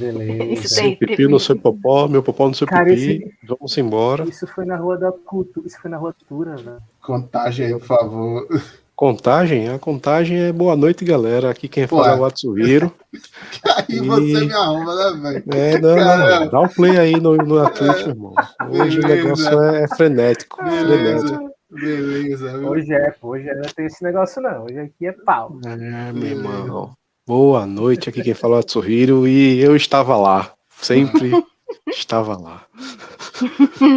Beleza. Seu pipi no seu popó, meu popó no seu Cara, pipi. Esse... Vamos embora. Isso foi na rua da cultura, isso foi na rua cultura, velho. Contagem aí, por favor. Contagem? A contagem é boa noite, galera. Aqui quem fala é o Atsuhiro. aí e... você me arruma, né, velho? É, não, não, dá um play aí no, no Twitch, meu irmão. Hoje Beleza. o negócio é, é frenético. Beleza. frenético. Beleza. Hoje é, hoje não tem esse negócio, não. Hoje aqui é pau. É, meu irmão. Boa noite, aqui quem fala é o Atsuhiro e eu estava lá. Sempre estava lá.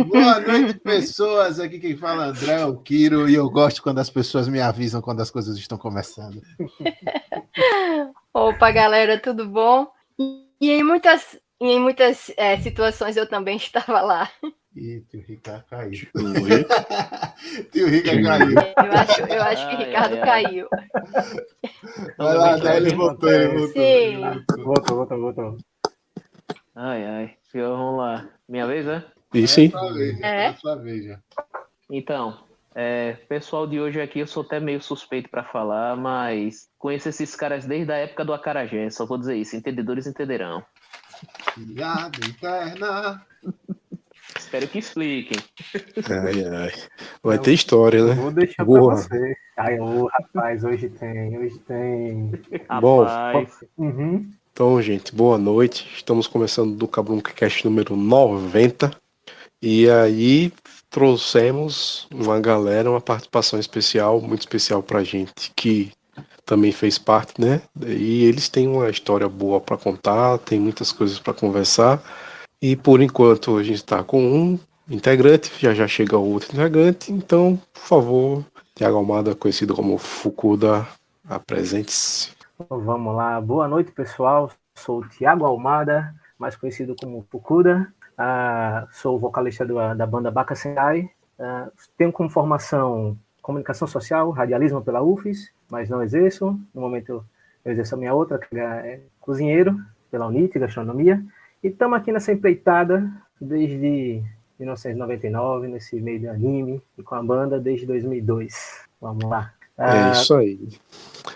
Boa noite, pessoas. Aqui quem fala é André, o Kiro, e eu gosto quando as pessoas me avisam quando as coisas estão começando. Opa, galera, tudo bom? E em muitas, em muitas é, situações eu também estava lá. Ih, tio Ricardo caiu. tio Ricardo caiu. Eu acho, eu acho que o Ricardo ai, caiu. Vai lá, daí ele voltou, ele voltou. Sim. Voltou, voltou, voltou. Ai, ai. Vamos lá. Minha vez, né? E sim. É. é. Então, é, pessoal de hoje aqui, eu sou até meio suspeito para falar, mas conheço esses caras desde a época do Acarajé, só vou dizer isso, entendedores entenderão. Piada interna. Espero que expliquem. Ai, ai. Vai ter história, né? Vou deixar Boa. pra você. Ai, oh, rapaz, hoje tem, hoje tem. Bom, uhum. então, gente, boa noite. Estamos começando do Cabruncast número 90. E aí trouxemos uma galera, uma participação especial, muito especial pra gente, que também fez parte, né? E eles têm uma história boa para contar, tem muitas coisas para conversar. E por enquanto a gente está com um integrante, já já chega outro integrante, então, por favor, Tiago Almada, conhecido como Fukuda, apresente-se. Vamos lá, boa noite pessoal, sou o Tiago Almada, mais conhecido como Fukuda, uh, sou vocalista do, da banda Baka Senai, uh, tenho como formação comunicação social, radialismo pela UFES, mas não exerço, no momento eu, eu exerço a minha outra, que é cozinheiro pela UNIT, gastronomia, e estamos aqui nessa empreitada desde 1999, nesse meio de anime, e com a banda desde 2002. Vamos lá. É ah, isso aí.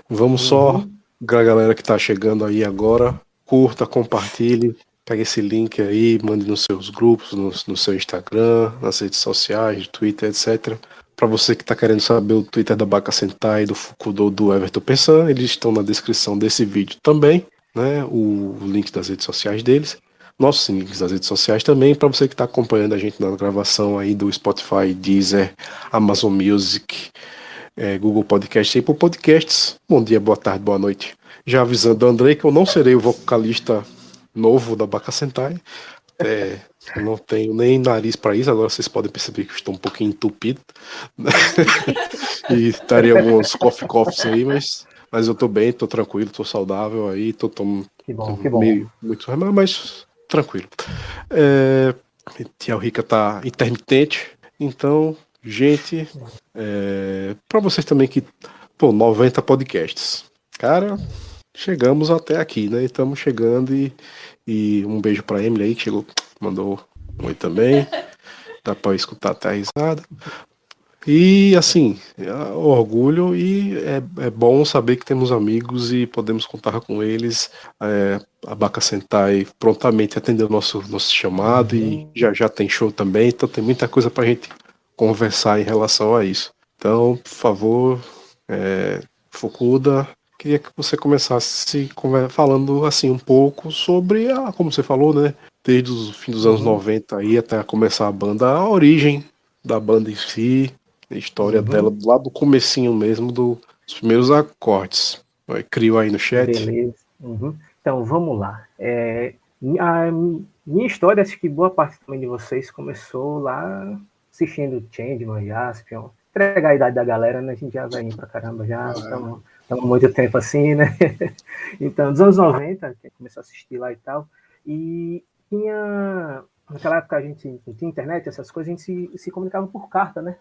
Vamos uhum. só, a galera que está chegando aí agora, curta, compartilhe, pegue esse link aí, mande nos seus grupos, no, no seu Instagram, nas redes sociais, Twitter, etc. Para você que está querendo saber o Twitter da Baca Sentai, do Fukudo, do Everton Pessan, eles estão na descrição desse vídeo também, né? O link das redes sociais deles nossos links das redes sociais também, para você que está acompanhando a gente na gravação aí do Spotify, Deezer, Amazon Music, é, Google Podcasts e Apple Podcasts. Bom dia, boa tarde, boa noite. Já avisando o Andrei que eu não serei o vocalista novo da Baca Sentai. É, eu não tenho nem nariz para isso, agora vocês podem perceber que eu estou um pouquinho entupido. E estaria alguns coffee coughs aí, mas, mas eu estou bem, estou tranquilo, estou saudável aí, estou que bom, que bom. meio muito mas tranquilo. É, Rica tá intermitente, então, gente, é, para vocês também que, pô, 90 podcasts. Cara, chegamos até aqui, né? Estamos chegando e, e um beijo para Emily aí que chegou, mandou um oi também. Dá para escutar até a risada. E assim, é orgulho e é, é, bom saber que temos amigos e podemos contar com eles. É, a Baca Sentai prontamente atendeu nosso nosso chamado uhum. e já já tem show também, então tem muita coisa para a gente conversar em relação a isso. Então, por favor, é, Fukuda, queria que você começasse falando assim um pouco sobre a, como você falou, né? Desde o fim dos anos uhum. 90 aí até começar a banda, a origem da banda em si, a história uhum. dela lá do comecinho mesmo, do, dos primeiros acordes. Crio aí no chat. Beleza. Uhum. Então, vamos lá. É, a minha história, acho que boa parte também de vocês começou lá assistindo Changeman, Jaspion. Entregar a idade da galera, né? A gente já vai pra caramba já, estamos há muito tempo assim, né? então, dos anos 90, começou a assistir lá e tal. E tinha naquela época a gente não tinha internet, essas coisas, a gente se, se comunicava por carta, né?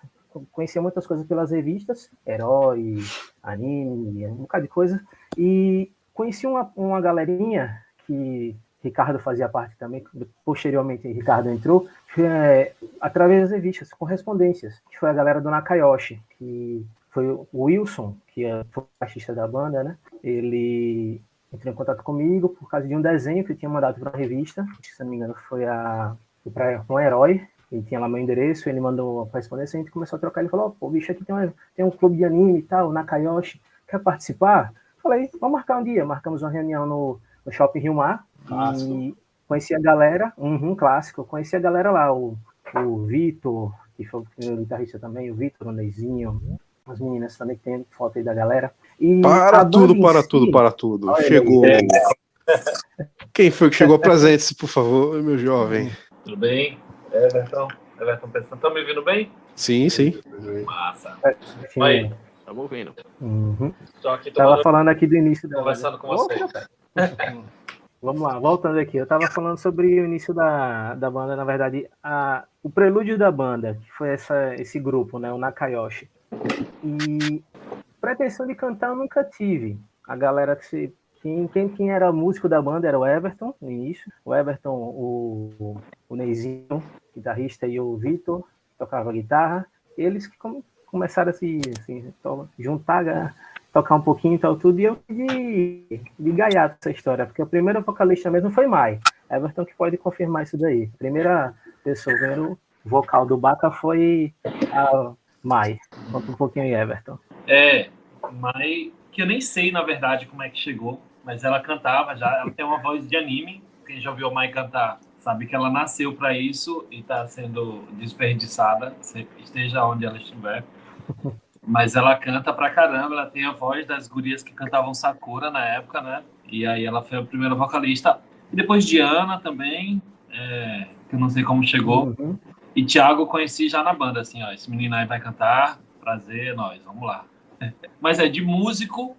Conhecia muitas coisas pelas revistas, herói, anime, um bocado de coisa. E conheci uma, uma galerinha que Ricardo fazia parte também, posteriormente Ricardo entrou, é, através das revistas, correspondências, que foi a galera do Nakayoshi, que foi o Wilson, que é, o baixista da banda, né? Ele entrou em contato comigo por causa de um desenho que eu tinha mandado para uma revista, que, se não me engano foi a para um herói, e tinha lá meu endereço, ele mandou a correspondência, a gente começou a trocar, ele falou, pô, bicho, aqui tem, uma, tem um clube de anime e tal, Nakayoshi, quer participar? Falei, vamos marcar um dia, marcamos uma reunião no, no Shopping Rio Mar, Clássico. e conheci a galera, um clássico, conheci a galera lá, o, o Vitor, que foi o primeiro guitarrista também, o Vitor, o Neizinho, as meninas também que tem foto aí da galera. E Para tudo, em para si- tudo, para tudo. Olha aí. Chegou. Quem foi que chegou? Presente-se, por favor, meu jovem. Tudo bem? Everton? Everton pensando. Tá me ouvindo bem? Sim, sim. Massa. Sim. Aí. Estamos ouvindo. Uhum. Tava falando aqui do início da conversando com você. Vamos lá, voltando aqui. Eu tava falando sobre o início da, da banda, na verdade, a, o prelúdio da banda, que foi essa, esse grupo, né? O Nakayoshi. E pretensão de cantar eu nunca tive. A galera que se. Quem, quem, quem era músico da banda era o Everton, no início. O Everton, o, o Neizinho, guitarrista, e o Vitor, tocava guitarra. Eles que come- começaram a se assim, juntar, tocar um pouquinho e tal, tudo. E eu de, de gaiato essa história, porque a primeira vocalista mesmo foi Mai. Everton que pode confirmar isso daí. A primeira pessoa, o primeiro vocal do Baca foi a Mai. Conta um pouquinho aí, Everton. É, mas que eu nem sei, na verdade, como é que chegou, mas ela cantava já, ela tem uma voz de anime. Quem já ouviu a Mai cantar sabe que ela nasceu para isso e está sendo desperdiçada, esteja onde ela estiver. Mas ela canta pra caramba, ela tem a voz das gurias que cantavam Sakura na época, né? E aí ela foi a primeira vocalista. E depois Diana também, é, que eu não sei como chegou. Uhum. E Thiago eu conheci já na banda, assim, ó, esse menino aí vai cantar, prazer, nós, vamos lá. Mas é de músico,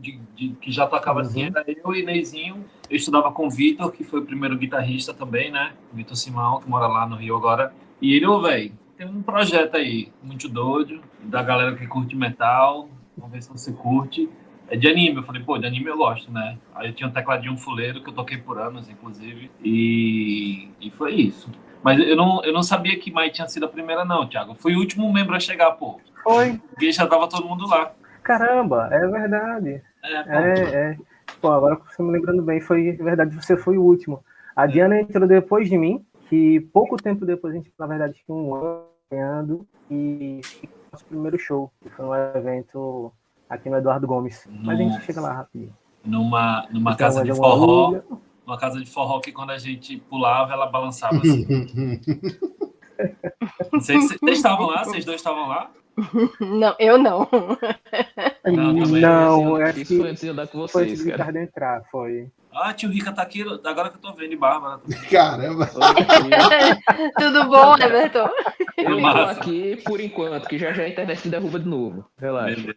de, de- que já tocava assim, era eu e Neizinho. Eu estudava com o Vitor, que foi o primeiro guitarrista também, né? Vitor Simão, que mora lá no Rio agora. E ele, ô, velho, tem um projeto aí, muito doido, da galera que curte metal, vamos ver se você curte. É de anime, eu falei, pô, de anime eu gosto, né? Aí eu tinha um tecladinho fuleiro que eu toquei por anos, inclusive, e, e foi isso. Mas eu não, eu não sabia que Mai tinha sido a primeira, não, Thiago. Eu fui o último membro a chegar, pô. Foi. Porque já tava todo mundo lá. Caramba, é verdade. É, pô. É, é. Pô, agora que você me lembrando bem, foi verdade, você foi o último. A Diana entrou depois de mim, que pouco tempo depois a gente, na verdade, tinha um ano ganhando e nosso primeiro show, que foi um evento aqui no Eduardo Gomes. Mas a gente Nossa. chega lá rapidinho. Numa, numa Então, casa de é forró. orelha. Uma casa de forró que quando a gente pulava, ela balançava assim. Não sei se vocês estavam lá, vocês dois estavam lá. Não, eu não. Não. Não, é Isso foi que antes de andar com foi antes vocês, do cara. Entrar, foi. Ah, tio Rica tá aqui, agora que eu tô vendo, e Bárbara. Caramba. Tudo bom, Everton? Eu tô aqui por enquanto, que já já a internet derruba de novo. Relaxa.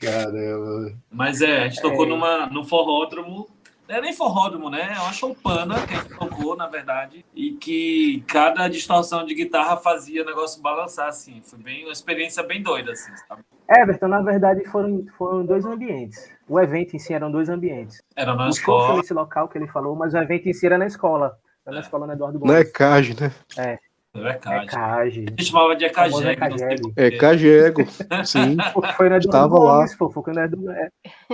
Caramba. Mas é, a gente tocou numa, num forródromo. Não é nem forródromo, né? É uma choupana que a gente tocou, na verdade. E que cada distorção de guitarra fazia o negócio balançar, assim. Foi bem, uma experiência bem doida, assim, sabe? Everton, na verdade, foram, foram dois ambientes. O evento em si eram dois ambientes. Era na o show foi escola. nesse local que ele falou, mas o evento em si era na escola. Era na escola no Eduardo Não é Gomes. Cage, né? É É Cage. Cage. A gente chamava de Famoso Ecageg, não sei Ecageg. porquê. É Cagego. Sim. Pô, Foi Eduardo Estava lá. Foi é,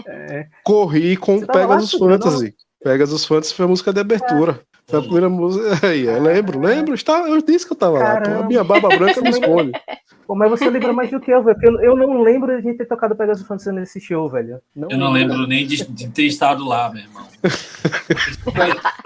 é. Corri com Pegasus não? Fantasy. Pegasus Fantasy foi a música de abertura. Foi a primeira música. Aí, eu lembro, lembro. Está- Eu disse que eu tava lá. A minha barba branca me esconde. Pô, mas você lembra mais do que eu, velho. Porque eu, eu não lembro de a gente ter tocado Pegasus Fantasy nesse show, velho. Eu não lembro nem de, de ter estado lá, meu irmão.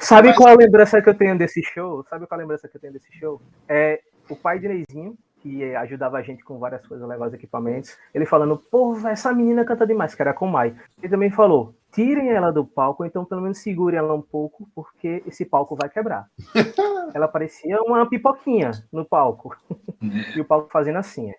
Sabe qual a lembrança que eu tenho desse show? Sabe qual a lembrança que eu tenho desse show? É o pai de Neizinho, que ajudava a gente com várias coisas, levar os equipamentos. Ele falando, pô, essa menina canta demais, que era com o Mai. Ele também falou, tirem ela do palco, ou então pelo menos segurem ela um pouco, porque esse palco vai quebrar. ela parecia uma pipoquinha no palco. e o palco fazendo assim. é.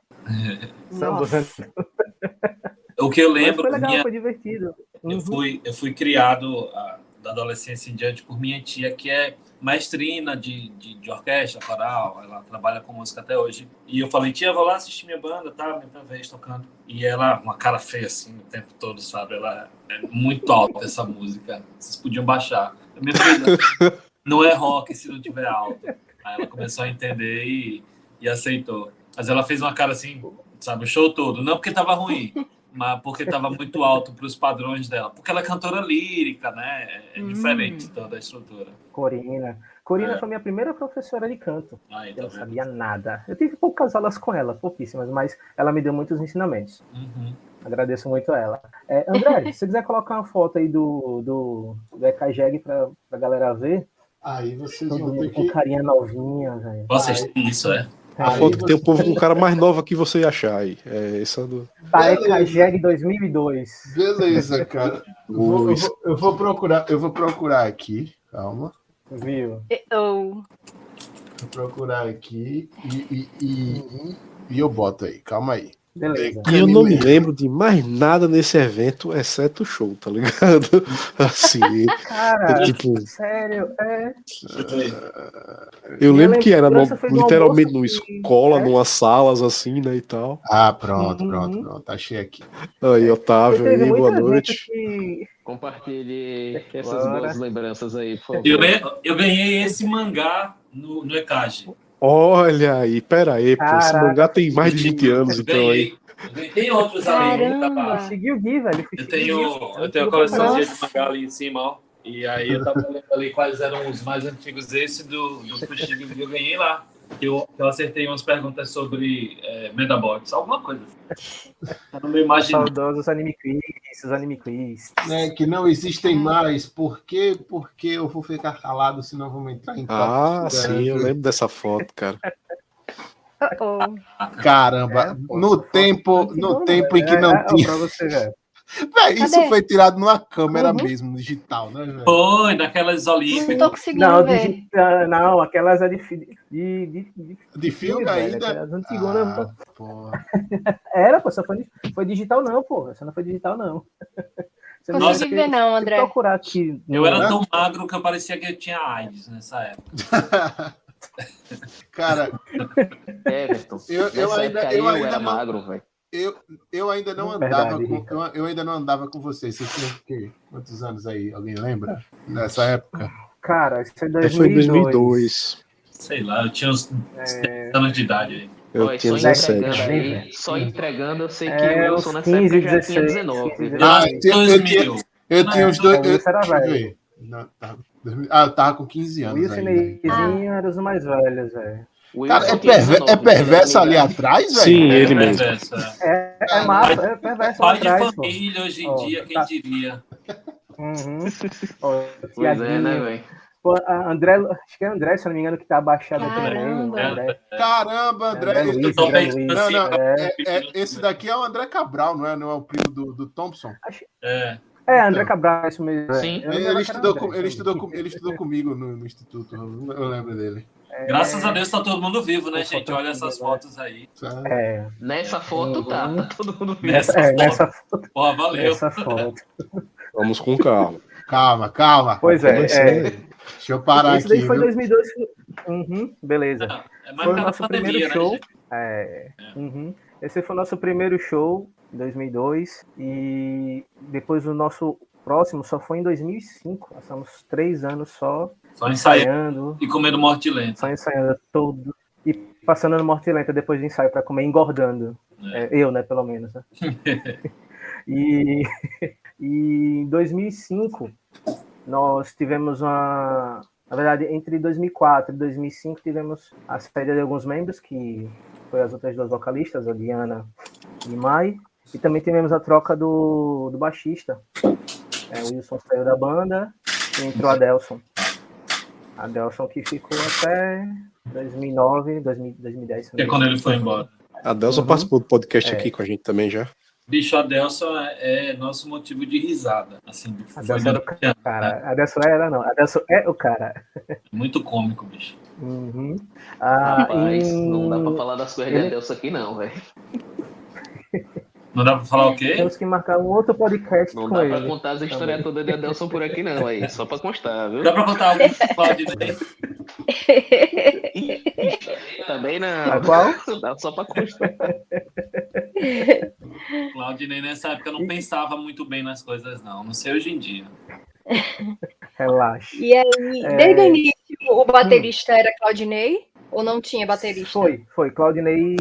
O que eu Mas lembro, foi legal, minha, foi divertido. eu, Uhum. fui, eu fui criado ah, da adolescência em diante por minha tia, que é maestrina de, de, de orquestra, coral, ela trabalha com música até hoje. E eu falei, tia, vou lá assistir minha banda, tá? Minha vez tocando. E ela, uma cara feia assim o tempo todo, sabe? Ela é muito alta essa música. Vocês podiam baixar. Minha filha, não é rock se não tiver alto. Aí ela começou a entender e, e aceitou. Mas ela fez uma cara assim, sabe, o show todo. Não porque tava ruim, mas porque tava muito alto para os padrões dela. Porque ela é cantora lírica, né? É, é Hum. diferente toda a estrutura. Corina. Corina É. foi minha primeira professora de canto. Aí, Eu tá não vendo? sabia nada. Eu tive poucas aulas com ela, pouquíssimas, mas ela me deu muitos ensinamentos. Uhum. Agradeço muito a ela. É, André, se você quiser colocar uma foto aí do, do, do EKJEG pra, pra galera ver, Aí vocês todo vão ter mundo com que. carinha novinha, velho. Vocês têm isso, é? A Aí foto que tem o povo com um cara mais nova que você achar aí. É essa do. Beleza. EKJEG 2002. Beleza, cara. Eu vou, eu, vou, eu vou procurar, eu vou procurar aqui. Calma. Viu? Eu, Vou procurar aqui e, e, e, e eu boto aí. Calma aí. Beleza. E eu não me lembro de mais nada nesse evento, exceto o show, tá ligado? Assim, Cara, tipo, sério, é. eu lembro que era no- literalmente numa escola, é. numas salas assim, né, e tal. Ah, pronto, Uhum. pronto, pronto. Achei aqui. Aí, E Otávio, aí, boa noite. que. Compartilhe essas Bora. boas lembranças aí, por favor. Eu, ganhei- eu ganhei esse mangá no, no ECAG. Olha aí, pera aí, pô, esse mangá tem mais de 20 anos, então aí. Tem outros ali. Caramba. tá? Seguiu o Gui, velho. Eu tenho, eu tenho a coleçãozinha de mangá ali em cima, ó. E aí eu tava lendo ali quais eram os mais antigos. Esse do, do Fuxigo que eu ganhei lá. Eu, eu acertei umas perguntas sobre é, Medabots, alguma coisa. Eu não me imagino. Saudosos anime quiz, os anime quiz. Né, que não existem mais. Por quê? Porque eu vou ficar calado, senão vamos entrar em Ah, sim, né? eu lembro dessa foto, cara. Caramba, É, pô, no tempo, no tempo em que é, não é, tinha. Véi, isso foi tirado numa câmera Uhum. mesmo, digital, né, velho? Foi, naquelas não Olímpicas. tô conseguindo Não, ver. digita, não, aquelas é de, de, de, de De filme ainda? aquelas antigonas. Ah, porra. Era, pô, só foi, foi digital não, pô. Essa não foi digital não. Você não Nossa, Consegui ver não, André. procurar aqui. Eu era Né? tão magro que eu parecia que eu tinha AIDS nessa época. Cara, Everton, Eu- eu ainda- eu eu, ainda era não- magro, velho. Eu, eu ainda não Verdade, andava com, Rica. eu, eu ainda não andava com vocês. Vocês tinham o quê? Quantos anos aí? Alguém lembra? Nessa época? Cara, isso é É, foi em 2002. 2002. Sei lá, eu tinha uns É, anos de idade aí. Eu Olha, tinha só 17. entregando aí, só entregando, eu sei que É, o Wilson nessa 15, época já tinha 16, 19. 15, viu? Ah, eu tinha, eu tinha, 2000. eu tinha uns dois. era eu velho. ver. Não, tava- ah, eu tava com 15 O anos. Wilson e Neizinho eram os mais velhos, velho. Cara, é, perver- 19, é perverso né, ali ligado? atrás, velho? Sim, ele É, mesmo. perverso, é. É, é massa, é perverso Pai de família hoje em Ó, dia, quem tá. diria? Uhum. Ó, Pois é, né, velho? André, acho que é André, se eu não me engano, que tá abaixado aqui também. Caramba. o André, Caramba, André. André esse- Luiz, André Luiz. Não, não, É, é- esse daqui é o André Cabral, não é? Não é o primo do, do Thompson? É. é, André Cabral, isso mesmo. é. Sim. Ele, era estudou, André, com- ele, então. estudou, com- ele estudou comigo no, no instituto, eu lembro dele. Graças a Deus tá todo mundo vivo, né, gente? Olha essas né? fotos aí. sabe? É, Nessa foto tá, tá todo mundo vivo. Nessa é foto. nessa, foto, Porra, valeu. nessa foto. Vamos com calma. Calma, calma. Pois é, é. Deixa eu parar Esse daí aqui. foi viu? 2002. Uhum, beleza. É mais Foi o nosso pandemia, primeiro né, show. gente? É, uhum. Esse foi o nosso primeiro show em 2002 e depois o nosso próximo só foi em 2005. Passamos três anos só Só ensaiando e comendo morte lenta. só ensaiando todo e passando no morte lenta depois do ensaio para comer, engordando. É, eu, né, pelo menos. Né? e, e em 2005 nós tivemos uma, na verdade, entre 2004 e 2005 tivemos a saída de alguns membros que foi as outras duas vocalistas, a Diana e Mai, e também tivemos a troca do, do baixista. É, o Wilson saiu da banda e entrou a Delson. A Delson que ficou até 2009, 2000, 2010. Que é quando ele foi embora. A Delson Uhum. participou do podcast É. aqui com a gente também já. Bicho, a Delson é, é nosso motivo de risada. Assim, A foi Delson era o né? cara. A Delson era, não. A Delson é o cara. Muito cômico, bicho. Uhum. Ah, Rapaz, em- não dá pra falar das coisas de ele- Adelso aqui não, velho. Não dá pra falar o quê? Temos que marcar um outro podcast Não com dá ele. pra contar as histórias todas de Adelson por aqui não, aí. Só pra constar, viu? Dá pra contar algum pro Claudinei? Também A não. qual? Dá só pra constar. Claudinei nessa época não pensava muito bem nas coisas, não. Não sei hoje em dia. Relaxa. E aí, É. desde o início, o baterista era Claudinei? Ou não tinha baterista? Foi, foi. Claudinei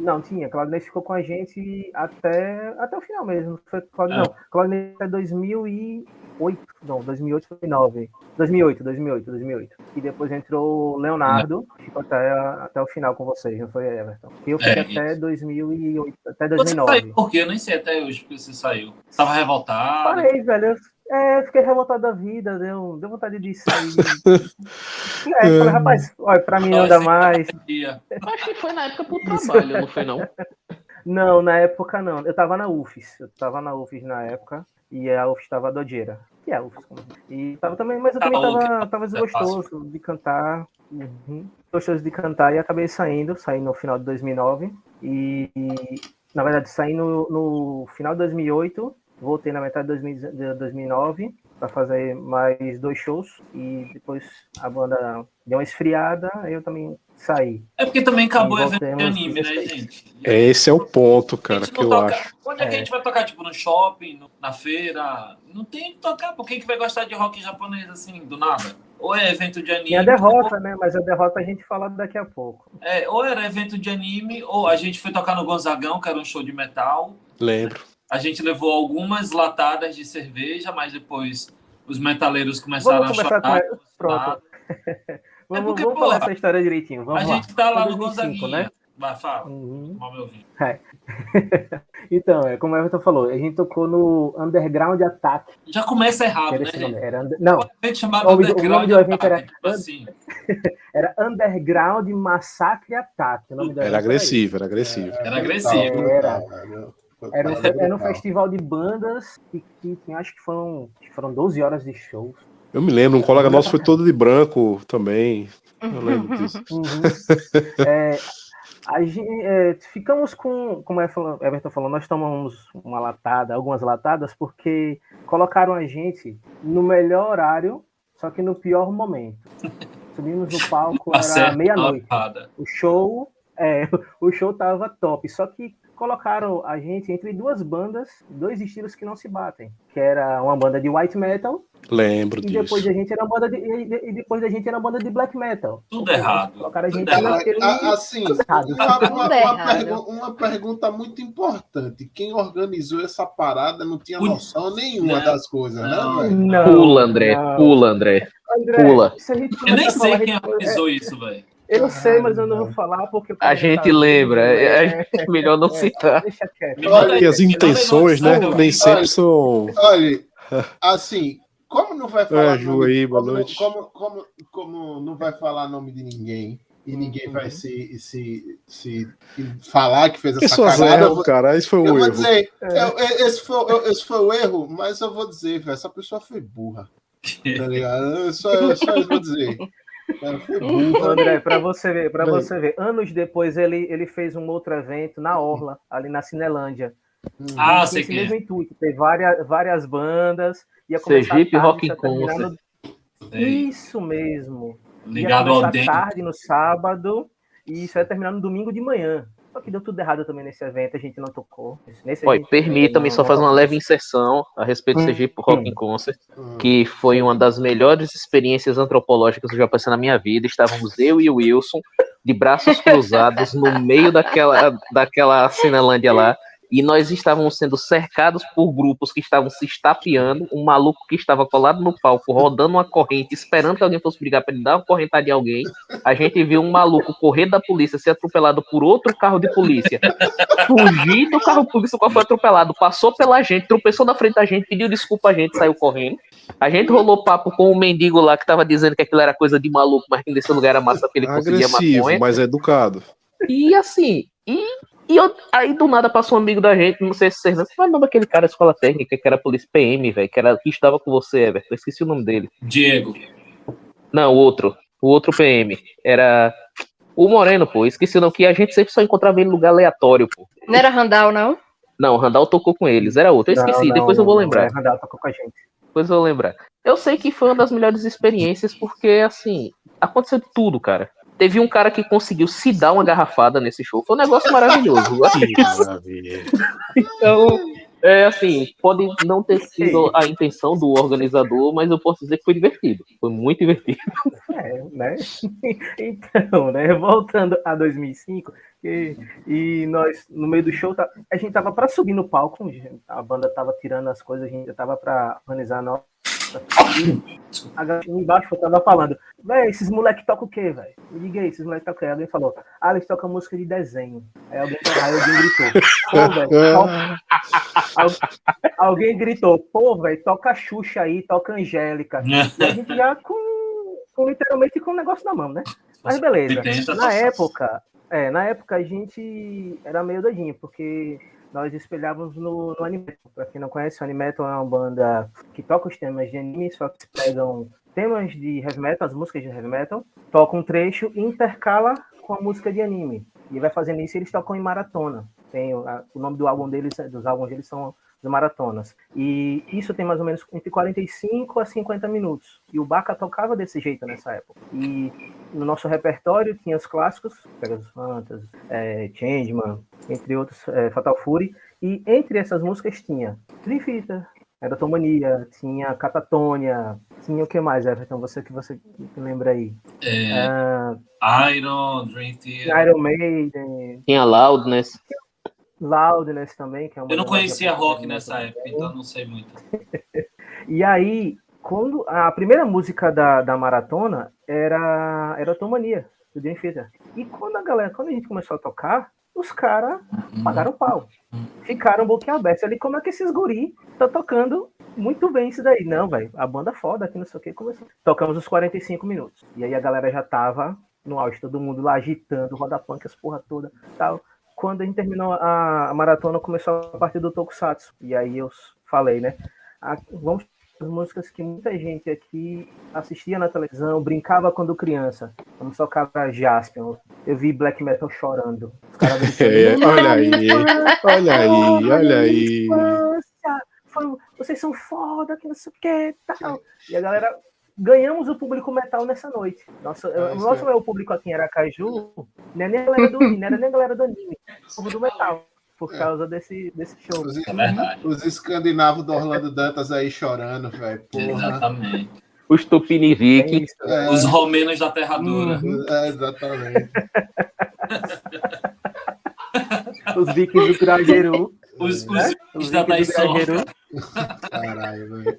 Não, tinha. Claudinei ficou com a gente até, até o final mesmo. Foi Claudinei, Não, Claudinei até 2008. Não, 2008 foi 9. 2008, 2008, 2008. E depois entrou o Leonardo, ficou até, até o final com vocês, não foi Everton? E eu fiquei É, até 2008, até Você 2009. saiu por quê? Eu nem sei até hoje porque você saiu. Tava revoltado. Parei, velho. Eu, é, fiquei revoltado da vida, deu, deu vontade de sair. é, falei, rapaz, olha, pra mim não dá mais. Dia. Acho que foi na época pro trabalho, não foi não? Não, na época não. Eu tava na UFES. Eu tava na UFES na época. E a UFES tava dojeira. Que é a UFES? como- E tava também, mas eu também Tá bom, tava, que tava é desgostoso de cantar. Uhum. Gostoso de cantar e acabei saindo, saí no final de 2009. E, na verdade, saí no, no final de 2008. Voltei na metade de 2000 de 2009 para fazer mais dois shows. E depois a banda deu uma esfriada. Eu também saí. É porque também acabou o evento de anime, né, 16. gente? Esse é o ponto, A cara, gente que não eu toca- acho. Onde é que a É. gente vai tocar? Tipo, no shopping, no- na feira? Não tem que tocar, por quem que vai gostar de rock japonês assim, do nada? Ou é evento de anime. E a derrota, né? Mas a derrota a gente fala daqui a pouco. Ou, é, ou era evento de anime, ou a gente foi tocar no Gonzagão, que era um show de metal. Lembro. A gente levou algumas latadas de cerveja, mas depois os metaleiros começaram Vamos a chorar. com Pronto. vamos porque, vamos porra, falar essa história direitinho. Vamos A lá. gente tá lá no 2005, Gonzaguinha. né? Vai, fala. Uhum. Ouvindo. então, é como o Everton falou, a gente tocou no Underground Attack. Já começa errado, era né, gente? Era under- Não, O o Underground nome do evento era- tipo assim. era Underground Massacre Attack. O nome do Era evento agressivo, era agressivo. Era agressivo. Brutal, Era. Foi Era um, era um festival de bandas que, que tinha- acho que foram, que foram 12 horas de shows. Eu me lembro, um colega nosso foi todo de branco também. Eu lembro disso. Uhum. É, a gen- é, ficamos com, como é falou- Everton falou, nós tomamos uma latada, algumas latadas, porque colocaram a gente no melhor horário, só que no pior momento. Subimos no palco, Tá era meia-noite. O show, é, o show tava top, só que colocaram a gente entre duas bandas, dois estilos que não se batem, que era uma banda de white metal Lembro e depois disso. da gente era uma banda de, e, e depois da gente era uma banda de black metal. Tudo errado. Colocaram a gente Tudo errado. naquele A- Assim, tudo errado. uma, uma- uma pergu- uma pergunta muito importante. Quem organizou essa parada não tinha noção nenhuma Não. das coisas, Não. né, velho? Não, Pula, André, não. pula, André. André, Pula. a Eu nem a sei falar, quem a organizou isso, velho. Eu sei, mas eu não vou falar porque. A gente lembra, é, é melhor não citar. Manda aí, E as intenções, né? Nem eu- sempre são. Olha, assim, como não vai falar É, Ju nome- aí, boa como, noite. Como, como, como não vai falar nome de ninguém e ninguém Uhum. vai se, se, se falar que fez essa Pessoas cagada, eu erram, vou, cara. Isso foi eu um vou erro. dizer, É. eu- eu- esse, foi, eu- esse foi o erro, mas eu vou dizer, velho, essa pessoa foi burra. Tá ligado? Eu só, eu só eu vou dizer. Foi. André, para você ver, para você ver, anos depois ele, ele fez um outro evento na Orla, ali na Cinelândia. Ah, Tinha sei esse quem mesmo é. intuito, teve várias, várias bandas, ia começar Sergipe tarde, Rock Concert. no-. Isso mesmo. Ia Ligado ao dente. tarde no sábado e isso ia terminar no domingo de manhã. Só que deu tudo errado também nesse evento, a gente não tocou. Nesse gente- permita-me só fazer uma leve inserção a respeito do Hum. Sergipe Rock in Concert, Hum. que foi uma das melhores experiências antropológicas que eu já passei na minha vida. Estávamos eu e o Wilson de braços cruzados no meio daquela, daquela Cinelândia lá. E nós estávamos sendo cercados por grupos que estavam se estapeando, um maluco que estava colado no palco, rodando uma corrente, esperando que alguém fosse brigar para ele dar uma correntada em alguém. A gente viu um maluco correr da polícia, ser atropelado por outro carro de polícia, fugir do carro de polícia qual foi atropelado, passou pela gente, tropeçou na frente da gente, pediu desculpa a gente, saiu correndo. A gente rolou papo com o mendigo lá que tava dizendo que aquilo era coisa de maluco, mas que nesse lugar era massa porque ele conseguia maconha. mas educado. E assim, e, e eu- aí do nada passou um amigo da gente, não sei se vocês lembram, qual é o nome daquele cara da escola técnica que era polícia PM, velho, que, era, que estava com você, Everton, eu esqueci o nome dele. Diego. Não, o outro, o outro PM, era o Moreno, pô, esqueci o nome, que a gente sempre só encontrava ele em lugar aleatório, pô. Não era Randall, não? Não, o Randall tocou com eles, era outro, eu Não, esqueci, não, depois eu vou não, lembrar. é, Randall tocou com a gente. Depois eu vou lembrar. Eu sei que foi uma das melhores experiências, porque, assim, aconteceu de tudo, cara. Teve um cara que conseguiu se dar uma garrafada nesse show. Foi um negócio maravilhoso. Assim, então, É assim, pode não ter sido a intenção do organizador, mas eu posso dizer que foi divertido. Foi muito divertido. É, né? Então, né? Voltando a 2005, e, e nós, no meio do show, tá- a gente tava para subir no palco, a banda tava tirando as coisas, a gente tava para organizar a nossa. Embaixo eu tava falando, véi, esses moleques tocam o quê, velho? Diga aí, esses moleques tocam o quê? Alguém falou, ah, eles tocam música de desenho. Aí alguém, aí alguém gritou, pô, velho, toca- Al- alguém gritou, pô, velho, toca Xuxa aí, toca Angélica. E a gente já com, com literalmente com o negócio na mão, né? Mas beleza. 80, Na época, é, na época a gente era meio doidinho, porque nós espelhávamos no, no Animetal. Pra quem não conhece, o Animetal é uma banda que toca os temas de anime, só que pegam temas de heavy metal, as músicas de heavy metal, toca um trecho e intercala com a música de anime. E vai fazendo isso eles tocam em maratona. Tem, a- o nome do álbum deles, dos álbuns deles são as maratonas. E isso tem mais ou menos entre 45 a 50 minutos. E o Baca tocava desse jeito nessa época. E no nosso repertório tinha os clássicos, Pegasus Fantasy, é, Changeman, entre outros, é, Fatal Fury. E entre essas músicas tinha Trifita, Erotomania, tinha Catatônia, tinha o que mais, Everton? Você que você que lembra aí? É, Ah, Iron, Dream Theater. Iron Maiden, Tinha Loudness. Loudness também, que é uma Eu não conhecia rock nessa também. época, então não sei muito. E aí, quando a primeira música da, da maratona era era Tomania, do Dream Theater. E quando a galera, quando a gente começou a tocar, os caras pagaram pau. Ficaram boquiabertos ali, como é que esses guri tá tocando muito bem isso daí? Não, velho, a banda foda aqui, não sei o que, começou. Tocamos os 45 minutos. E aí a galera já tava no auge, todo mundo lá agitando, roda punk, as porra toda, tal. Quando a gente terminou a, a maratona, começou a partir do Tokusatsu. E aí eu falei, né? ah, vamos as músicas que muita gente aqui assistia na televisão, brincava quando criança. Vamos tocar pra Jaspion. Eu vi black metal chorando. Os caras É, olha aí, olha aí, olha aí. vocês são foda, que não sei o que tal. E a galera. Ganhamos o público metal nessa noite. Nossa, Ah, o nosso é. é o público aqui em Aracaju, não é nem a galera do não era nem a galera do anime, o povo do metal, por É. causa desse, desse show. Os, É verdade. os escandinavos do Orlando Dantas aí chorando, velho. Exatamente. Os Tupinivique. É. É, Os romenos da Terra Dura. Uhum. é, exatamente. Os vikings do Grajeru. Os, né? os Os da vikings do Taisoca. Grajeru. Caralho, velho.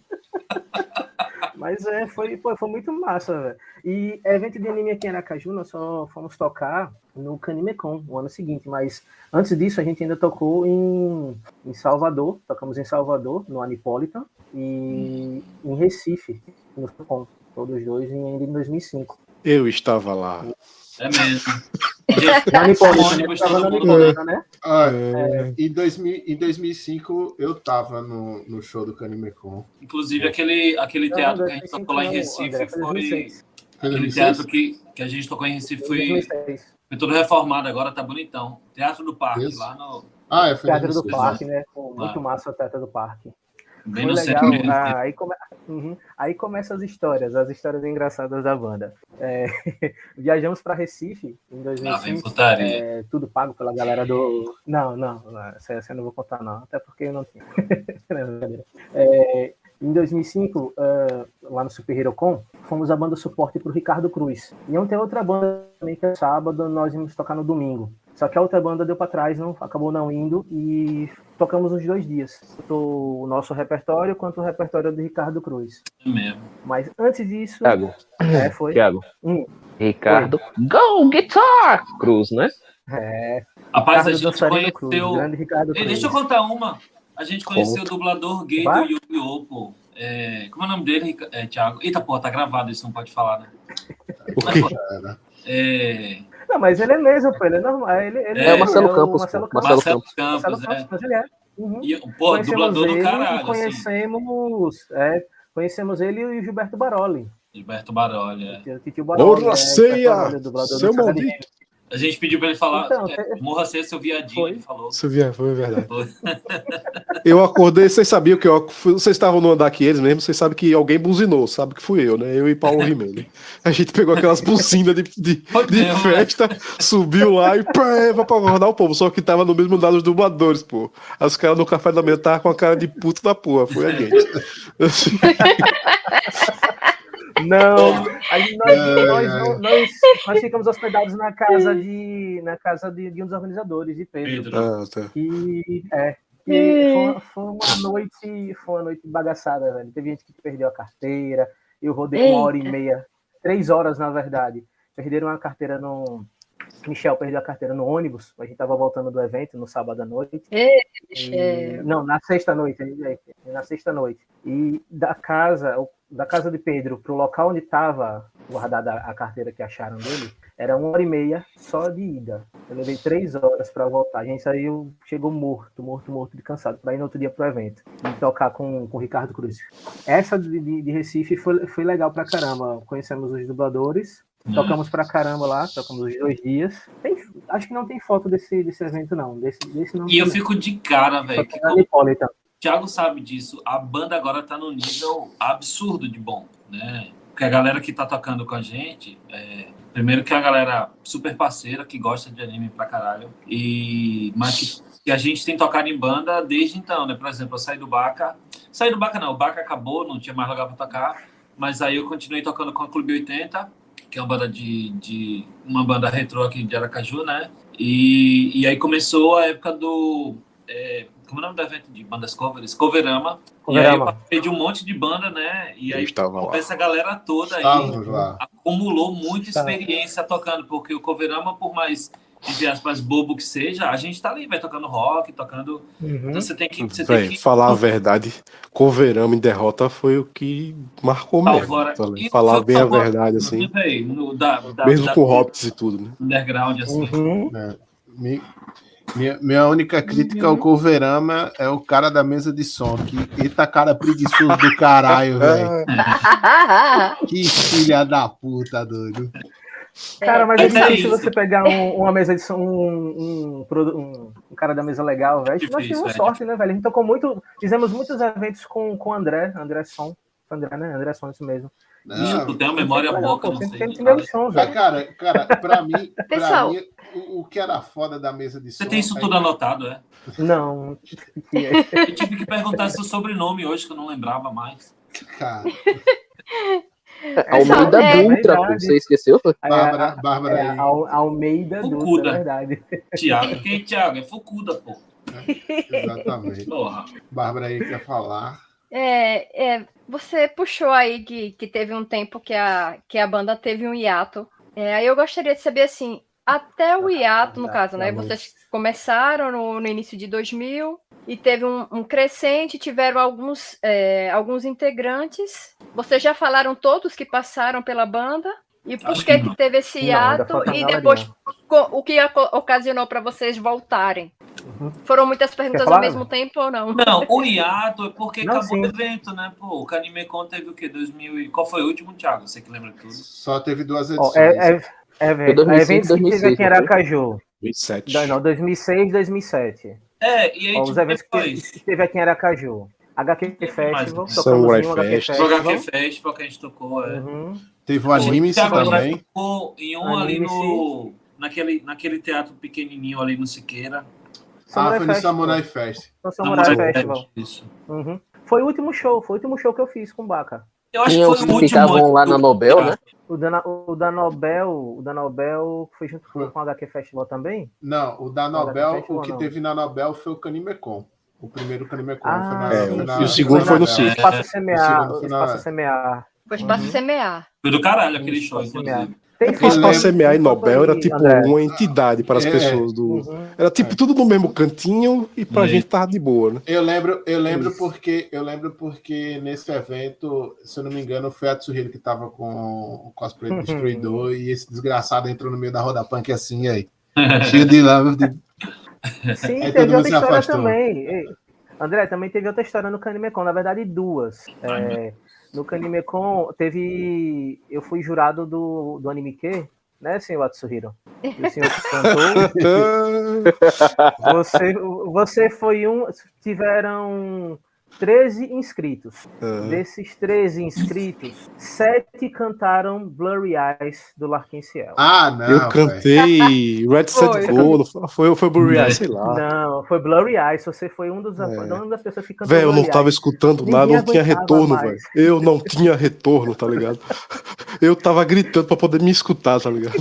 Mas é, foi, pô, foi muito massa, velho. E evento de anime aqui em Aracaju, nós só fomos tocar no Canimecon, no ano seguinte. Mas antes disso, a gente ainda tocou em, em Salvador. Tocamos em Salvador, no Anipolitan. E em Recife, no Sucom. Todos dois em, ainda em 2005. Eu estava lá. É mesmo. No Anipolitan, né? né? Ah, É, em, 2000, em 2005, eu tava no, no show do Canimecon. Inclusive, aquele, aquele Não, teatro que a gente 2005 tocou lá em não, Recife André, foi foi. 2006. Aquele 2006? teatro que, que a gente tocou em Recife foi, 2006. foi todo reformado agora, tá bonitão. Teatro do Parque, Isso. lá no. Ah, é, foi Teatro do 2006. Parque, né? Pô, muito massa o Teatro do Parque. Bem Foi legal. mesmo. Ah, aí, come... Uhum. aí começam as histórias, as histórias engraçadas da banda. É, Viajamos para Recife em Lá vem 2005. putaria. é, tudo pago pela galera do. Não, não, não, essa, eu não vou contar, não. Até porque eu não tinha. Não. É, em 2005, é, lá no Super Hero Con, fomos a banda suporte para o Ricardo Cruz. E ontem outra banda também que é sábado, nós íamos tocar no domingo. Só que a outra banda deu para trás, não, acabou não indo e tocamos os dois dias. Tanto o nosso repertório quanto o repertório do Ricardo Cruz. É mesmo. Mas antes disso, Thiago, é, foi. Thiago. Hum. Ricardo. Go Guitar Cruz, né? É, Rapaz, a Ricardo gente Dançarino Cruz, conheceu. grande Ricardo Ei, Cruz. deixa eu contar uma. A gente conheceu o dublador gay Vai? do Yu-Gi-Oh! pô. É, como é o nome dele, é, Thiago? Eita, pô, tá gravado, isso não pode falar, né? É, Não, mas ele é mesmo, pô, ele é normal. Ele, ele É, o Marcelo Campos, Marcelo. Campos. Marcelo Campos, é. ele é. Uhum. E, pô, dublador do caralho, assim. conhecemos, é, conhecemos ele e o Gilberto Baroli. Gilberto Baroli, é. Baroli. Porra, é, ceia! Seu maldito! A gente pediu pra ele falar. Então, é, morra ser seu viadinho, Foi. ele falou. Isso via- foi verdade. Foi. Eu acordei, vocês sabiam que eu, vocês estavam no andar que eles mesmo, vocês sabem que alguém buzinou, sabe que fui eu, né? Eu e Paulo Rimene. A gente pegou aquelas buzinas de, de, de mesmo, né? festa, subiu lá e pá, pra acordar o povo, só que tava no mesmo andar dos dubladores, pô. Aí os caras no café da manhã estavam com a cara de puto da porra, foi a gente. Não, aí nós, nós, nós, nós ficamos hospedados na casa de, na casa de, de um dos organizadores, de Pedro. Pedro. Ah, tá. E é. E foi, uma- foi uma noite, foi uma noite bagaçada, velho. Teve gente que perdeu a carteira. Eu rodei uma hora e Eita. meia, três horas na verdade. Perderam a carteira no. Michel perdeu a carteira no ônibus. A gente tava voltando do evento no sábado à noite. E- Michel. não, na sexta noite, na sexta noite. E da casa, da casa de Pedro pro local onde estava guardada a carteira que acharam dele, era uma hora e meia só de ida. Eu levei três horas para voltar. A gente saiu, chegou morto, morto, morto de cansado, para ir no outro dia pro evento e tocar com, com o Ricardo Cruz. Essa de, de- de Recife foi, foi legal pra caramba. Conhecemos os dubladores. Tocamos pra caramba lá, tocamos os dois dias. Tem- acho que não tem foto desse, desse evento, não. Desse, desse não E eu tem, fico de cara, não. velho. Que como- Hipólita. Thiago sabe disso. A banda agora tá num nível absurdo de bom, né? Porque a galera que tá tocando com a gente, é, primeiro que é a galera super parceira, que gosta de anime pra caralho, e mas que, que a gente tem tocado em banda desde então, né? Por exemplo, eu saí do Baca, saí do Baca não, o Baca acabou, não tinha mais lugar pra tocar, mas aí eu continuei tocando com a Clube 80, que é uma banda de, de uma banda retrô aqui de Aracaju, né? E, e aí começou a época do é, como é o nome do evento de bandas covers? Coverama. E aí eu Coverama. participei de um monte de banda, né? E aí essa galera toda aí lá. acumulou muita experiência tocando, porque o Coverama, por mais, entre aspas, bobo que seja, a gente tá ali, vai tocando rock, tocando. Uhum. Então você tem que. Você tem que falar a verdade, Coverama em derrota foi o que marcou mesmo. Alvora- tá? E falar bem a verdade, assim. No, da, da, Mesmo da- com Hobbits e tudo, né? underground, assim. Uhum. né? Mi- Minha, minha única crítica ao Coverama é o cara da mesa de som. Que eita cara preguiçoso do caralho, velho. Que filha da puta, doido. Cara, mas É, é difícil isso. você pegar um- uma mesa de som, um, um, um- um cara da mesa legal, velho. Nós tivemos é sorte, né, velho? A gente tocou muito, fizemos muitos eventos com com o André, André Som. André, né? André Som, isso mesmo. Bicho, Não, tu tem uma memória boa não sempre sei. tem cara, pra mim, pra Pessoal. mim o, o que era foda da mesa de som. Você tem isso é tudo anotado, é? Não. Eu tive que perguntar seu sobrenome hoje, que eu não lembrava mais. Cara, Almeida é Dutra, pô, verdade. você esqueceu? Aí, Bárbara, a- Bárbara é, aí. Al- Almeida Dutra, Fukuda. é verdade. Tiago, quem é Tiago? É Fucuda, pô. Exatamente. Porra. Bárbara aí quer falar. É, é, você puxou aí que, que teve um tempo que a, que a banda teve um hiato. É, aí eu gostaria de saber assim, até o hiato, no caso, né? Vocês começaram no, no início de 2000 e teve um, um crescente, tiveram alguns, é, alguns integrantes. Vocês já falaram todos que passaram pela banda? E por Acho que, que não. teve esse Não, hiato? falta E depois, o que ocasionou para vocês voltarem? Uhum. Foram muitas perguntas ao mesmo tempo ou não? Não, o hiato é porque Não, acabou sim. o evento, né? Pô, o Canimecon teve o quê? 2000 e... Qual foi o último, Thiago? Você que lembra tudo. Só teve duas Ó, edições. é, é, é, velho. 2005, eventos que teve 2006, aqui em não? Aracaju. 27. Da- Não, 2006, 2007. É, e aí, Ó, tipo, os eventos que depois, que teve aqui em Aracaju. HQ Festival, Samurai Fest. HQ Festival que a gente tocou, é. Uhum. Teve o anime também. gente tocou em um ali no... Naquele, naquele teatro pequenininho ali no Siqueira. Ah, foi no Festival. Samurai Fest. No Samurai Samurai Festival. Fest, Isso. Uhum. Foi o último show, foi o último show que eu fiz com o Baca. Eu acho Tinha que foi o que último ficavam ano lá na Nobel, né? O da, o da Nobel, o da Nobel foi junto com, com o HQ Festival também? Não, o da Nobel, Festival o que não. teve na Nobel foi o Canimecon. O primeiro Canimecon Ah, foi na, É, foi o- na- e o segundo foi no na- Circo. Espaço o Semear, segundo foi na- Espaço Semear. Foi espaço Uhum. semear. Foi do caralho aquele show, inclusive. Tem para lembro- semear e Nobel era tipo André. uma entidade para as É. pessoas do. Uhum. Era tipo tudo no mesmo cantinho e pra É. gente tava de boa, né? Eu lembro, eu lembro Isso. porque eu lembro porque nesse evento, se eu não me engano, foi a Tsuhiro que tava com o cosplay do Uhum. Destruidor e esse desgraçado entrou no meio da roda punk assim aí. Cheio de lava. de- Sim, Aí teve outra história também. André, também teve outra história no Canimecon, na verdade duas. É, no Canimecon teve. Eu fui jurado do, do Anime Q né, senhor Atsuhiro? O senhor que cantou. você, você foi um. Tiveram 13 inscritos. Ah. Desses 13 inscritos, 7 cantaram Blurry Eyes do Larkin Ciel. Ah, não. eu velho. cantei Red. Set Go, não foi, foi Blurry Eye, sei lá. Não, foi Blurry Eyes. Você foi um dos, É. uma das pessoas que cantou Velho, eu não tava Eyes. escutando Ninguém nada, não tinha retorno, velho. Eu não tinha retorno, tá ligado? Eu tava gritando pra poder me escutar, tá ligado?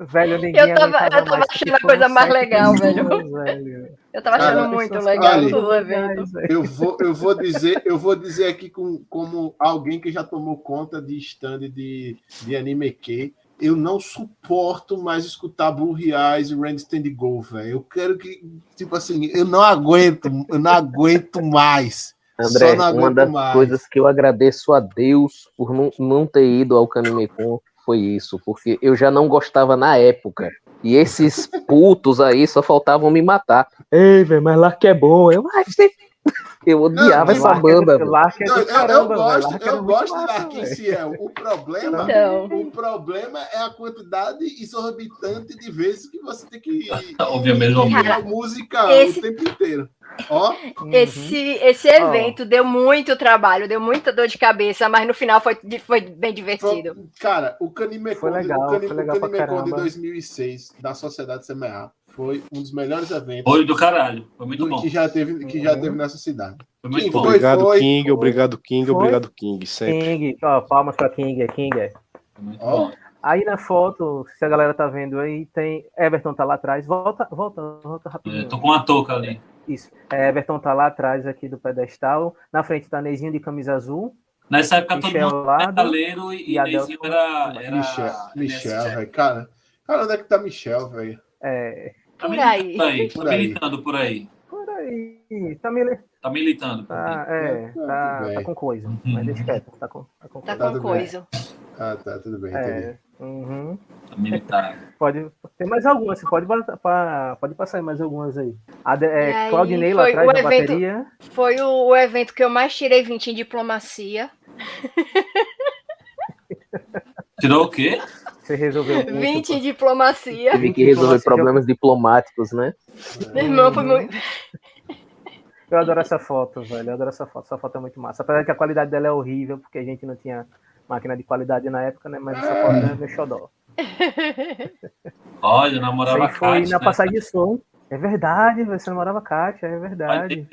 Velho, ninguém Eu tava- eu tava mais, achando a coisa mais legal, pessoas, velho. Eu tava achando Cara, muito legal ali. o evento. Eu vou, eu vou dizer, eu vou dizer aqui com, como alguém que já tomou conta de stand de, de anime que eu não suporto mais escutar Blue Eyes e Randy Stand Go, velho. Eu quero que, tipo assim, eu não aguento, eu não aguento mais. André, Só não uma aguento das mais. coisas que eu agradeço a Deus por não, não ter ido ao Canimecon foi isso, porque eu já não gostava na época. E esses putos aí só faltavam me matar. Ei, velho, mas lá que é bom. Eu, ai, você... eu odiava Não, essa Lark é do- banda. Lark é Não, eu, eu caramba, velho. gosto, Lark é eu gosto de massa, Larkin. Ciel. O problema, Então. o problema é a quantidade exorbitante de vezes que você tem que Ouvir a mesma ouvir música. a música esse- o tempo inteiro. Ó, Uhum. Esse, esse evento deu muito trabalho, deu muita dor de cabeça, mas no final foi, foi bem divertido. Foi- Cara, o Canimecon, Foi legal, o Cani- foi legal o pra Canimecon de caramba. 2006 da Sociedade CMA foi um dos melhores eventos Olho do caralho. Foi muito bom. que já teve que já Uhum. teve nessa cidade. Foi muito Quem bom. foi? Obrigado, King, obrigado, King, Foi? obrigado, King. Sempre. King, ó, palmas pra King, King. Foi muito Ó. bom. Aí na foto, se a galera tá vendo aí, tem. Everton tá lá atrás. Volta, volta, volta Eu rapidinho. tô com a touca ali. Isso. É, Everton tá lá atrás aqui do pedestal. Na frente tá Neizinho de camisa azul. Nessa época todo Michel mundo Lado era metaleiro e, e Adel- Neizinho era, era Michel, Michel, velho. Cara, cara, onde é que tá Michel, velho? É, Tá Por militando aí. aí. Tá Por aí. militando por aí. por aí. Tá. Tá militando. por tá, aí. é, Tá tá, tá com coisa. Mas deixa quieto. Tá com, tá com Tá coisa. com bem. coisa. Ah, tá, tudo bem. É, uhum. Tá militando. Pode, tem mais algumas, você pode, pode passar aí mais algumas aí. A de, é, aí, Claudinei lá atrás da evento- bateria. Foi o, o evento que eu mais tirei 20 em diplomacia. Tirou o quê? Você resolveu. 20 em diplomacia. Tive que resolver problemas diplomáticos, né? Meu irmão foi muito. Eu adoro essa foto, velho. Eu adoro essa foto. Essa foto é muito massa. Apesar que a qualidade dela é horrível, porque a gente não tinha máquina de qualidade na época, né? Mas essa foto é meu xodó. Olha, eu Isso namorava aí foi a Kátia, na né? passagem de som. É verdade, velho. Você namorava a Kátia, é verdade.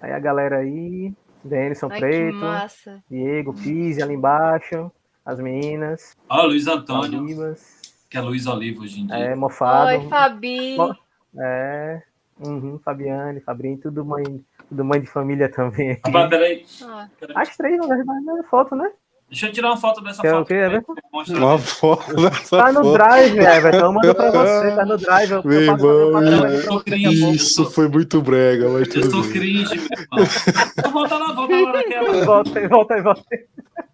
Aí a galera aí, Denison Ai, Preto, massa. Diego, Pise ali embaixo, as meninas, Olha, Luiz Antônio, Olivas, que é Luiz Oliva hoje em dia. é, Mofado. Oi, Fabi. Bom, É, uhum, Fabiane, Fabrinho, tudo mãe, tudo mãe de família também. aqui. Rapaz, peraí. Ah. As três, na verdade, na foto, né? Deixa eu tirar uma foto dessa Quer o foto. quê, Everton? pra mostrar. Uma foto dessa Tá no drive, Everton. Eu mando pra você, tá no drive. Eu, Meu eu eu irmão, daqui a pouco. Isso foi muito brega, mas Eu tudo sou bem. cringe, meu irmão. Então, volta lá, volta lá naquela. Volta aí, volta aí, volta aí.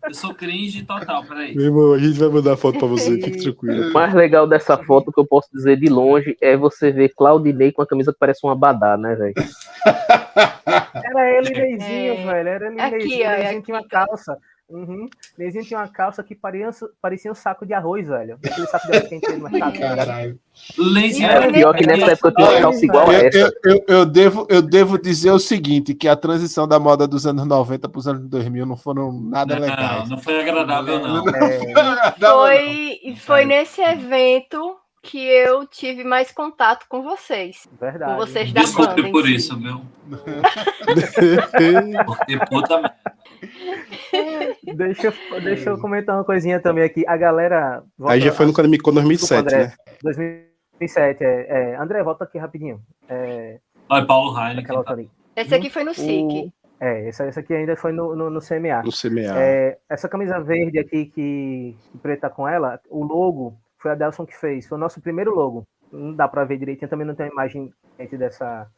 Eu sou cringe total, peraí. Meu irmão, a gente vai mandar foto pra você, fique tranquilo. O mais legal dessa foto que eu posso dizer de longe é você ver Claudinei com a camisa que parece um abadá, né, velho? Era ele e Neizinho, É. velho. Era ele e Aqui, Neizinho. ó, é Neizinho aqui. tinha uma calça. Uhum. Tinha uma calça que parecia, parecia um saco de arroz, velho. Aquele saco de arroz que a gente tem no mercado. tá? Caralho. É, Boy. Pior que nessa época eu tinha uma calça igual a essa. eu, eu, eu devo, eu devo dizer o seguinte, que a transição da moda dos anos 90 para os anos 2000 não foram nada Não, legais. não foi agradável, não. É, Não, Foi, foi nesse evento que eu tive mais contato com vocês. verdade. Com vocês da Desculpe banda. por si. isso, viu? Porque puta merda. Deixa, eu- deixa eu comentar uma coisinha também aqui. A galera. Aí já foi no Canamicon 2007, Desculpa, né? André. 2007, é, é. André, volta aqui rapidinho. É, Olha, Paulo Heineken. ali. Esse aqui foi no SIC. O- É, essa, essa aqui ainda foi no, no, no CMA. No CMA. É, essa camisa verde aqui que, que preta com ela, o logo foi a Delson que fez. Foi o nosso primeiro logo. Não dá pra ver direitinho, também não tem a imagem dessa,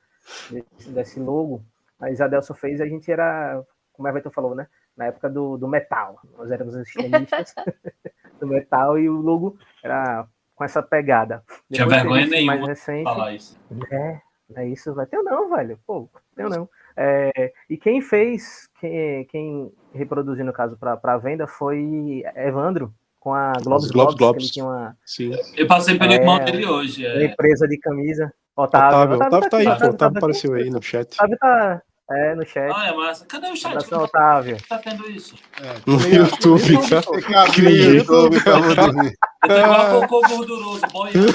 desse, desse logo. Mas a Delson fez, a gente era, como a Everton falou, né? Na época do, do metal. Nós éramos os extremistas do metal e o logo era com essa pegada. Tinha Depois vergonha esse mais nenhuma recente. Falar isso. É, é isso, vai ter não, velho. Pô, tem não. É, e quem fez, quem, quem reproduziu no caso para venda foi Evandro. com a Globes Os Globes, Globes, que tinha uma, Sim. Eu passei pelo É, irmão dele hoje. uma É. empresa de camisa. Otávio, Otávio, Otávio tá aí, pô. aqui, Otávio tá apareceu aqui. aí no chat. Otávio tá é, no chat. Ah, é massa. Cadê o chat? Abração, Como Otávio. tá tendo isso? No YouTube, tá? Tem que abrir o Cringe. YouTube ver. Eu tô igual cocô gorduroso, boiando.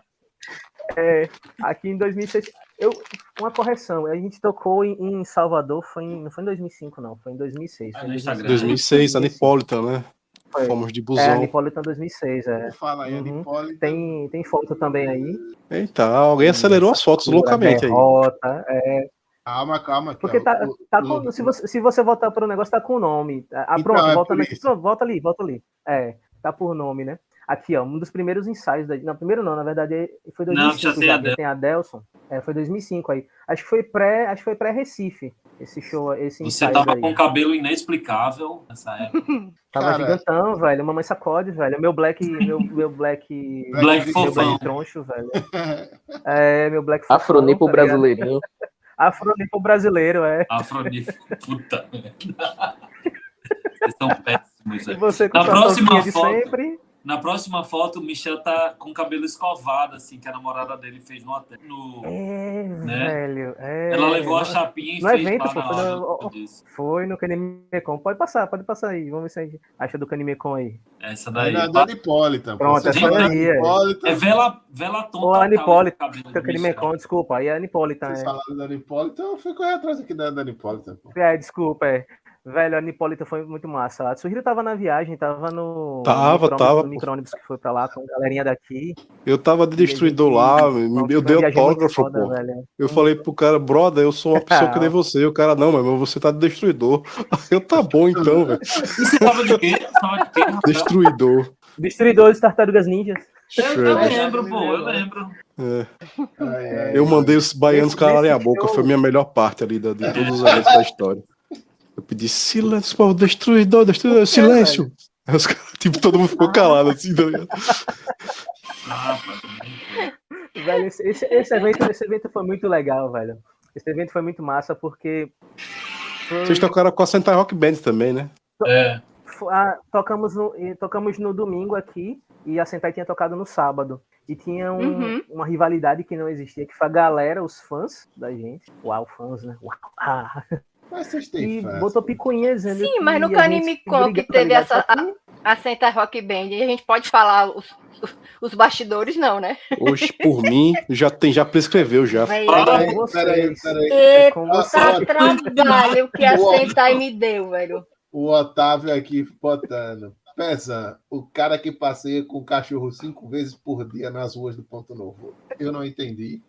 É, aqui em 2006, eu, uma correção, a gente tocou em, em Salvador, foi em, não foi em 2005 não, foi em 2006. Ah, foi no em Instagram. 2006, a Nipólita, né? Foi. Fomos de É, busão. Nipolitan 2006, é. Fala aí, Uhum. Tem, tem foto também aí. Eita, alguém acelerou as fotos loucamente aí. Derrota, é, Calma, calma. porque que, tá, o- tá o- com, se, você, se você voltar para o negócio, tá com o nome. Ah, Então, pronto, é volta, pronto, volta ali, volta ali. É, tá por nome, né? Aqui, ó, um dos primeiros ensaios. Da, não, primeiro não, na verdade foi Não, 2005. já tem já, a Del- tem a Delson. É, foi 2005 aí. Acho que foi pré, acho que foi pré-Recife, esse show, esse Você tava aí. com um cabelo inexplicável nessa época. Tava Cara- gigantão, velho. Mamãe sacode, velho. Meu black, meu, meu black, Black meu fofão. black troncho, velho. É, meu black fofão, Afronipo tá brasileirinho. Afronipo brasileiro, é. Afrodif. Puta merda. Vocês são péssimos. Velho. Na próxima foto- sempre. Na próxima foto, o Michel tá com o cabelo escovado, assim, que a namorada dele fez no hotel. No... É, Né? velho. É, Ela levou a no- chapinha e no fez evento, pô, na foi hora no-. Foi no Canimecon. Pode passar, pode passar aí. Vamos ver se a gente acha do Canimecon aí. Essa Aí daí. na Dona Hipólita. pô. Pronto, essa daí é. Hipólita, É vela, vela tonta. Ô, Ana Hipólita, cabelo do Canimecon, desculpa. Aí é a Anipolita. Vocês É. falaram da Hipólita, eu fui correr atrás aqui da Dona Hipólita. pô. é, desculpa, é. Velho, a Anipolita foi muito massa lá. Suhiro tava na viagem, tava no. Tava, no tava, No micro-ônibus que foi pra lá com a galerinha daqui. Eu tava de destruidor lá, Foi eu dei autógrafo, foda, pô. velho. Eu falei pro cara, brother, eu sou uma pessoa que nem você. O cara, não, mas você tá de destruidor. Eu, tá bom então, velho. E você tava de quê? Você tava de quê, Rafael? Destruidor. Destruidores Tartarugas Ninjas. Eu, eu lembro, pô, eu lembro. É. Ai, ai, Eu mandei os baianos calarem a boca, show- foi a minha melhor parte ali de todos os eventos da história. Eu pedi silêncio, pô, destruidor, destruidor, silêncio. Aí os caras, tipo, todo mundo ficou calado assim, tá ligado? Velho, esse, esse, esse evento, esse evento foi muito legal, velho. Esse evento foi muito massa porque. foi- Vocês tocaram com a Sentai Rock Band também, né? É. ah, tocamos, no, tocamos no domingo aqui e a Sentai tinha tocado no sábado. E tinha um- Uhum. uma rivalidade que não existia, que foi a galera, os fãs da gente. Uau, fãs, né? Uau. Ah. Mas vocês E fã. botou picuinha dizendo Sim, mas no a Canimicon que teve essa- A Senta Rock Band, a gente pode falar os, os, bastidores, não, né? Hoje, por mim, já, tem, já prescreveu já. Véi, é Peraí, peraí, peraí. É. Tá trabalho que a. Sentai me deu, velho. O Otávio aqui botando. Pezan, o cara que passeia com o cachorro cinco vezes por dia nas ruas do Ponto Novo. Eu não entendi.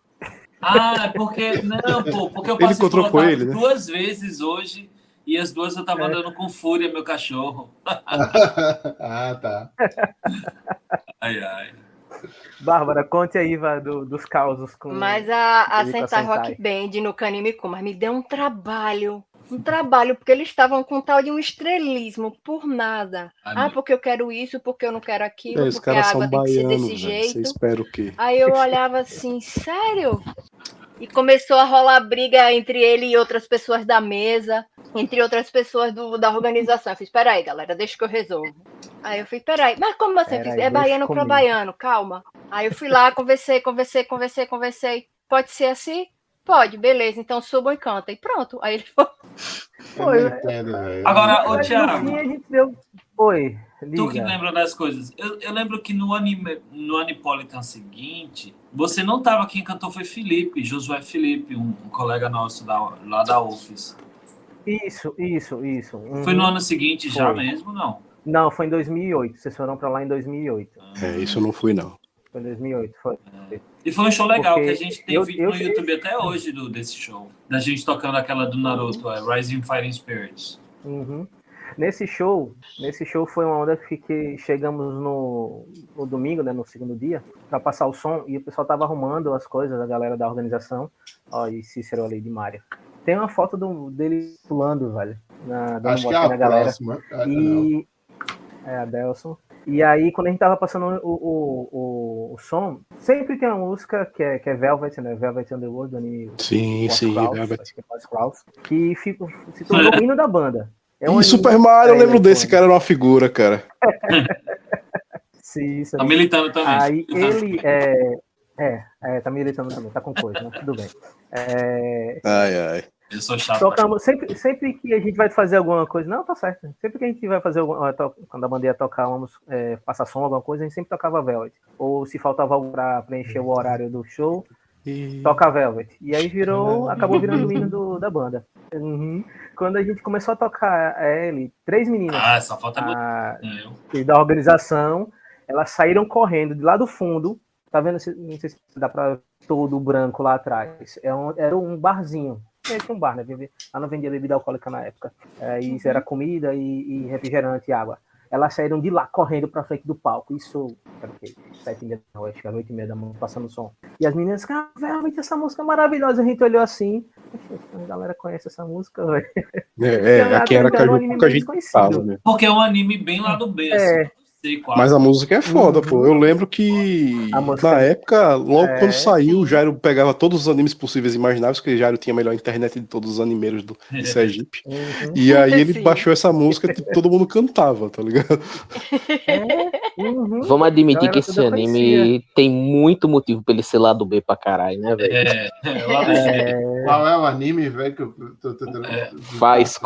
Ah, é porque. Não, pô, porque eu passei por ele, né? duas vezes hoje e as duas eu tava É. andando com fúria, meu cachorro. ah, tá. Ai, ai. Bárbara, conte aí, vai, do- dos causos com. Mas a, a Sentai. Rock Band no Canimicon, mas me deu um trabalho. Um trabalho, porque eles estavam com tal de um estrelismo por nada. Ai, Ah, meu- porque eu quero isso, porque eu não quero aquilo, É, porque a água são tem que ser baianos, desse. Você jeito. espera o quê? Aí eu olhava assim, sério? E começou a rolar briga entre ele e outras pessoas da mesa, entre outras pessoas do, da organização. Eu fiz, peraí, galera, deixa que eu resolvo. Aí eu fui, peraí, mas como assim? Eu Peraí, fiz, é baiano pra comigo. baiano, calma. Aí eu fui lá, conversei, conversei, conversei, conversei. Pode ser assim? Pode, beleza, então subam e cantem. Pronto. Aí ele falou, Eu Oi, não é- entendo. Agora, ô Thiago, deu. Oi, tu que liga. lembra das coisas. Eu, eu lembro que no, anime, no Anipolitan seguinte, você não tava, quem cantou foi Felipe, Josué Felipe, um, um colega nosso da, lá da UFES. Isso, isso, isso. Uhum. Foi no ano seguinte já Foi. mesmo, não? Não, foi em 2008. Vocês foram pra lá em 2008. É, isso eu não fui, não. Foi em 2008, foi. E foi um show legal, Porque que a gente tem eu- vídeo eu no fiz- YouTube até hoje do, desse show. Da gente tocando aquela do Naruto, é, Rising Fighting Spirits. Uhum. Nesse show, nesse show foi uma onda que, que chegamos no, no domingo, né, no segundo dia, para passar o som e o pessoal tava arrumando as coisas, a galera da organização. Ó, e Cícero ali de Mária. Tem uma foto do, dele pulando, velho, na, dando Acho que é a na galera. próxima. Não. E é a Delson. E aí, quando a gente tava passando o, o, o, o som, sempre tem uma música que é, que é Velvet, né? Velvet Underworld, do anime Sim, Wes sim. Velvet. que é Wes Kraus, que fica, se tornou o hino da banda. É um e Super Mario, eu lembro desse cara, era uma figura, cara. Sim, isso Tá militando também. Aí ele é, é, é, tá militando também, tá com coisa, né? Tudo bem. É, Ai, ai. Eu sou chato. tocamos, sempre, sempre que a gente vai fazer alguma coisa, não, tá certo. Sempre que a gente vai fazer alguma, quando a banda ia tocar, vamos é, passar som, alguma coisa, a gente sempre tocava Velvet. Ou se faltava algo pra preencher o horário do show, E- toca Velvet. E aí virou, acabou virando o hino do- da banda. Uhum. Quando a gente começou a tocar é, ele, três meninas Ah, foto é a-. Eu. e da organização, elas saíram correndo de lá do fundo. Tá vendo? se- Não sei se dá pra todo branco lá atrás. É um- era um barzinho. É um bar, né? Lá não vendia bebida alcoólica na época. É, isso era comida e, e refrigerante e água. Elas saíram de lá correndo pra frente do palco. Isso, era o quê? Sete e meia da noite, era oito e meia da manhã, passando som. E as meninas, cara, realmente essa música é maravilhosa. A gente olhou assim. "Poxa, A galera conhece essa música, velho. É, é, aqui era Era um Caju anime que a meio gente desconhecido. tava, né? Porque é um anime bem lá do B, É. assim. Mas a música é foda, Uhum. pô. Eu lembro que na é- época, logo É, quando saiu, o Jairo pegava todos os animes possíveis e imagináveis, porque o Jairo tinha a melhor internet de todos os animeiros do de Sergipe. Uhum. E aí ele baixou essa música e todo mundo cantava, tá ligado? É, uhum. Vamos admitir que esse anime tem muito motivo pra ele ser lá do B pra caralho, né, velho? É, é, É, Qual é o anime, velho, que eu tô tentando... É. Faz.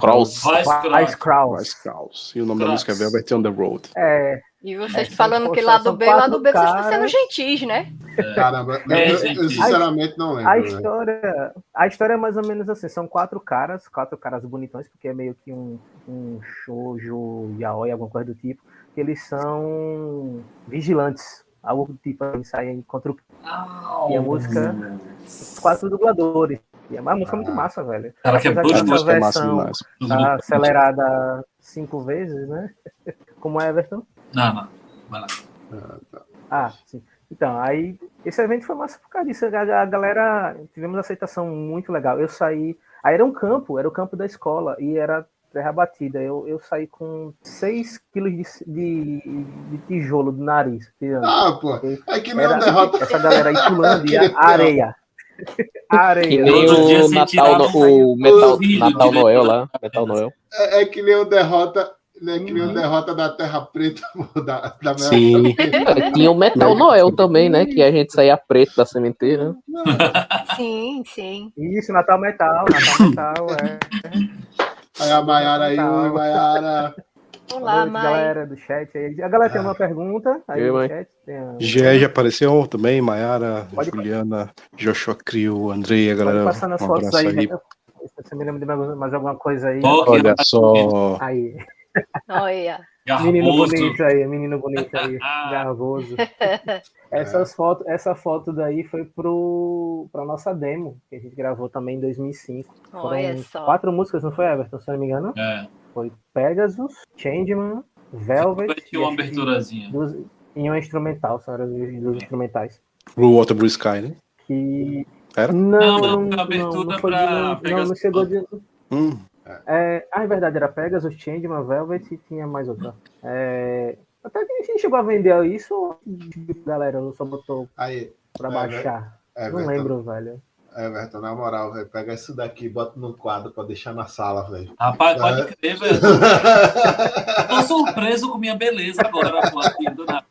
Mas Kraus. E o nome da música é Velvet on the Road. É, E vocês É, falando que lá são do B, lá quatro do B, vocês estão sendo gentis, né? Caramba, eu, É, eu- sinceramente não lembro. a velho. história, a história é mais ou menos assim, são quatro caras, quatro caras bonitões, porque é meio que um, um shoujo, yaoi, alguma coisa do tipo, que eles são vigilantes, algo do tipo, eles saem contra o E a música, os quatro dubladores. E a música é muito massa, velho. Cara, que é que A música é massa versão demais. tá acelerada cinco vezes, né? Como é, Everton? Não, não. Vai lá. Ah, sim. Então, aí esse evento foi massa por causa disso. A, a galera, tivemos aceitação muito legal. Eu saí. Aí era um campo, era o campo da escola e era terra batida. Eu, eu saí com 6 quilos de, de, de tijolo do nariz. tirando. Ah, pô, é que nem Era derrota. essa galera aí pulando e a areia. A Que areia. nem o Natal, no- o Metal, Natal Noel lá. Metal Noel. É, é que nem o derrota. É que nem Uhum. o derrota da Terra Preta da, da minha Sim. É, Tinha o Metal Noel também, né? Que a gente saía preto da sementeira. Sim, sim. Isso, Natal Metal, Natal Metal, é. Aí a Maiara aí, oi, Maiara. Boa Olá, noite, galera do chat aí. A galera tem uma pergunta aí E aí, no mãe? chat. Tem a... Gé já apareceu também, Maiara, Pode- Juliana, Joshua Crio, Andrei, a Pode galera. passar nas Um fotos aí. aí. né? Se você me lembra de mais- alguma coisa aí. Que Olha só. Aí. Olha. Menino garboso. bonito aí, menino bonito aí, garboso. Essas fotos, essa foto daí foi pro pra nossa demo, que a gente gravou também em 2005. Olha Foram só. quatro músicas, não foi, Everton? Se eu não me engano. É, Foi Pegasus, Changeman, Velvet uma e que aberturazinha. duas- e uma instrumental, são as duas instrumentais. Blue Water Blue Sky, né? Que. Era? Não, Não, não, não, não, abertura não, foi de- pra não, não, Pegasus. não chegou de. Hum. É, ah, é verdade, era Pegasus, Changeman, Velvet e tinha mais outra. É, até que a gente chegou a vender isso, a galera não só botou Aí, pra É, baixar. é, não lembro, velho. Everton, na moral, velho, pega isso daqui e bota no quadro pra deixar na sala, velho. Rapaz, pode É. crer, velho. Eu Tô surpreso com minha beleza agora, pô, aqui do nada.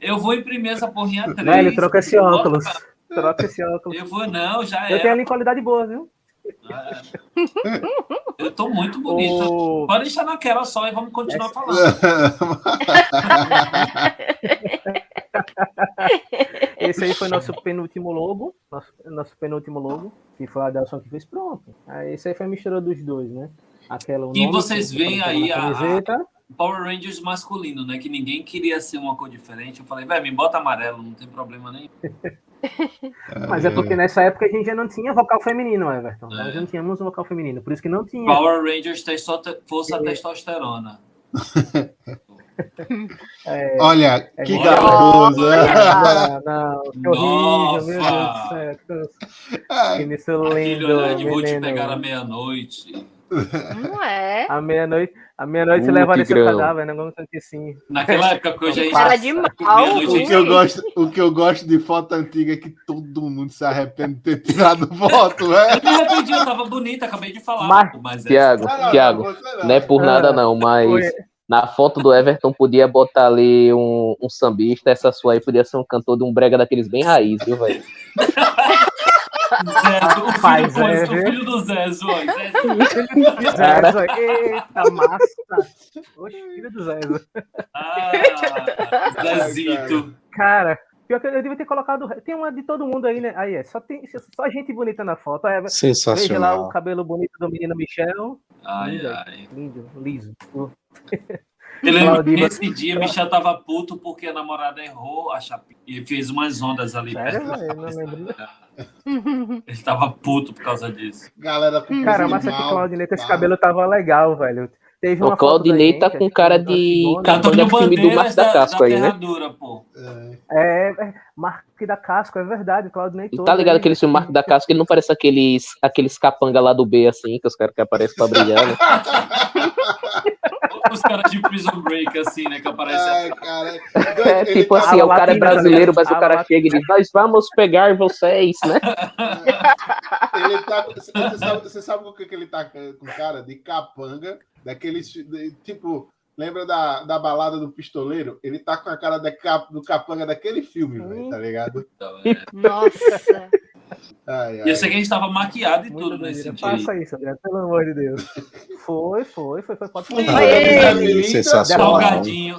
Eu vou imprimir essa porrinha 3. Velho, troca esse óculos. Troca esse óculos. Eu vou, não, já Eu é. tenho ali qualidade boa, viu? Eu tô muito bonito. Pode deixar naquela só e vamos continuar falando. Esse aí foi nosso penúltimo logo. Nosso, nosso penúltimo logo. Que foi a Delson que fez pronto. Aí esse aí foi a mistura dos dois, né? Aquela, E vocês veem aí a- camiseta. Power Rangers masculino, né? Que ninguém queria ser uma cor diferente. Eu falei, velho, me bota amarelo, não tem problema nenhum. Mas é porque nessa época a gente já não tinha vocal feminino, Everton. É. Nós não tínhamos um vocal feminino. Por isso que não tinha. Power Rangers tem só te- força É. testosterona. É, Olha, É que bom. garboso. Ah, não, que horrível, meu Deus Nossa! do céu. Que isso Aquele lindo, olhar de vou te pegar à meia-noite. Não é? À meia-noite, à meia-noite você Uh, leva ali que seu cadáver, né? Alguma coisa assim. Naquela época que hoje a gente. Era de mal. Meia-noite, O que, eu gosto, o que eu gosto de foto antiga é que todo mundo se arrepende de ter tirado foto, velho. Eu me arrependi, eu tava bonita, acabei de falar. Mas- mas é- Tiago, Não, não, Tiago, não, é por nada não, mas foi- na foto do Everton podia botar ali um, um sambista, essa sua aí podia ser um cantor de um brega daqueles bem raiz, viu, velho? Zé, o, Rapaz, filho, é, o viu? filho do Zé, Zói. Zé. Zé, Eita, massa! Oxe, filho do Zé. ah, Zezito. Cara, pior que eu devia ter colocado. Tem uma de todo mundo aí, né? Aí é, só tem só gente bonita na foto. Aí, veja lá o Sensacional. cabelo bonito do menino Michel. Ai, ai. Lindo, liso. Eu lembro que nesse dia Michel tava puto porque a namorada errou a chapinha e fez umas ondas ali Sério? Não lembro. Ele tava puto por causa disso. Galera com Cara, mas de é que mal, Claudinei, esse tá? cabelo tava legal, velho. Teve O uma da Claudinei tá com cara da de Simone. Capanga Antônio filme do Bandeiras Márcio da Casco aí, né? Pô. É. É, é, Marque da Casco, é verdade. Claudinei E todo. tá ligado ele- aquele filme Marco da Casca, ele não parece aqueles, aqueles capanga lá do B, assim, que os caras que aparecem pra brilhar, né? Os caras de Prison Break, assim, né? Que aparecem Ai, cara. É tipo tá- assim, o cara é tá brasileiro, ligado? mas o cara chega e diz, nós vamos pegar vocês, né? Ele tá. Você sabe, você sabe o que, que ele tá com cara? De capanga, daqueles. de- tipo, lembra da, da balada do pistoleiro? Ele tá com a cara da, do capanga daquele filme, velho, tá ligado? Então, é. Nossa. Ai, ai. E eu sei que a gente tava maquiado e Muito tudo nesse dia. aí. Faça isso, André, pelo amor de Deus. Foi, foi, foi, foi. Pode Foi.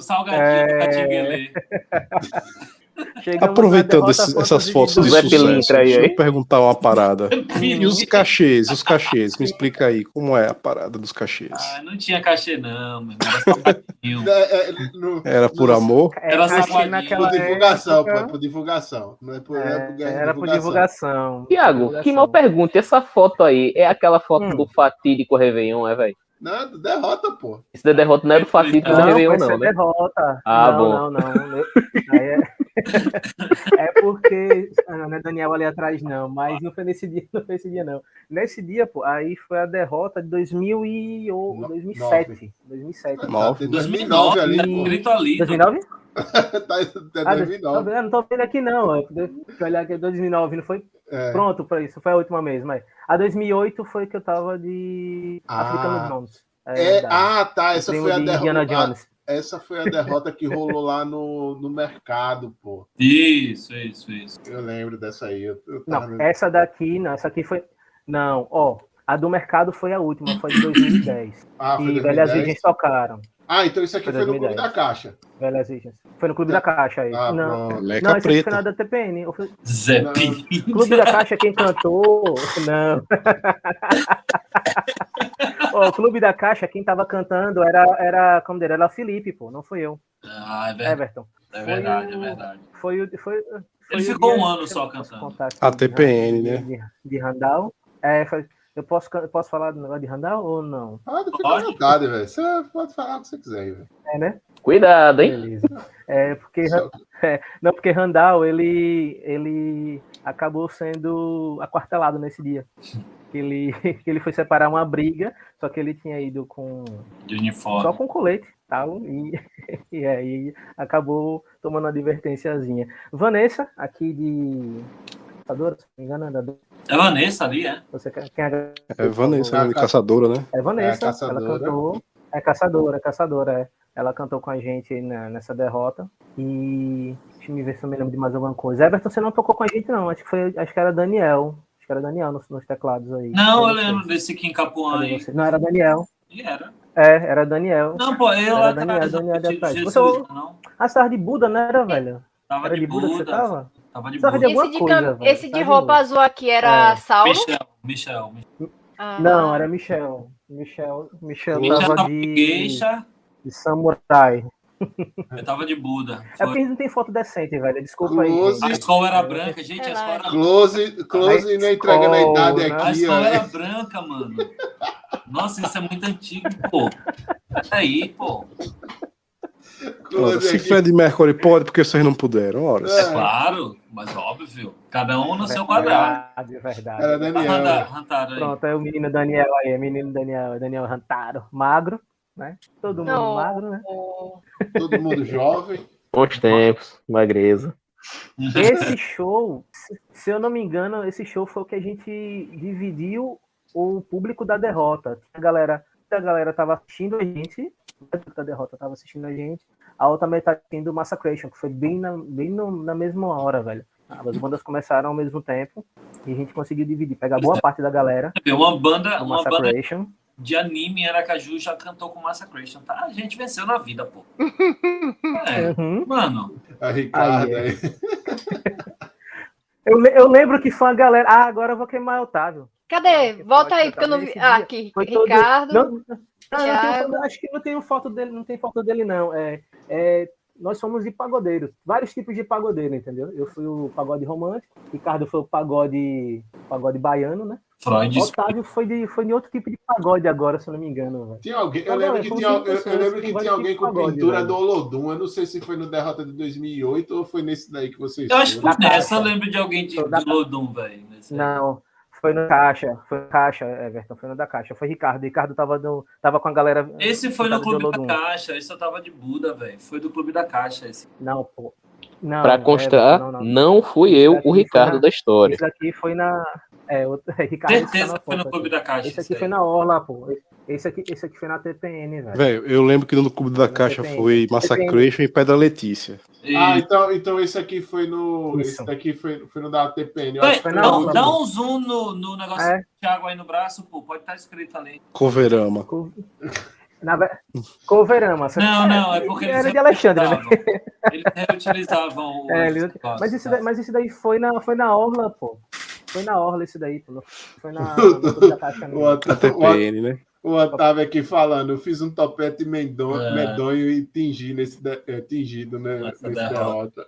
Salgadinho, É. Aproveitando na derrota esses- contra essas os fotos de sucesso, deixa aí. eu perguntar uma parada. E os cachês, os cachês, me explica aí, como é a parada dos cachês? Ah, não tinha cachê, não, meu. Era. É, é, no- Era por no- amor? É, Era salgadinho. naquela Por divulgação, época, pô, por divulgação. Não é por, não é por era por divulgação. Tiago, que mal pergunta, essa foto aí é aquela foto Hum. do fatídico Réveillon, é, velho? Não, derrota, pô. Esse da derrota não é do fatídico do Não, Réveillon, não, né? derrota. Ah, não, bom. não, não, Meu- Aí é... é porque. Ah, não é Daniel ali atrás, não. Mas não foi nesse dia, não foi nesse dia, não. Nesse dia, pô, aí foi a derrota de 2000 e... ou No- 2007. 2007. Nove. Tem 2009 ali, tá pô. escrito ali. 2009? Tá, é Ah, 2009. eu não tô vendo aqui, não. Eu Deixa eu olhar aqui, 2009, não foi É. pronto pra isso. Foi a última mesmo. Mas a 2008 foi que eu tava de Ah. Africano Jones. É, verdade. ah, tá. Essa foi a derrota. Jones. Essa foi a derrota que rolou lá no, no mercado, pô. Isso, isso, isso. Eu lembro dessa aí. Eu, eu Não, tava essa daqui, não, essa aqui foi. Não, ó. A do mercado foi a última, foi de 2010. Ah, foi e 2010? Velhas Virgens tocaram. Ah, então isso aqui Foi foi no Clube 2010. da Caixa. Foi no Clube da Caixa aí. Ah, não. Leca não, esse aqui foi na da TPN. Fui- Zé Não. Pinto. Clube da Caixa, quem cantou. Não. O Clube da Caixa, quem tava cantando era, era, como dele, era Felipe, pô, não fui eu. Ah, é verdade. Everton. É verdade, é verdade. Foi o. Foi, foi Ele ficou um ano só cantando. A TPN, de- né? De, de Randall. É, foi- eu posso, eu posso falar do negócio de Randall ou não? Pode ficar Pode. à vontade, velho. Você pode falar o que você quiser velho. É, né? Cuidado, hein? Beleza. É, porque, Só- é, não, porque Randall, ele, ele acabou sendo aquartelado nesse dia. Que ele, que ele foi separar uma briga, só que ele tinha ido com De só uniforme. com colete, tal, e, e aí acabou tomando uma advertênciazinha. Vanessa, aqui de Caçadora, se não me engano, é da- É Vanessa ali, é? você quer, quem é, É Vanessa, né, de caçadora, né? é Vanessa, É, caçadora. ela cantou, é caçadora, é caçadora, é. Ela cantou com a gente na- nessa derrota. E deixa eu me ver se eu me lembro de mais alguma coisa. Everton, você não tocou com a gente, não. Acho que foi, acho que era Daniel. Acho que era Daniel nos, nos teclados aí. Não, eu lembro desse Kim Capuã aí. Não, era Daniel. E era. É, era Daniel. Não, pô, eu Era Daniel, atrás. Daniel de atrás. Jesus, Você- não. Ah, você tava de Buda, não era, velho? Tava Era de de Buda que você Buda. tava? Tava de Tava de Esse de, coisa, cam- esse de tá de roupa boa. azul aqui era É. Saulo? Michel, Michel. Ah. Não, era Michel. Michel, Michel Michel tava tava de queixa, de samurai. eu tava de Buda. É porque eles não tem foto decente, velho. Desculpa aí. Close. A gente. escola era branca, gente, a escola era Close, close não entrega na idade A aqui, escola ó. era branca, mano. Nossa, isso é muito antigo, pô. Peraí, pô. Ora, Close se. Fred Mercury pode, porque vocês não puderam, ora. É. Claro, mas óbvio. Cada um no seu quadrado. Verdade, verdade. Era Daniel. Aí. Pronto, é o menino Daniel aí, menino Daniel, Daniel Rantaro, magro, né? Todo mundo Não. magro, né? Todo mundo jovem. Bons tempos, magreza. Esse show, se- se eu não me engano, esse show foi o que a gente dividiu o público da derrota. A galera, a galera tava assistindo a gente, metade da derrota tava assistindo a gente, a outra metade assistindo o Massacration, que foi bem na, bem no- na mesma hora, velho. As bandas começaram ao mesmo tempo e a gente conseguiu dividir, pegar boa parte da galera Uma banda, uma banda de anime em Aracaju já cantou com Massacration, tá? A gente venceu na vida, pô. É, Uhum. mano, A Ricardo Aí, é. aí. Eu, eu lembro que foi uma galera. Ah, agora eu vou queimar o Otávio. Cadê? Volta aí, porque eu não vi. Ah, aqui. Foi todo- Ricardo. Não, não, Thiago. tenho- acho que não tenho foto dele, não tem foto dele, não. É, é, nós somos de pagodeiros, vários tipos de pagodeiro, entendeu? Eu fui o pagode romântico, Ricardo foi o pagode, pagode baiano, né? Freud. Otávio foi de, foi de outro tipo de pagode agora, se eu não me engano, velho. Tinha alguém, eu Agora, lembro que tinha, eu, eu lembro que tinha alguém com pagode, pintura velho. do Olodum. Eu não sei se foi no Derrota de 2008 ou foi nesse daí que vocês Eu acho que nessa, eu lembro de alguém de, Da de Lodum, velho. Não, foi no Caixa, foi no Caixa, Everton, foi no da Caixa, foi Ricardo. Ricardo tava, no, tava com a galera. Esse foi no Clube da. Caixa, esse eu tava de Buda, velho. Foi do Clube da Caixa esse. Não, pô. Não, Pra é, constar, não, não. não fui eu o Ricardo na- da história. Esse daqui foi na. É, outro, Ricardo está Certeza que foi no Clube da Caixa. Esse aqui foi na Orla, pô. Esse aqui, esse aqui foi na TPN, velho. Velho, eu lembro que no Clube da Caixa foi Massacration e Pedra Letícia. E- Ah, então, então esse aqui foi no. Isso. Esse daqui foi, foi no da TPN. Eu Véi, acho que foi na dá, Orla, dá um zoom no, no negócio É. do Thiago aí no braço, pô. Pode estar escrito ali. Coverama. Co- Na, ve- Coverama. Não, não, é porque eles Era de Alexandre, né? Eles reutilizavam o. É, eles- mas, esse daí, mas esse daí foi na, foi na Orla, pô. Foi na Orla esse daí, pô. Foi na, O né? o Otávio aqui falando, eu fiz um topete mendonho, É. medonho e tingi nesse de- é, tingido né, Nessa nesse derrota.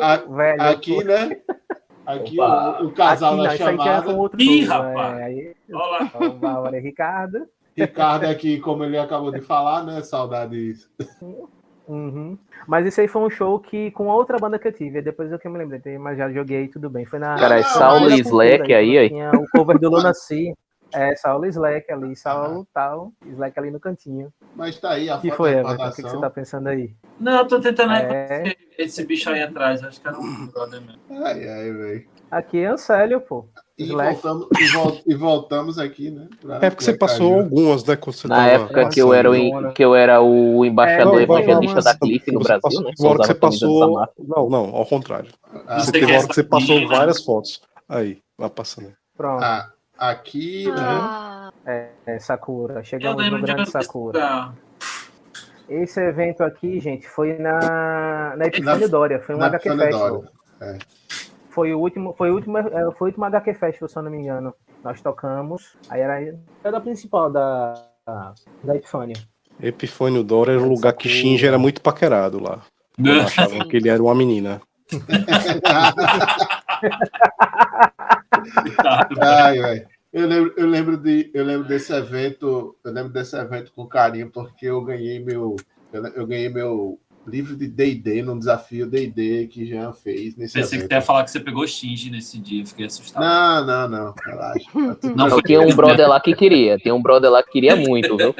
A- velho. Aqui, foi- né? Aqui Opa. o, o casal aqui, não, chamada. outro Ih, jogo, rapaz. é, aí, Olha lá. ó, o Bárbara e Ricardo. Ricardo aqui, como ele acabou de falar, né? Saudades. Uhum. Mas isso aí foi um show que com outra banda que eu tive. Depois eu que me lembrei, mas já joguei tudo bem. Foi na. Cara, é Saulo e Slack aí, aí. Tinha o cover do Luna C. É, Saulo e Slack ali, Saulo tal, Slack ali no cantinho. Mas tá aí a O que foto foi, Everton? O que, que você tá pensando aí? Não, eu tô tentando É. esse bicho aí atrás. Acho que era um brother mesmo. Ai, ai, velho. Aqui é o Célio, pô. E voltamos, e, vol- e voltamos aqui, né? pra- É porque você passou Caju. algumas, né? Quando você Na época que eu, era o, que eu era o embaixador É, vai, evangelista vai, da Cliff no Brasil, passou- né? Teve uma hora que você passou. Não, não, ao contrário. Ah, Você teve uma hora que você passou menina? várias fotos. Aí, vai passando. Pronto. ah, aqui, né? Ah, É, Sakura. Chegamos no grande Sakura. tá. Esse evento aqui, gente, foi na, na Epifânio Na- Dória. Foi um HQ Festival. Dória, Foi o último, foi o último, é, foi o último HQ Festival, se eu não me engano. Nós tocamos. Aí era, era a principal da, da Epifânio. Epifânio Dora era um lugar que Shinji era muito paquerado lá. Eu achava que ele era uma menina. Ai, ai. Eu lembro, eu lembro de, eu lembro desse evento, eu lembro desse evento com carinho porque eu ganhei meu, eu, eu ganhei meu livro de D&D num desafio D&D que Jean fez nesse Pensei que evento. você ia falar que você pegou Shinji nesse dia. Fiquei assustado. Não, não, não, relaxa. Tá Não Não, foi tinha um brother lá que queria. Tem um brother lá que queria muito, viu?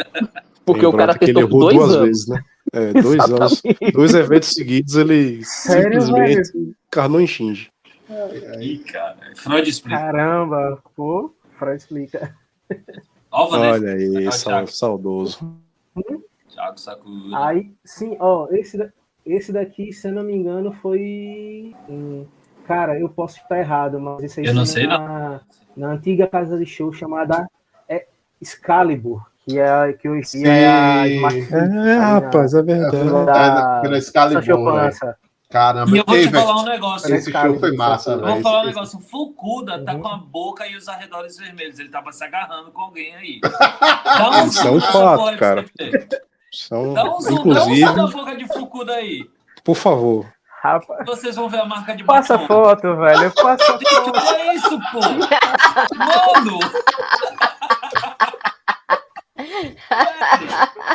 Porque Tem o cara que ele dois duas anos. vezes, né? É, dois anos. Dois eventos seguidos, ele Sério, simplesmente encarnou em Shinji. Ih, cara. Freud explica. Caramba, pô. Freud explica. Vanessa. Olha aí, sal- saudoso. Thiago Sakura. Aí, sim, ó, esse, esse daqui, se eu não me engano, foi. hum, cara, eu posso estar errado, mas isso aí Eu não foi sei, na, na antiga casa de show chamada é, Excalibur, que é, que hoje em dia é a. Smart É, rapaz, é verdade. É, da na- pela Excalibur. Panza. Caramba, E eu vou Ei, te falar um negócio. esse show foi massa, Eu vou falar um negócio. O Fukuda tá Uhum. com a boca e os arredores vermelhos. Ele tava se agarrando com alguém aí. Dá um Isso é um fato, cara. São, Dá um zoom, dá um inclusive, zoom na boca de Fukuda aí. por favor, Rapaz, Vocês vão ver a marca de passa batom. foto, velho. Passa Gente, foto. olha isso, pô! Mano!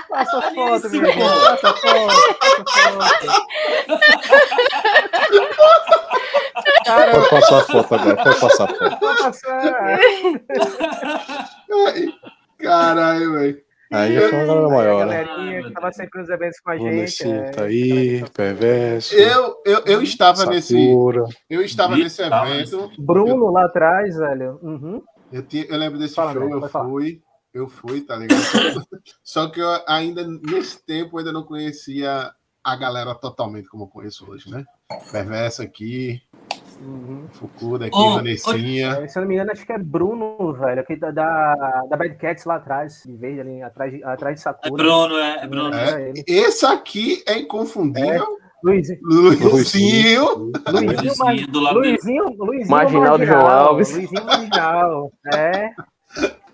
Passa Olha foto, meu irmão. pô. Passa foto. Passa foto. passar a foto agora, pode passar a foto. Ai, Caralho, velho. Aí já foi uma galera a maior, né? galerinha que tava sempre nos eventos com a gente. É, tá aí, perverso. Eu, eu, eu estava nesse. Eu estava nesse evento. Bruno lá atrás, velho. Uhum. Eu, tinha, eu lembro desse Fala, show, eu pode falar. fui. Eu fui, tá ligado? Só que eu ainda, nesse tempo, eu ainda não conhecia a galera totalmente como eu conheço hoje, né? Perverso aqui, Uhum. Fukuda aqui, Ô, Vanessinha. É, se eu não me engano, acho que é Bruno, velho, aqui da, da, da Bad Cats lá atrás, de verde ali, atrás, de- atrás de É Sakura. Bruno, é, é Bruno. É. É, ele. esse aqui é inconfundível. Luizinho, Luizinho. Luizinho, Vizinho do lado dele. Luizinho, Luizinho Marginal do João Alves. Luizinho Marginal, é.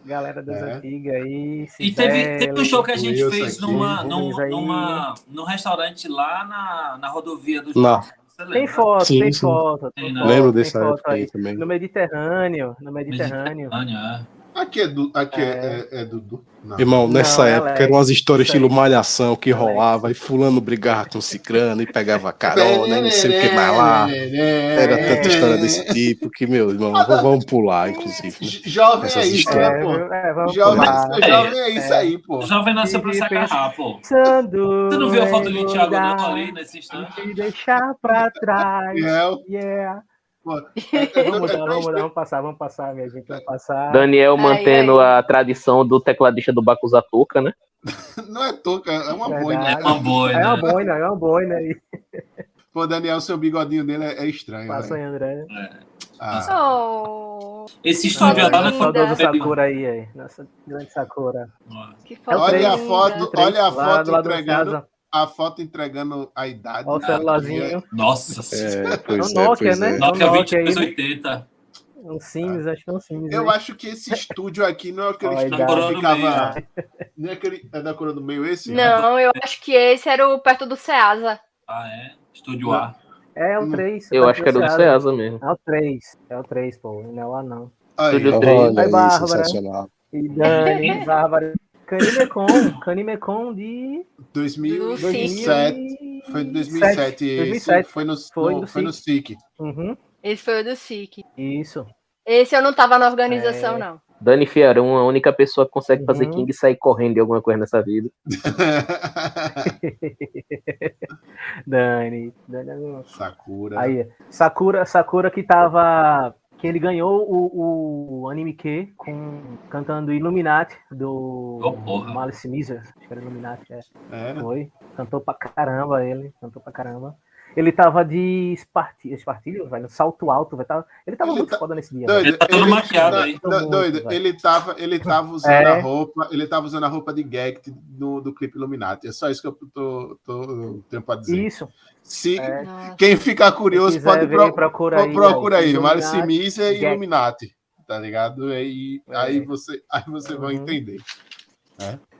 Galera das É. antigas aí. E teve, teve um show que a gente fez aqui, numa, num, numa, num restaurante lá na, na rodovia do Lá. Tem foto, Sim, tem sim. foto. Tem, Lembro tem dessa foto época aí também. No Mediterrâneo, no Mediterrâneo. Mediterrâneo, é. Aqui é, do, aqui é, é, é Dudu. Não. Irmão, nessa Não, é época Alex. eram umas histórias estilo malhação que Alex. rolava, e fulano brigava com cicrano e pegava carona, e não sei o que mais lá. Era tanta história desse tipo que, meu irmão, vamos pular, inclusive. né? Jovem Essas é isso, né, pô? É, Jovem, jovem é isso aí, pô. Jovem nasceu pra se agarrar, pô. Pensando Você não viu a foto do Thiago não ali nesse instante? te deixar pra trás. É, Yeah. Vamos mudar, vamos mudar, vamos passar, vamos passar, minha gente, vamos passar. Daniel Ai, mantendo a tradição do tecladista do Bakuzatoka, né? Não é touca, é uma boina. É uma boa, É uma né? boina, é uma boina aí. Pô, Daniel, seu bigodinho dele é, é estranho. Passa aí, André. Ah, Oh, Esse estúdio Olha lá não saudoso foi Sakura aí, aí. Nossa grande Sakura. É foto Olha a foto. olha a lá foto do da entregando. A foto entregando a idade. Olha o né? celularzinho. Nossa senhora. É, pois É um é, Nokia, pois né? é. Nokia Nokia aí, 2280. Um Sims, acho que é um Sims. Eu né? acho que esse estúdio aqui não é aquele a estúdio que ficava. Não é aquele. É da cor do meio esse? Não, eu acho que esse era o perto do Ceasa. Ah, é? Estúdio A. É o Hum. 3. Eu acho que era do Ceasa mesmo. É o 3. É o 3, pô. Não é lá não. Aí, Estúdio ó. três. Olha Vai, aí, Bárbara. sensacional. E Dani, Bárbara. Canimecon. Canimecon de 2007. Foi em 2007. esse. 2007. Foi no, Foi no, no foi no SIC. Uhum. Esse foi o do SIC. Isso. Esse eu não tava na organização, É. não. Dani Fiarão, a única pessoa que consegue fazer Uhum. King e sair correndo de alguma coisa nessa vida. Dani. Dani Sakura. Aí, Sakura, Sakura que tava. Que ele ganhou o, o anime Q com, cantando Illuminati do Oh. Malice Miser. Acho que era Illuminati, é. É. Foi. Cantou pra caramba ele. Cantou pra caramba. Ele tava de espartilho, espartilho velho, salto alto, velho. Tava, ele tava Ele muito tá- foda nesse dia. Doido, Ele tá todo maquiado não, aí. não, Muito, doido, velho. ele tava, ele tava usando É. a roupa, ele tava usando a roupa de Gect do, do clipe Illuminati. É só isso que eu tô, tô, tenho pra dizer. Isso. Se, É. Quem ficar curioso pode ver, pro, procura aí, procura ó, aí, Malice Miser e. Illuminati, tá ligado? Aí, É. aí você, aí você vai Uhum. entender.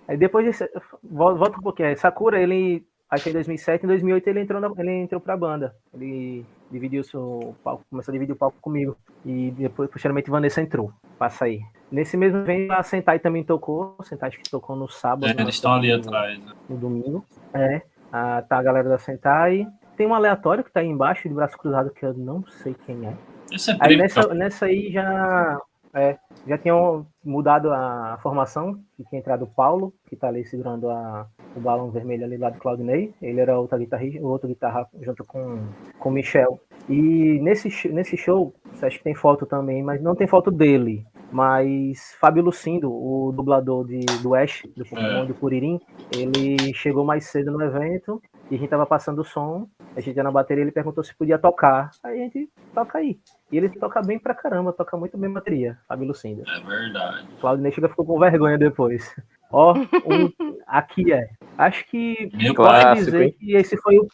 Aí depois desse, vol- volta um pouquinho. aí, Sakura, ele acho que em 2007, em 2008 ele entrou na, ele entrou pra banda. Ele dividiu o seu palco, começou a dividir o palco comigo e depois posteriormente Vanessa entrou. Passa aí. Nesse mesmo evento a Sentai também tocou, a Sentai acho que tocou no sábado, É, né, eles estão ali no- atrás. né? no domingo. É, a, tá a galera da Sentai. Tem um aleatório que tá aí embaixo de braço cruzado que eu não sei quem é. É Aí nessa, nessa aí já, é, já tinham mudado a formação, que tinha entrado o Paulo, que tá ali segurando a, o balão vermelho ali lá do Claudinei. Ele era outra guitarrista, o outro guitarra junto com, o Michel. E nesse, nesse show, você acha que tem foto também, mas não tem foto dele. Mas Fábio Lucindo, o dublador de, do Ash, do Pokémon É. do Kuririn, ele chegou mais cedo no evento e a gente tava passando o som. A gente ia na bateria ele perguntou se podia tocar. Aí a gente toca aí. E ele toca bem pra caramba, toca muito bem bateria, Fábio Lucinda. É verdade. Claudio chega ficou com vergonha depois. Ó, um, aqui é. Acho que Meu posso clássico, dizer hein? que esse foi o.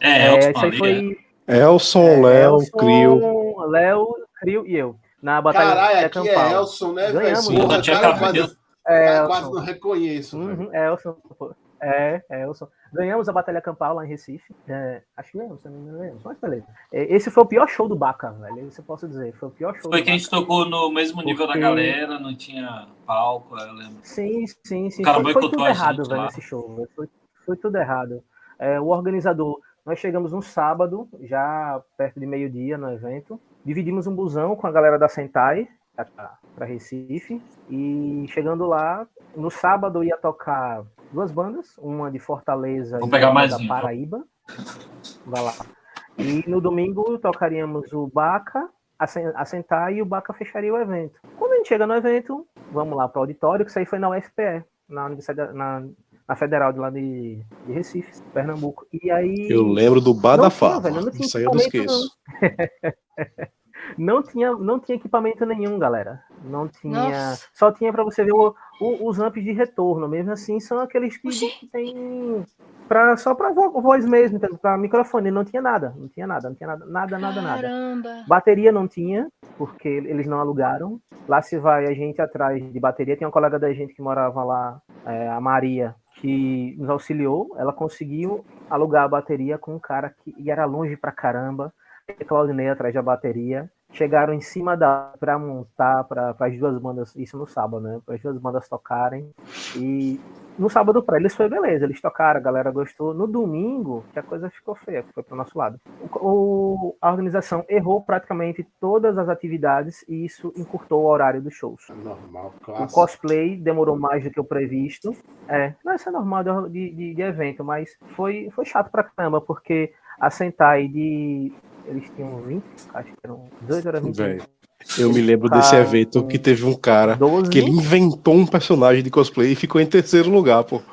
É, É, Elton esse aí é. foi. Elson, Léo, Elson, Crio. Léo, Crio e eu. Na batalha Caralho, de aqui é Campal. Elson, né, velho? Ganhamos, Porra, né? Tinha cara, quase, É, quase não reconheço. Uhum, Elson. pô. É, Elson. Ganhamos a Batalha Campal lá em Recife. É, acho que ganhamos, se não ganhamos. Mas beleza. É, Esse foi o pior show do Baca, velho. Isso eu posso dizer. Foi o pior show Foi que a gente tocou no mesmo nível Porque- da galera, não tinha palco, eu lembro. Sim, sim, sim. O cara Foi, foi tudo errado, velho, lá. nesse show. velho. Foi, foi tudo errado. É, o organizador, nós chegamos um sábado, já perto de meio-dia no evento. Dividimos um busão com a galera da Sentai para Recife e chegando lá, no sábado ia tocar duas bandas, uma de Fortaleza Vou e pegar uma mais da um, então. Paraíba. Vai lá. E no domingo tocaríamos o Baca, a Sen- a Sentai e o Baca fecharia o evento. Quando a gente chega no evento, vamos lá para o auditório, que isso aí foi na UFPE, na Universidade, na, na Federal de lá de, de Recife, Pernambuco. E aí. Eu lembro do Badafá. Isso aí eu não esqueço. Não tinha, não tinha equipamento nenhum, galera. Não tinha. Nossa. Só tinha para você ver o- o- os amps de retorno. Mesmo assim, são aqueles que, que tem. Pra, só para voz mesmo, para microfone. Não tinha nada. Não tinha nada. Não tinha nada, nada, nada, nada. Caramba. Bateria não tinha, porque eles não alugaram. Lá se vai a gente atrás de bateria. Tem uma colega da gente que morava lá, é, a Maria, que nos auxiliou. Ela conseguiu alugar a bateria com um cara que era longe pra caramba. E Claudinei atrás da bateria. Chegaram em cima da para montar para as duas bandas, isso no sábado, né? Para as duas bandas tocarem. E no sábado para eles foi beleza, eles tocaram, a galera gostou. No domingo, que a coisa ficou feia, foi pro nosso lado. O- o- a organização errou praticamente todas as atividades e isso encurtou o horário dos shows. Normal, O clássico. cosplay demorou mais do que o previsto. É, não, isso é normal de, de, de evento, mas foi, foi chato pra caramba, porque a Sentai de. Eles tinham 20, acho que eram 18 era 20. Velho, Eu me lembro desse evento que teve um cara 12. que ele inventou um personagem de cosplay e ficou em terceiro lugar, pô.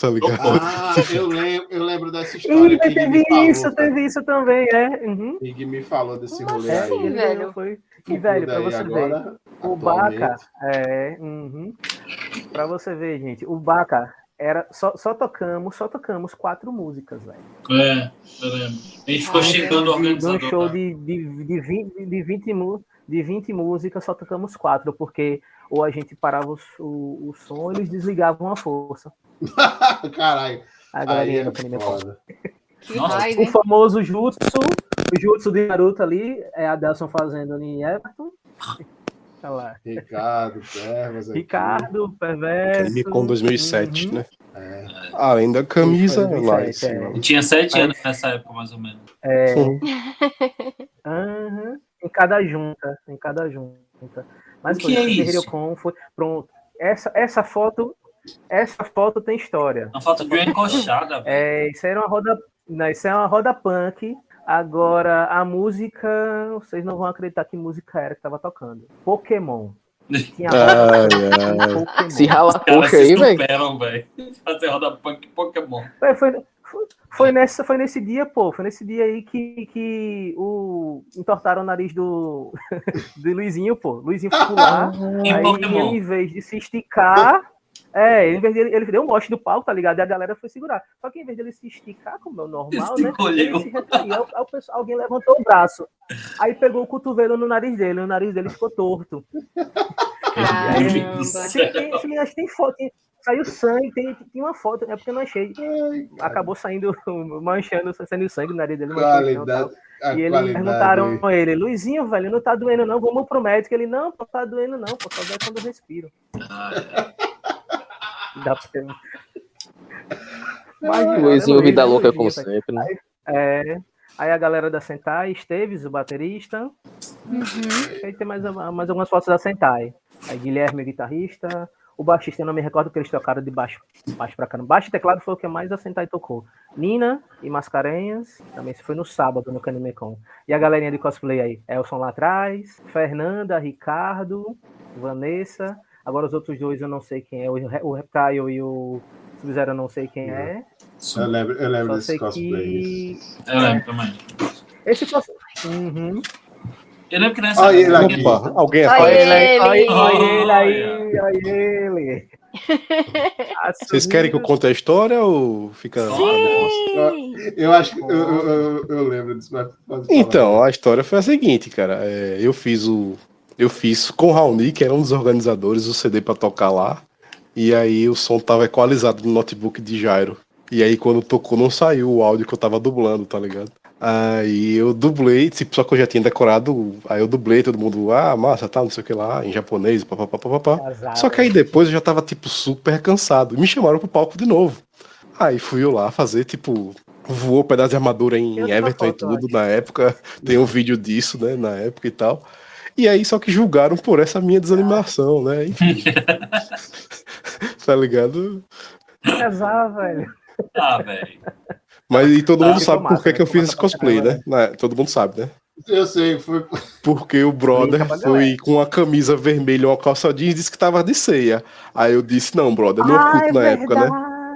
Tá ligado? Ah, eu lembro, eu lembro dessa história Ih, teve falou. isso, cara. teve isso também, é. Uhum. Ig me falou desse Como rolê É, assim, aí. velho? Foi... E, velho, pra você agora, ver, o atualmente. Baca, é, uhum. pra você ver, gente, o Baca era, só, só tocamos, só tocamos quatro músicas, velho. É, eu lembro. A gente ficou Ah, xingando o De, de um organizador. show né? de, de, de, 20, de, 20, mu- de 20 músicas, só tocamos quatro, porque ou a gente parava o, o, o som, ou eles desligavam a força. Caralho. A galerinha é do anime foda. Que Nossa, O famoso Jutsu, o Jutsu de Naruto ali, é a Delson fazendo em Everton. Olha lá. Ricardo, Pervas aqui. Ricardo, Perverso. Anime com 2007, Uhum. né? É. Além da camisa Foi lá em 2007, cima. Eu tinha sete anos nessa época, mais ou menos. É. Uhum. Em cada junta, em cada junta. Mas O que é foi, isso? Heryocon foi pronto. Essa, essa foto, essa foto tem história. A falta de uma encoxada, velho. É, isso aí era uma roda, não, isso é uma roda punk. Agora a música, vocês não vão acreditar que música era que tava tocando. Pokémon. Tinha Ai, ai. Pokémon. Se rala se aí, velho. Fazer roda punk Pokémon. Foi, foi, foi, foi nessa, foi nesse dia, pô. Foi nesse dia aí que, que o, entortaram o nariz do, do Luizinho, pô. Luizinho foi pular. Em aí em vez de se esticar. É, em vez de ele, deu um mote do palco, tá ligado? E a galera foi segurar. Só que em vez dele se esticar, como é o normal, né? Ele se retraiu. Alguém levantou o braço. Aí pegou o cotovelo no nariz dele, e o nariz dele ficou torto. Do Caramba. Tem, tem, acho que tem foto, tem- saiu sangue, tem, tem uma foto, é porque eu não achei. Acabou saindo, manchando, saindo sangue no nariz dele. Qualidade. A E eles perguntaram a ele, Luizinho, velho, não tá doendo não, vamos pro médico. Ele, não, não tá doendo não, pô, só dói quando eu respiro. Dá pra ter... Mas, Luizinho, cara, vida louca como sempre, né? É, aí a galera da Sentai, Esteves, o baterista. Uhum. Aí tem mais, mais algumas fotos da Sentai. Aí Guilherme, o guitarrista. O baixista, eu não me recordo que eles tocaram de baixo, baixo pra caramba. Baixo e teclado foi o que mais a Sentai tocou. Nina e Mascarenhas, também isso foi no sábado no Canimecon. E a galerinha de cosplay aí, Elson lá atrás, Fernanda, Ricardo, Vanessa. Agora os outros dois eu não sei quem é, o Re- o Reptile e o Sub-Zero eu não sei quem é. Eu lembro, eu lembro desse cosplay. que. Eu lembro também. Esse cosplay. Uhum. Eu lembro que nessa Olha ele aqui. Opa, alguém Olha atrás. ele. Olha Olha. ele aí, olha ele. Vocês querem que eu conte a história ou fica. Sim! Eu acho que eu, eu, eu- eu lembro disso, mas. Então, a história foi a seguinte, cara. É, eu fiz o. Eu fiz com o Raoni, que era um dos organizadores, o CD pra tocar lá. E aí o som tava equalizado no notebook de Jairo. E aí quando tocou não saiu o áudio que eu tava dublando, tá ligado? Aí eu dublei, tipo, só que eu já tinha decorado, aí eu dublei, todo mundo, ah, massa, tá, não sei o que lá, em japonês, papapá, papapá. Só que aí depois eu já tava, tipo, super cansado. Me chamaram pro palco de novo. Aí fui eu lá fazer, tipo, voou um pedaço de armadura em Eu Everton e tudo na época. Tem um vídeo disso, né? Na época e tal. E aí, só que julgaram por essa minha desanimação, né? Enfim. tá ligado? Casar, velho. Ah, velho. Mas e todo Ah, mundo sabe por que, que eu fiz esse cosplay, né? Na- todo mundo sabe, né? Eu sei, foi. Porque o brother foi galera. com uma camisa vermelha e uma calça jeans e disse que tava de ceia. Aí eu disse, não, brother, no Ah, culto é na época, né?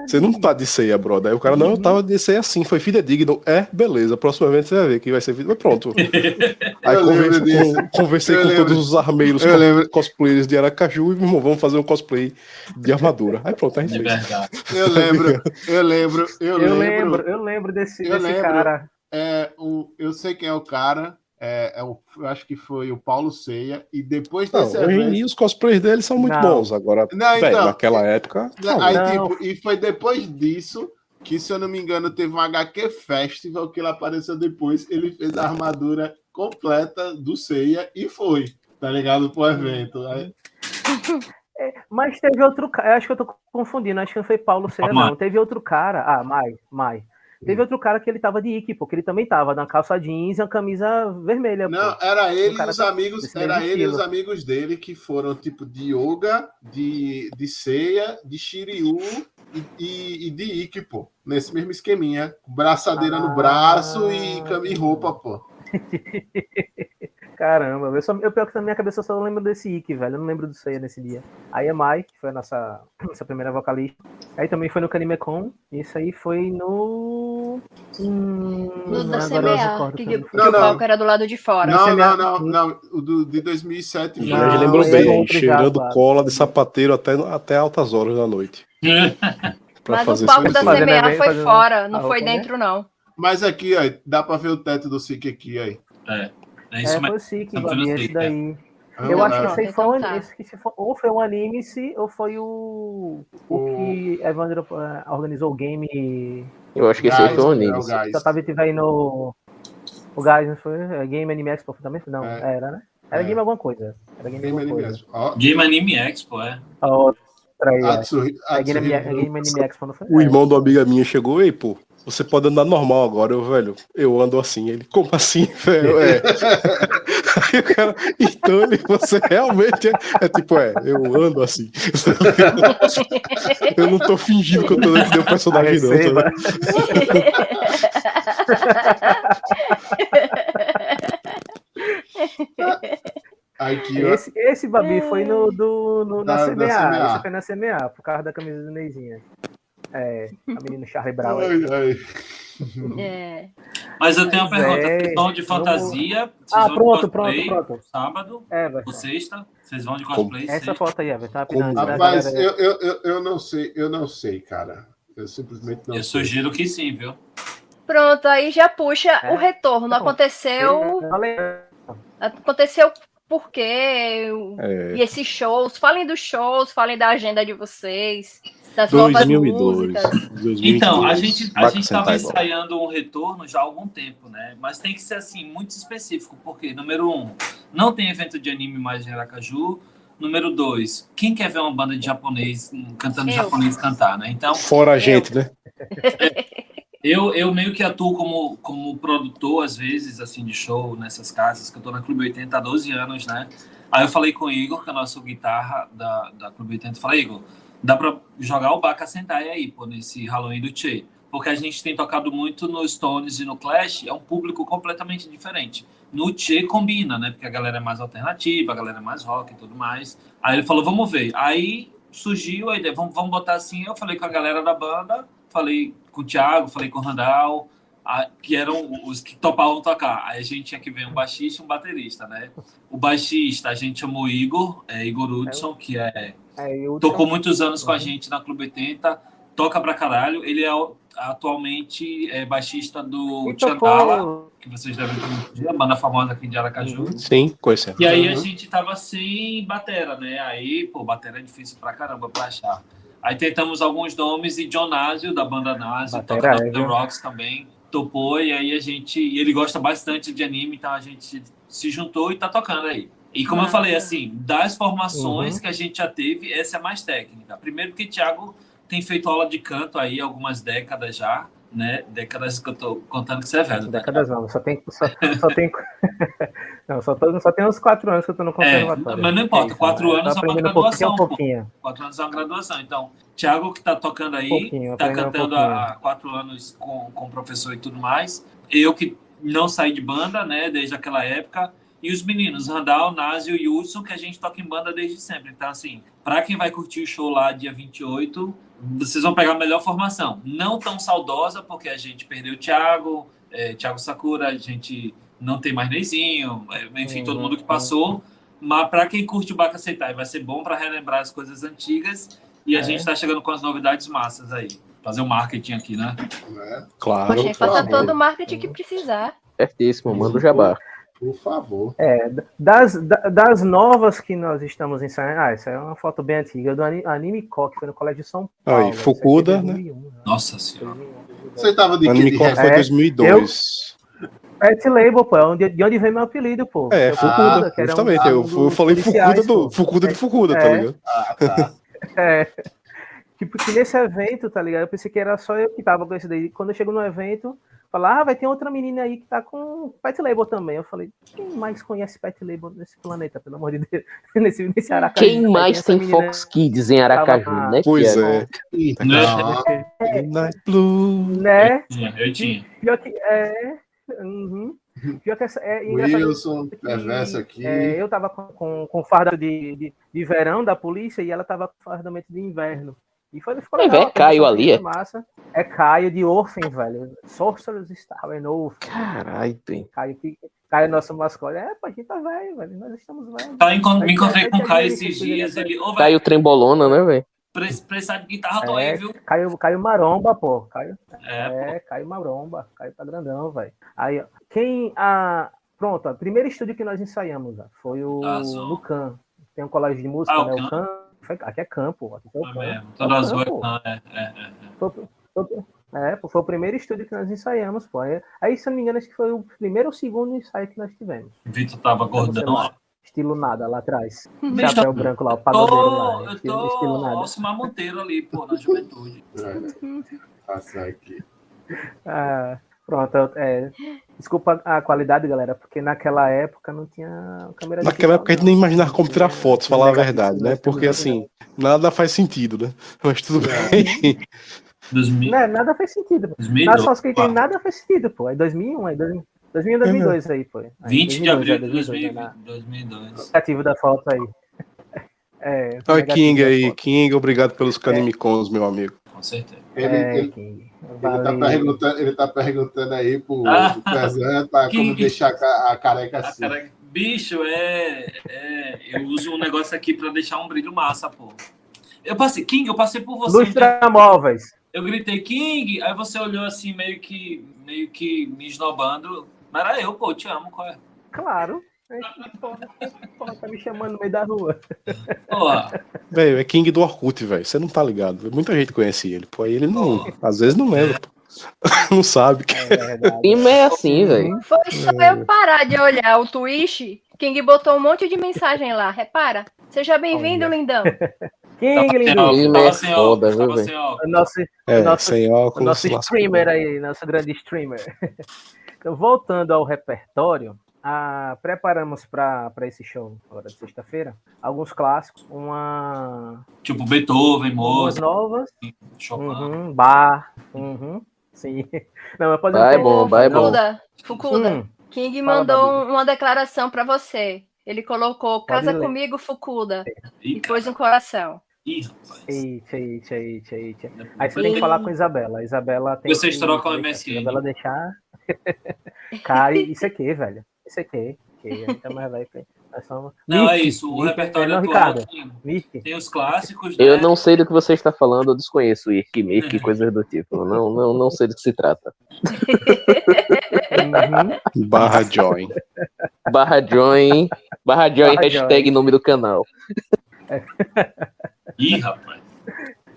Você não tá de ceia, brother. Aí o cara, não, eu tava de ceia assim, foi fidedigno. É, beleza, próxima vez você vai ver que vai ser. Mas pronto. Aí Eu disso. com, conversei Eu com lembro. todos os armeiros Eu cos- cosplayers de Aracaju e, meu irmão, vamos fazer um cosplay de armadura. Aí pronto, a gente É fez. verdade. Eu lembro, eu lembro, eu, Eu lembro. lembro, eu lembro desse, Eu desse lembro. cara. É, o, eu sei quem é o cara. É, é o, eu acho que foi o Paulo Ceia. E depois Não, desse hoje em evento. dia os cosplays deles são muito Não. bons. Agora, Não, velho, então, naquela época. não. Aí, Não. tipo, e foi depois disso que, se eu não me engano, teve um HQ Festival que ele apareceu depois. Ele fez a armadura completa do Ceia e foi, tá ligado? Pro evento. Aí- Mas teve outro cara, acho que eu tô confundindo, acho que não foi Paulo Ceia, não. Teve outro cara, ah, Mai, Mai. Teve outro cara que ele tava de Ike, porque ele também tava na calça jeans e uma camisa vermelha. Não, pô. era ele e os amigos, era ele e os amigos dele que foram tipo de yoga, de, de ceia, de Shiryu e, e, e de Ikki, pô. Nesse mesmo esqueminha. Braçadeira Ah. no braço e e roupa, pô. Caramba, eu, só, eu pior que na minha cabeça eu só lembro desse Ike, velho. Eu não lembro do Ceia nesse dia. Aí a Mai, que foi a nossa, nossa primeira vocalista. Aí também foi no Canimecon. Isso aí foi no. Hum, No da CMA, que, que Não, o não. palco era do lado de fora. Não, CMA. não, não, não. O do, de 2007 O foi. Não, lembrou bem, é cheirando claro. cola de sapateiro até, até altas horas da noite. Pra Mas fazer o palco da CMA foi fora, não foi roupa, né? dentro, não. Mas aqui, ó, dá pra ver o teto do SIC aqui, aí. É, é É, isso foi mesmo. o vendo esse daí. Ah, Eu acho que é. esse aí foi, um, esse que se for- ou foi um anime, se, ou foi o, o O- que Evandro eh, organizou o game. Eu acho que esse aí foi um é o anime. gás. Já tava tiver aí no. O Gás, não foi? É Game Anime Expo também? Não, É. era, né? Era É. Game alguma coisa. Era Game Game alguma Anime coisa. Expo. Ó, Game Anime Expo, é. A outra aí, é. Atsuri- É Game, Anime- Game Anime Expo, não foi? O É. irmão do amiga minha chegou, ei, pô, você pode andar normal agora, eu, velho. Eu ando assim. Ele, como assim, velho? É. Aí o cara, então ele, você realmente é, é tipo, é, eu ando assim. eu não tô fingindo que eu tô dentro de um personagem, não. Tá? Aqui, ó. Esse, esse Babi foi no, do, no, na da CMA. CMA. Esse foi na CMA, por causa da camisa do Neizinha. É, a menina Charlie Brown. Ai, ai. É. Mas eu tenho uma pergunta. é, Vocês vão de fantasia? Vocês Ah, pronto, pronto, cosplay pronto. Sábado É, ou velho. sexta? Vocês vão de Como? cosplay Essa sexta? foto aí, velho. Tá Como? Rapaz, galera. eu, eu, eu, eu não sei, eu não sei, cara. Eu simplesmente não Eu sei. sugiro que sim, viu? Pronto, aí já puxa É? o retorno. Tá bom. Aconteceu. Valeu. Aconteceu por quê? É, E esses shows. Falem dos shows, falem da agenda de vocês, das novas 2002. músicas. 2022. Então, a gente a gente estava ensaiando um retorno já há algum tempo, né? Mas tem que ser assim muito específico, porque número um, não tem evento de anime mais em Aracaju. Número dois, quem quer ver uma banda de japonês cantando Eu. japonês cantar, né? Então, Fora a gente, né? eu, eu meio que atuo como, como produtor, às vezes, assim, de show nessas casas, que eu tô na Clube 80 há 12 anos, né? Aí eu falei com o Igor, que é o nosso guitarra da, da Clube 80, falei, Igor, dá pra jogar o Baka Sentai aí, pô, nesse Halloween do Che. Porque a gente tem tocado muito no Stones e no Clash, é um público completamente diferente. No Che combina, né? Porque a galera é mais alternativa, a galera é mais rock e tudo mais. Aí ele falou, vamos ver. Aí surgiu a ideia, vamos, vamos botar assim. Eu falei com a galera da banda, falei com o Thiago, falei com o Randall, a- que eram os que topavam tocar. Aí a gente tinha que ver um baixista e um baterista, né? O baixista a gente chamou Igor, é Igor Hudson, que é É, eu tocou muitos anos com a Uhum. gente na Clube 80, toca pra caralho. Ele é atualmente é baixista do Chandala, tocou- que vocês devem conhecer, a banda famosa aqui de Aracaju. Sim, conhecendo. E aí a Uhum. gente tava sem batera, né? Aí, pô, batera é difícil pra caramba pra achar. Aí tentamos alguns nomes e John Násio, da banda Batera toca é, The viu? Rocks também, topou. E aí a gente... E ele gosta bastante de anime, então a gente se juntou e tá tocando aí. E como eu Massa. falei, assim, das formações Uhum. que a gente já teve, essa é a mais técnica. Primeiro porque Thiago tem feito aula de canto aí há algumas décadas já. né? Décadas que eu tô contando que você é velho. tá? Décadas não, só tem. Só, só tem não, só, tô, só tem uns quatro anos que eu tô no conservatório. mas não importa, É isso, quatro né? anos é uma aprendendo um pouquinho graduação, pô. Quatro anos é uma graduação. Então, Thiago que tá tocando aí, Pouquinho, tá aprendendo um cantando há quatro anos com, com o professor e tudo mais. Eu que não saí de banda, né, desde aquela época. E os meninos, Randall, Násio e Hudson, que a gente toca em banda desde sempre. Então, assim, para quem vai curtir o show lá dia 28, vocês vão pegar a melhor formação. Não tão saudosa, porque a gente perdeu o Thiago, é, Thiago Sakura, a gente não tem mais Neizinho, é, enfim, todo mundo que passou. Mas para quem curte o Bacaceitai, vai ser bom para relembrar as coisas antigas. E a É. gente está chegando com as novidades massas aí. Fazer o marketing aqui, né? né? Claro. Poxa, faça todo o marketing que precisar. Certíssimo, manda o jabá. Por favor. É, das, da- das novas que nós estamos ensaiando. Ah, essa é uma foto bem antiga, do Ani- Anime Co, que foi no Colégio de São Paulo. Aí, é Fukuda, né? 2001, né? Nossa senhora. 2001. Você tava de que Anime Corp foi É, 2002. Pet Label, pô, é onde, de onde vem meu apelido, pô. É, Eu Fukuda, um- justamente. eu, um eu dos falei Fukuda do. Fukuda de Fukuda, tá É. ligado? Ah, tá. É. Tipo, que nesse evento, tá ligado? Eu pensei que era só eu que tava com esse daí. Quando eu chego no evento, falar, ah, vai ter outra menina aí que tá com Pet Label também. Eu falei, quem mais conhece Pet Label nesse planeta, pelo amor de Deus? nesse, nesse Aracaju. Quem mais Essa tem Fox Kids em Aracaju, Tava- né? Pois Thiago? é. Então, Night Blue. Né? Tinha, eu tinha. Pior que é. Uhum. Pior que essa. É Wilson, que, perverso aqui. é, eu tava com, com, com farda de, de, de verão da polícia e ela tava com fardamento de inverno. E foi, ficou legal. velho, é Caio ali, é? Massa. É Caio de Orphan, velho. Sorcerer's Star é novo. Caralho, tem. Caio, Caio é nosso mascote. É, pô, a gente tá velho, velho. Nós estamos velhos. Tá, encont- me encontrei com o Caio esses dias. Ele, velho, Caio Trembolona, né, velho? pre- precisar de guitarra, tô É. aí, viu? Caio, Caio Maromba, pô. Caio, É, pô. É, caiu maromba, caiu tá grandão, velho. Aí, ó, quem a pronto, ó, primeiro estúdio que nós ensaiamos, ó, foi o Azul. no Can. Tem um colégio de música, Ah, né? O Can. Foi- Aqui é campo, aqui é o É Can. mesmo. Todo azul é é, é, é. Foi, foi- é, foi o primeiro estúdio que nós ensaiamos, pô. Aí, se eu não me engano, acho que foi o primeiro ou segundo ensaio que nós tivemos. O Vitor tava gordão, ó. Estilo nada lá atrás. Bicho, Chapéu branco lá, o pagodeiro Tô, lá. eu Estilo, tô estilo nada. Alcimar Monteiro ali, pô, na juventude. É, Passa aqui. Ah, pronto, é, desculpa a qualidade, galera, porque naquela época não tinha câmera Naquela digital, época a gente não. nem imaginava como tirar fotos, falar a verdade, né? Porque assim, nada faz sentido, né? Mas tudo bem. 2000, Não, nada faz sentido. pô. 2002. Nada só que tem nada faz sentido, pô. É 2001, é 2000, 2001, 2002 aí, pô. Aí, 20 de 2002, abril é, de 2002, 2000, né, na- 2002. Negativo da foto aí. É, Oi, King aí. King, obrigado pelos Canimicons, meu amigo. Com certeza. Ele, É, ele, ele tá perguntando, ele tá perguntando aí pro, Ah, pro que- como deixar a a careca assim. cara, bicho, é, é. Eu uso um negócio aqui pra deixar um brilho massa, pô. Eu passei, King, eu passei por você. Lustra móveis. Eu gritei King, aí você olhou assim, meio que, meio que me esnobando. Mas era eu, pô, eu te amo, qual é? Claro. É, Porra, porra, tá me chamando no meio da rua. Porra, Velho, é King do Orkut, velho. Você não tá ligado. Muita gente conhece ele. Pô, aí ele não. Às vezes não lembra. pô. não sabe. É verdade. Prima é assim, velho. Foi só eu parar de olhar o Twitch. King botou um monte de mensagem lá. Repara. Seja bem-vindo, lindão. King, tava sem óculos, tava é sem foda, óculos, O óculos. nosso, É, nosso- sem o óculos. nosso lascou. streamer aí, nosso grande streamer. Então, voltando ao repertório, ah, preparamos para esse show agora de sexta-feira alguns clássicos, uma, Tipo Beethoven, Mozart, novas, Chopin. uhum, bar, uhum, sim. Não, mas pode Bar é bom, é bom. Fukuda, Fukuda. Hum, King Fala, mandou um- uma declaração pra você. Ele colocou Casa comigo, Fukuda. E pôs um coração. Ih, rapaz. eita, eita, eita, eita. Aí você tem que falar com a Isabela. A Isabela tem Vocês que- trocam que- MSN. Isabela deixar. Cara, isso aqui, velho. Isso aqui. que Então, mais vai. Nós somos... Não, é Mickey, isso. O Mickey, repertório não, atual Ricardo. tem, Mickey. tem os clássicos, né? Eu não sei do que você está falando, eu desconheço Irk, Mirk e coisas do tipo. Não, não, não sei do que se trata. Uhum. Barra Join. Barra join, barra join, Barra hashtag join. nome do canal. Ih, rapaz.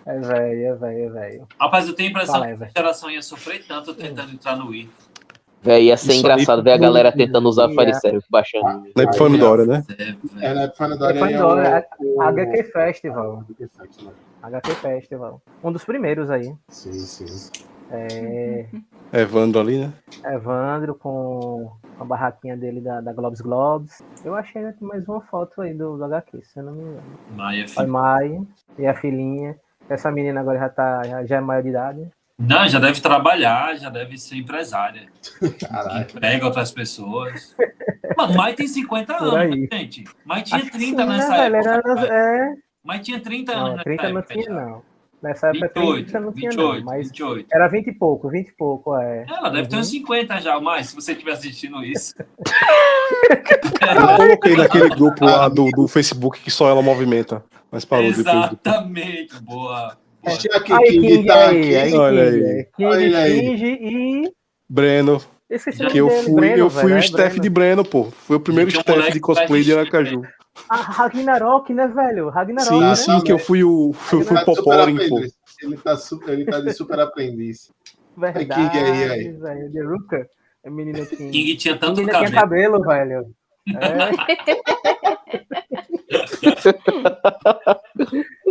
É velho, é velho, é velho. Rapaz, eu tenho a impressão Fala, que a geração ia sofrer tanto tentando entrar no Wii. Véi, ia ser Isso engraçado ver a galera tentando usar ia. Fire Serve baixando. Na Epifânio né? É. É, na Epifânio Foi é embora, o- o- HQ Festival. HQ Festival. Um dos primeiros aí. Sim, sim. É, Evandro ali, né? Evandro com a barraquinha dele da, da Globes Globes. Eu achei mais uma foto aí do, do HQ, se eu não me engano. Maia, Pai Mai e a filhinha. Essa menina agora já, tá, já, já é maior de idade. Não, já deve trabalhar, já deve ser empresária. Caralho. Emprega outras pessoas. Mano, Mai tem 50 Por anos, aí. né, gente? Mai tinha Acho que 30 sim, né, nessa velho? época. Era- é, Mai tinha 30 não, anos 30 nessa não época. tinha, já. não. Nessa época 28, 30 não tinha, 28, não. Mas 28. era 20 e pouco, 20 e pouco, é. Ela deve ter Uhum. uns 50 já, mais, se você estiver assistindo isso. Eu coloquei naquele grupo lá do, do Facebook que só ela movimenta. Mas parou depois. Exatamente, boa. boa. Aí, King King tá aí, aí, aqui. Olha King, aí. é. King, Olha aí. King e. Breno, Eu esqueci Que eu fui, Breno, eu fui velho, o é staff Breno. de Breno, pô. Foi o primeiro staff moleque de cosplay de Aracaju. Ah, Ragnarok, né, velho? Ragnarok, Sim, né? sim, que eu fui o. Eu fui tá Poporin, pô. Ele tá, super, ele tá de super aprendiz. Verdade, King aí, aí. velho. The Ruka. É menina King. King tinha tanto King ainda tinha cabelo. cabelo, velho. É, aí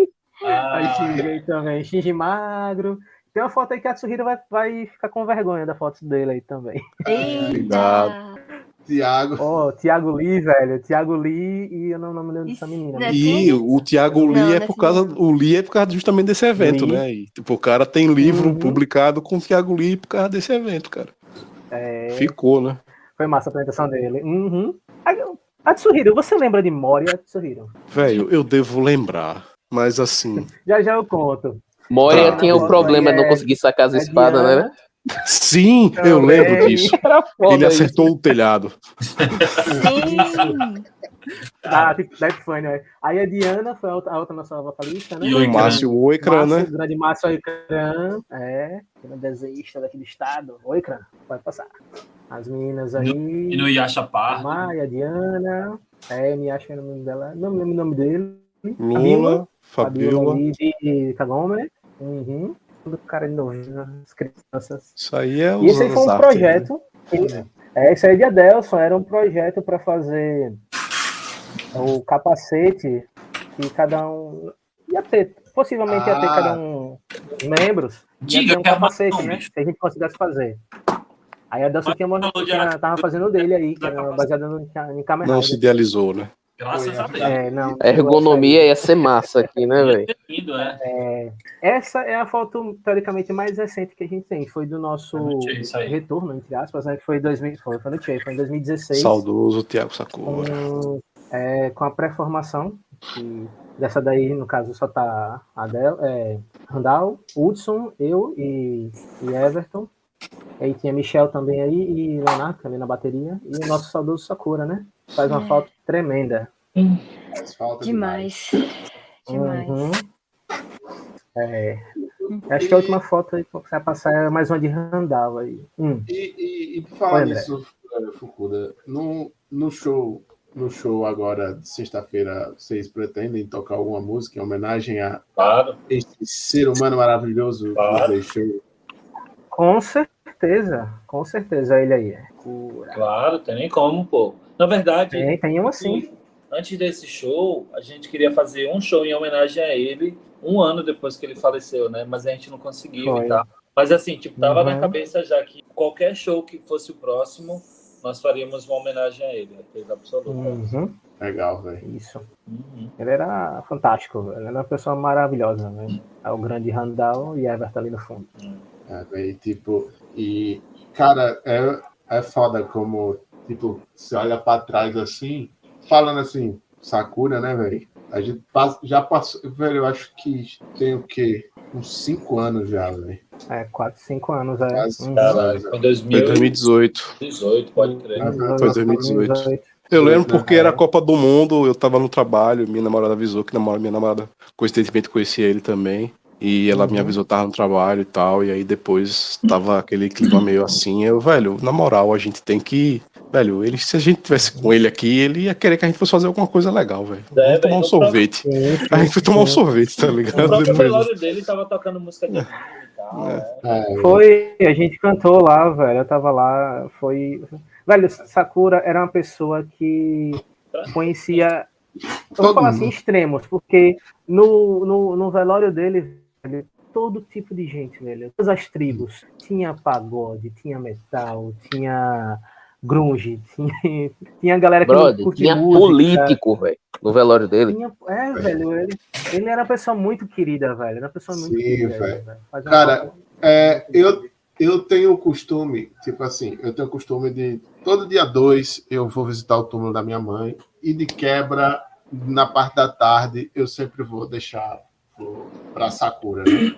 Ah, aí também. Shinji magro. Tem uma foto aí que a Tsuhiro vai, vai ficar com vergonha da foto dele aí também. Obrigado. Tiago. Ó, Thiago Lee, velho. Thiago Lee e eu não, não me lembro dessa menina. né? E o Thiago Não, Lee é não é por causa. O Lee é por causa justamente desse evento, Lee. né? E, tipo, o cara tem livro Uhum. publicado com o Thiago Lee por causa desse evento, cara. É, Ficou, né? foi massa a apresentação dele. Uhum. Aí, A Tsuhiro, você lembra de Moria, Tsuhiro? Velho, eu devo lembrar. Mas assim. Já já eu conto. Moria Tá. tinha o problema de não É- conseguir sacar as é espadas, né? Sim, eu lembro disso. Era foda Ele isso. acertou o telhado. Sim. Da, da Epifânia. né? Aí a Diana foi a outra, a outra nossa vocalista, né? E O Oicran. Márcio Oicran, Márcio, né? o grande Márcio Oicran, é, grande desenhista daqui do estado. Oicran, pode passar. As meninas aí, E no Yasha a Pardo. Maia, a Diana, é, me era o nome dela, não me lembro o nome dele. Lula, Fabiola Fabiola. Kagome, né? Uhum. Tudo cara de novo, as crianças. Isso aí é E esse aí foi um né? projeto. que- É, esse aí de Adelson era um projeto para fazer o capacete que cada um ia ter, possivelmente ia ter Ah. cada um membros. Ia Diga ter um que é capacete, né? Se a gente conseguisse fazer. Aí a Adelson tinha, tinha, tava fazendo o dele aí, que era baseado no, em Kamen Não se idealizou, né? Graças a Deus. É, não. A ergonomia ia ser massa aqui, né, velho? Lindo, é. Essa é a foto, teoricamente, mais recente que a gente tem. Foi do nosso É retorno, entre aspas, né? Que foi, 2000, foi, foi no foi em 2016. Saudoso Tiago Sakura. com, é, com a pré-formação. Dessa daí, no caso, só tá Adel, é, Randall, Hudson, eu e, e Everton. Aí tinha Michel também aí e Leonardo também na bateria. E o nosso saudoso Sakura, né? Faz uma É. falta tremenda. Faz falta Demais. Demais. Uhum. É, acho que a última foto aí que você vai passar é mais uma de Randall aí. Hum. E, e, e por falar nisso, eh, Fukuda, no, no show, no show agora de sexta-feira, vocês pretendem tocar alguma música em homenagem a Claro. este ser humano maravilhoso que Claro. nos deixou? Com certeza, com certeza ele aí. É. Cura. Claro, tem nem como, pô. Na verdade, Tem, tem um assim. antes desse show, a gente queria fazer um show em homenagem a ele, um ano depois que ele faleceu, né? Mas a gente não conseguiu Foi. e tal. Mas assim, tipo, tava na Uhum. cabeça já que qualquer show que fosse o próximo, nós faríamos uma homenagem a ele, certeza absoluta. Uhum, Legal, velho. isso. Uhum. Ele era fantástico, ele era uma pessoa maravilhosa, né? É o grande Randall e Everton ali no fundo. É, velho, tipo, e, cara, é, é foda como, tipo, você olha pra trás assim, falando assim, Sakura, né, velho? A gente já passou, velho, eu acho que tem o quê? Uns cinco anos já, velho. É, 4, 5 anos, é. Quase. Uhum. Caralho, foi em Foi 2018, 2018. pode crer. Foi 2018. Eu lembro porque era a Copa do Mundo, eu tava no trabalho, minha namorada avisou que namora, minha namorada, coincidentemente, conhecia ele também. E ela me Uhum. avisou que tava no trabalho e tal, e aí depois tava aquele clima meio assim. Eu, velho, na moral, a gente tem que. Velho, ele, se a gente tivesse com ele aqui, ele ia querer que a gente fosse fazer alguma coisa legal, velho. É, Vamos tomar um sorvete. Sim, A gente foi tomar um sim. sorvete, tá O ligado? próprio Depois- velório dele tava tocando música de e tal. É. é. É, Foi, a gente cantou lá, velho. Eu tava lá, foi. Velho, Sakura era uma pessoa que conhecia. Todo Vamos falar assim, mundo. extremos, porque no, no, no velório dele, velho, todo tipo de gente, velho. Todas as tribos. Tinha pagode, tinha metal, tinha grunge, tinha, tinha galera que Brother, curte tinha música. político, velho, no velório dele. Tinha- é, velho, ele, ele era uma pessoa muito querida, velho. Era uma pessoa muito Sim, querida. velho. Cara, É, eu, eu tenho o costume, tipo assim, eu tenho o costume de todo dia dois eu vou visitar o túmulo da minha mãe e de quebra, na parte da tarde, eu sempre vou deixar para Sakura. Né?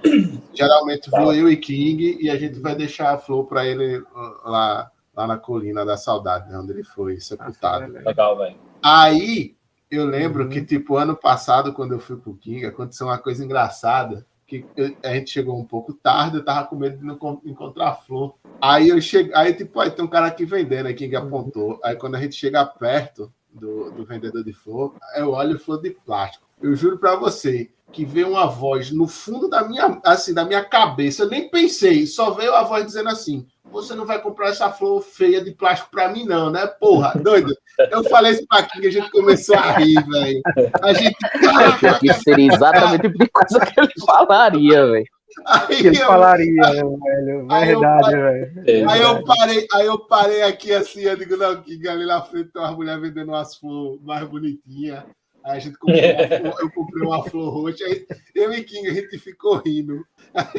Geralmente vou eu e King e a gente vai deixar a flor para ele uh, lá, lá na colina da saudade, né, onde ele foi sepultado. velho. Legal, velho. Aí eu lembro Uhum. que, tipo, ano passado, quando eu fui pro King, aconteceu uma coisa engraçada. Que eu- a gente chegou um pouco tarde, eu tava com medo de não con- encontrar a flor. Aí eu cheguei, aí, tipo, aí tem um cara aqui vendendo, aí King apontou. Aí quando a gente chega perto do, do vendedor de flor, eu olho flor de plástico. Eu juro pra você que veio uma voz no fundo da minha, assim, da minha cabeça. Eu nem pensei, só veio a voz dizendo assim: você não vai comprar essa flor feia de plástico pra mim, não, né? Porra, doido. Eu falei isso King, a gente começou a rir, velho. A gente. Que seria exatamente o tipo de coisa que ele falaria, velho. Aí Que ele eu, falaria, velho. Aí eu- Verdade, velho. aí eu parei, aí eu parei aqui assim, eu digo, não, King, ali na frente tem umas mulheres vendendo umas flores mais bonitinhas. Aí a gente comprou uma flor, eu comprei uma flor roxa, aí eu e King, a gente ficou rindo.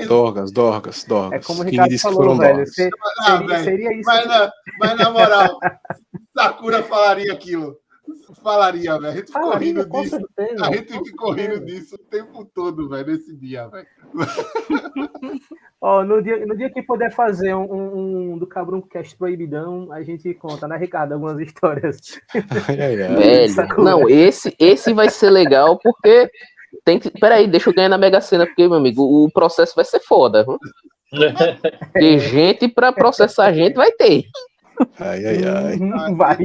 Dorgas, Dorgas, Dorgas. É como o Ricardo que falou, velho. Ah, seria, seria isso. Mas na, mas na moral, Sakura falaria aquilo. Falaria, velho. A gente ficou Falaria, rindo com disso. certeza. A gente ficou rindo certeza. disso o tempo todo, velho, nesse dia, velho. Ó, no, dia, no dia que puder fazer um, um, um do Cabrão Cast proibidão, a gente conta, né, Ricardo? Algumas histórias. Ai, ai. Velho, não, esse, esse vai ser legal porque tem que. Peraí, deixa eu ganhar na Mega Sena, porque, meu amigo, o processo vai ser foda. viu? Gente pra processar gente vai ter. Ai, ai, ai. Uhum, Vai.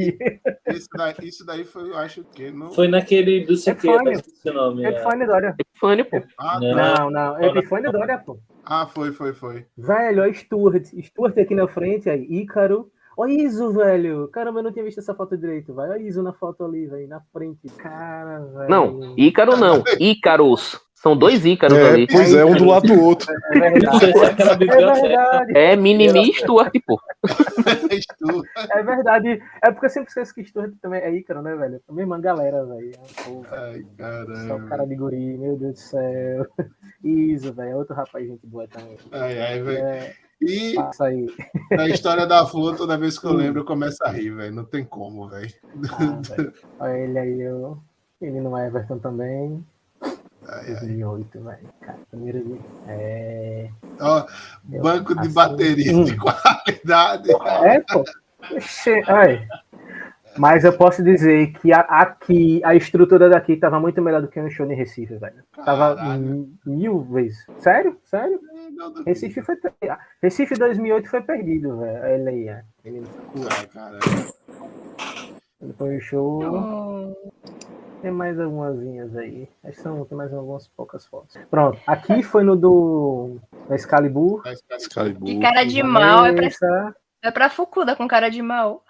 Isso daí, isso daí foi, eu acho que. Não... Foi naquele do CQ, Epifânio. eu esqueci o nome. é. Epifânio Dória. Fone, pô. Ah, Não. tá. Não, não. Epifânio Dória, pô. ah, foi, foi, foi. Velho, olha Stuart. Stuart aqui na frente, aí. Ícaro. Olha Iso, velho. Caramba, eu não tinha visto essa foto direito, vai. Olha Iso na foto ali, velho. Na frente. Cara, velho. Não, Ícaro não. Ícaros. São dois Ícaros É, ali. pois é, um do lado do outro. É verdade. Isso é É verdade, É Minimi e Stuart, pô. É verdade. É porque eu sempre esqueço que Stuart também é Ícaro, né, velho? A mesma galera, velho. Pô, Ai, Só o caramba. cara de guri, meu Deus do céu. Isso, velho. é Outro rapaz, gente boa também. Ai, ai, velho. É, E passa aí. a história da flor, toda vez que eu lembro, eu começo a rir, velho. Não tem como, velho. Ah, velho. Olha ele aí, o menino Everton também. Ai, ai. 2008, velho. É. Ó, banco de assim, bateria hum. de qualidade. É, pô. Ai. Mas eu posso dizer que a- aqui, a estrutura daqui tava muito melhor do que no show em Recife, velho. Tava mil vezes. Sério? Sério? Duvido. Recife foi. per- Recife 2008 foi perdido, velho. Ele aí, ó. Ele Ai, foi o show. Tem mais algumas aí. Acho que são, tem mais algumas poucas fotos. Pronto. Aqui foi no do no Excalibur. Excalibur. Que cara de mal é pra, é pra Fukuda com cara de mal.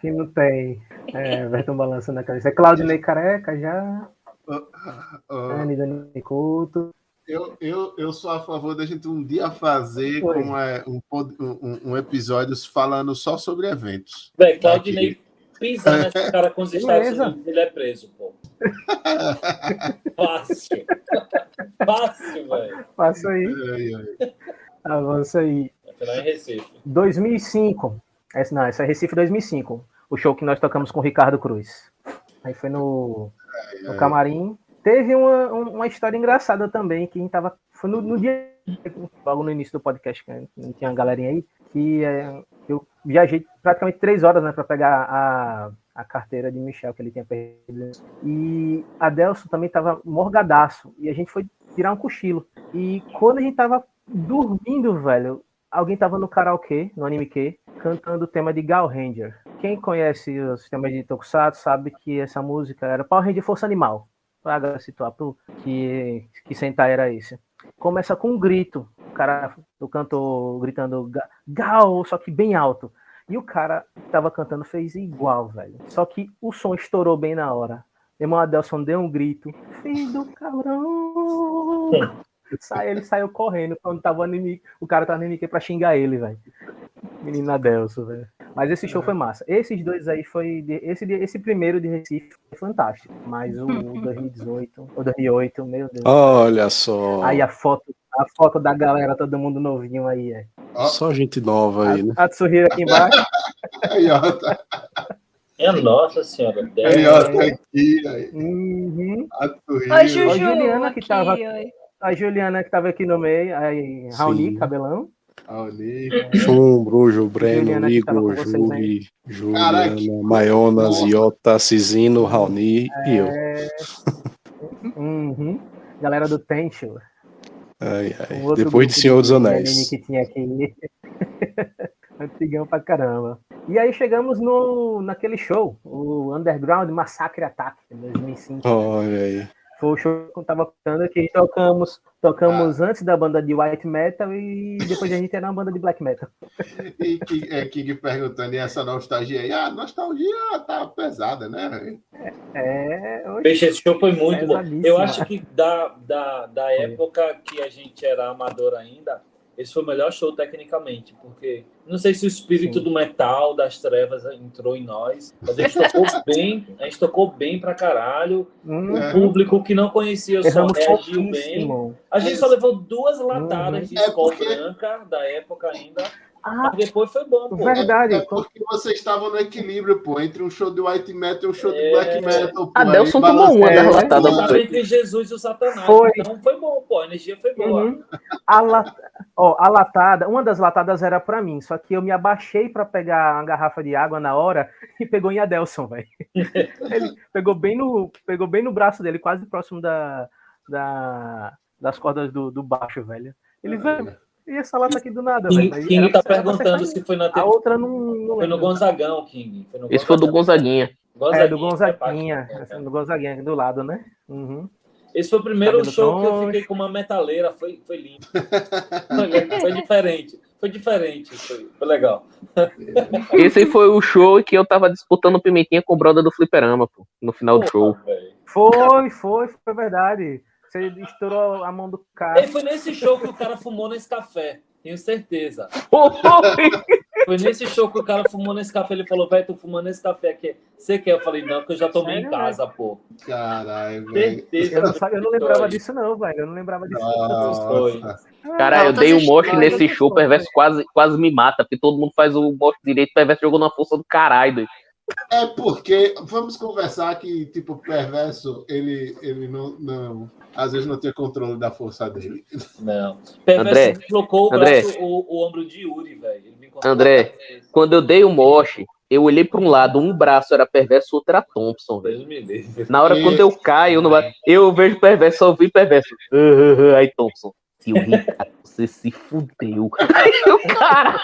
Que não tem. É, Everton balançando a cabeça. É Claudinei Careca já. Anne Dani Couto. eu, eu, eu sou a favor da gente um dia fazer é, um, pod- um, um episódio falando só sobre eventos. Velho, Claudinei pisar nessa cara com os Estados Beleza. Unidos, ele é preso, pô. Fácil. Fácil, velho. Passa aí. Avança aí. Afinal, em Recife. 2005. Esse, não, esse é Recife 2005. O show que nós tocamos com o Ricardo Cruz. Aí foi no, no camarim. Teve uma, um- uma história engraçada também, que a gente tava. Foi no, no dia, logo no início do podcast, que não tinha uma galerinha aí, que é, viajei praticamente três horas né, para pegar a, a carteira de Michel, que ele tinha perdido. E a Delson também tava morgadaço. E a gente foi tirar um cochilo. E quando a gente tava dormindo, velho, alguém tava no karaokê, no anime Q, cantando o tema de Gal Ranger. Quem conhece os temas de Tokusatsu sabe que essa música era Power Ranger Força Animal. Pra situar pro que, que Sentai era esse. Começa com um grito. O cara, o cantor gritando "Ga- Gal, só que bem alto. E o cara que tava cantando fez igual, velho. Só que o som estourou bem na hora. Meu irmão Adelson deu um grito. Filho do cabrão. Sai, ele saiu correndo quando tava o anime, o cara tava no anime pra xingar ele, velho. Menina Delso, velho. Mas esse show foi massa. Esses dois aí foi. de- esse, de- esse primeiro de Recife foi fantástico. Mas o 2018, o 2008, meu Deus. Olha só. Aí a foto, a foto da galera, todo mundo novinho aí, é. Só gente nova aí, né? A Tsuhiro aqui embaixo. Aí, ó, tá, É nossa senhora. aí, ó, tá aqui. Aí, Uhum. a Oi, Juju. Juliana, que tava- oi. A Juliana que tava aqui no meio, aí Raoni, Sim. cabelão. A Oni. Chum, Brujo, Breno, tava Igor, Júri. Juliana, Maiona, Nossa. Ziota, Cisino, Raoni e eu. É... Uhum. Galera do Tenchu. Ai, ai. um Depois de Senhor dos Anéis. que tinha aqui. Antigão pra caramba. E aí chegamos no, naquele show, o Underground Massacre Attack, em 2005. Olha aí. Foi o show que eu tava contando que tocamos, tocamos antes da banda de white metal e depois a gente era uma banda de black metal. E que, é, King perguntando, e essa nostalgia aí? Ah, nostalgia tá pesada, né? É, hoje, Peixe, esse show foi muito bom. Eu acho que da, da, da época que a gente era amador ainda, esse foi o melhor show tecnicamente, porque não sei se o espírito Sim. do metal, das trevas entrou em nós, mas a gente tocou bem, a gente tocou bem pra caralho. hum, O É. público que não conhecia o som erramos reagiu bem. A gente só levou duas latadas de É escola porque- branca da época ainda, Ah, mas depois foi bom, pô. verdade. É porque vocês estavam no equilíbrio, pô, entre um show de white metal e um show de É. black metal. Pô, A Delson aí tomou uma das É, entre Jesus e o Satanás. Foi. Então foi bom, pô. A energia foi boa. Uhum. A, la- ó, a latada, uma das latadas era pra mim, só que eu me abaixei pra pegar uma garrafa de água na hora e pegou em Adelson, velho. Ele pegou bem no, pegou bem no braço dele, quase próximo da, da- das cordas do, do baixo, velho. Ele veio, e essa lata aqui do nada, King, velho. King tá perguntando cair. se foi na A TV. outra não, não Foi no. Gonzagão, King. Foi no Esse foi do Gonzaguinha. É, do Gonzaguinha, Gonzaguinha, é, é. do Gonzaguinha aqui do lado, né? Uhum. Esse foi o primeiro Cabelo show que eu fiquei com uma metaleira. Foi, foi lindo. Foi, foi diferente. Foi diferente. Foi, foi legal. Esse foi o show que eu tava disputando pimentinha com o brother do Fliperama, pô, no final do show. velho. Foi, foi, foi verdade. Você estourou a mão do cara. E foi nesse show que o cara fumou nesse café. Tenho certeza. Foi. Nesse show que o cara fumou nesse café. Ele falou, velho, tô fumando esse café aqui. Você quer? Eu falei, não, porque eu já tomei em Sério, casa, pô. Caralho, velho. Eu não, eu não lembrava disso, não, velho. Eu não lembrava disso. Nossa. Cara, eu dei um moche nesse show, o perverso quase, quase me mata, porque todo mundo faz o moche direito, o perverso jogou na força do caralho. doido. É porque, vamos conversar que, tipo, o perverso, ele, ele não, não. Às vezes não tem controle da força dele. Não. Perverso André, deslocou o, André. braço, o, o ombro de Yuri, velho. André. Quando eu dei o moche, eu olhei pra um lado, um braço era perverso, o outro era Thompson, velho. Na hora quando eu caio, vai... eu vejo perverso, só ouvi perverso. Ah, ah, ah. Aí Thompson, tio Ricardo, você se fudeu. Aí eu, caralho.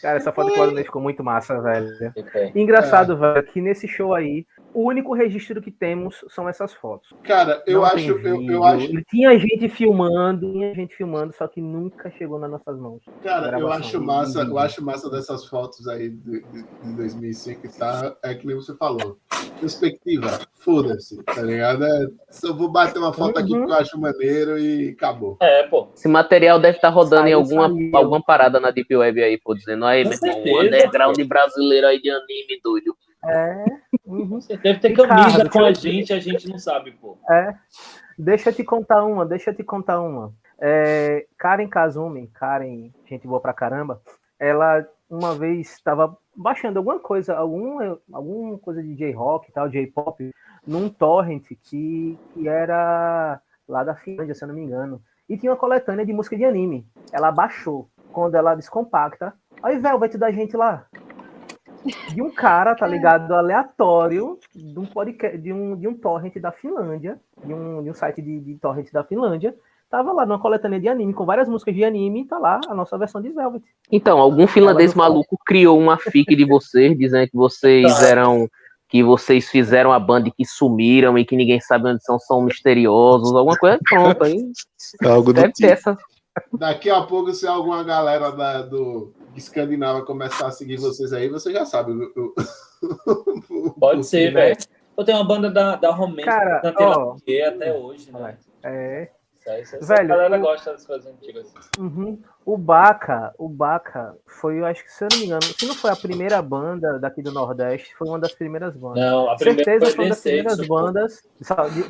Cara, essa foto do Claudinei ficou muito massa, velho. É. Engraçado, velho, que nesse show aí, o único registro que temos são essas fotos. Cara, eu Não acho, eu, eu acho, Tinha gente filmando, tinha gente filmando, só que nunca chegou nas nossas mãos. cara, eu acho massa, eu acho massa dessas fotos aí de, de, de 2005 e tá, é que nem você falou. Perspectiva, foda-se, tá ligado? É, só vou bater uma foto aqui Uhum. que eu acho maneiro e acabou. É, pô. Esse material deve estar rodando em alguma, alguma parada na Deep Web aí, pô, dizendo aí, meu irmão, um underground brasileiro aí de anime, doido. É. uhum. Você deve ter Ricardo, camisa com a gente, a gente não sabe, pô. É. Deixa eu te contar uma, deixa eu te contar uma. É, Karen Kazumi, Karen, gente boa pra caramba, ela uma vez estava baixando alguma coisa, alguma, alguma coisa de J-Rock e tal, J-Pop, num torrent que, que era lá da Finlândia, se eu não me engano. E tinha uma coletânea de música de anime. Ela baixou. Quando ela descompacta, aí Velvet da gente lá. De um cara, tá ligado? Aleatório, de um podcast, de um, de um torrent da Finlândia, de um, de um site de, de torrent da Finlândia. Tava lá numa coletânea de anime, com várias músicas de anime, e tá lá a nossa versão de Velvet. Então, algum finlandês maluco criou uma fic de vocês, dizendo que vocês eram. Que vocês fizeram a banda e que sumiram e que ninguém sabe onde são, são misteriosos, alguma coisa pronto. Aí Algo do deve ter tipo. essa. Daqui a pouco, se alguma galera da, do Escandinava começar a seguir vocês aí, você já sabe. o- o- o- Pode ser, né? velho. Eu tenho uma banda da, da Romência Cara, cantei ó. até hoje, né? É. Isso isso Velho, a galera eu- gosta das coisas antigas. Uhum. O Baca, o Baca foi, eu acho que se eu não me engano, se não foi a primeira banda daqui do Nordeste, foi uma das primeiras bandas. Não, a primeira Certeza foi foi uma das primeiras Densetsu, pô. bandas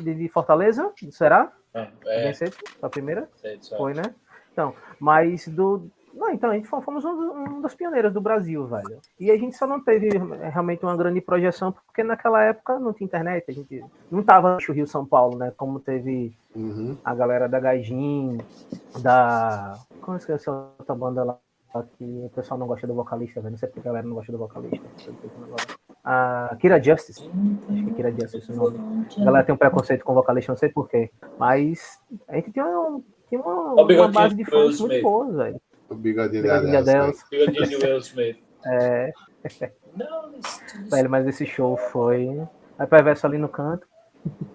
de, de- Fortaleza, será? É, é, a primeira? É. Foi, né? Então, mas do. Não, então, a gente fo- fomos um, um das pioneiras do Brasil, velho. E a gente só não teve eh, realmente uma grande projeção, porque naquela época não tinha internet, a gente não tava no Rio São Paulo, né? Como teve Uhum. a galera da Gaijin, da. Como é que é essa outra banda lá? Que o pessoal não gosta do vocalista, velho. Não sei porque a galera não gosta do vocalista. Gosta. A Kira Justice. Acho que é Kira Justice o nome. A galera tem um preconceito com vocalista, não sei porquê. Mas a gente tinha, um, tinha uma, uma base de fãs muito boa, velho. O bigodinho da Deus. Deus. Bigodinho de Will Smith. É, Não, isso- velho, mas esse show foi. Aí perverso ali no canto.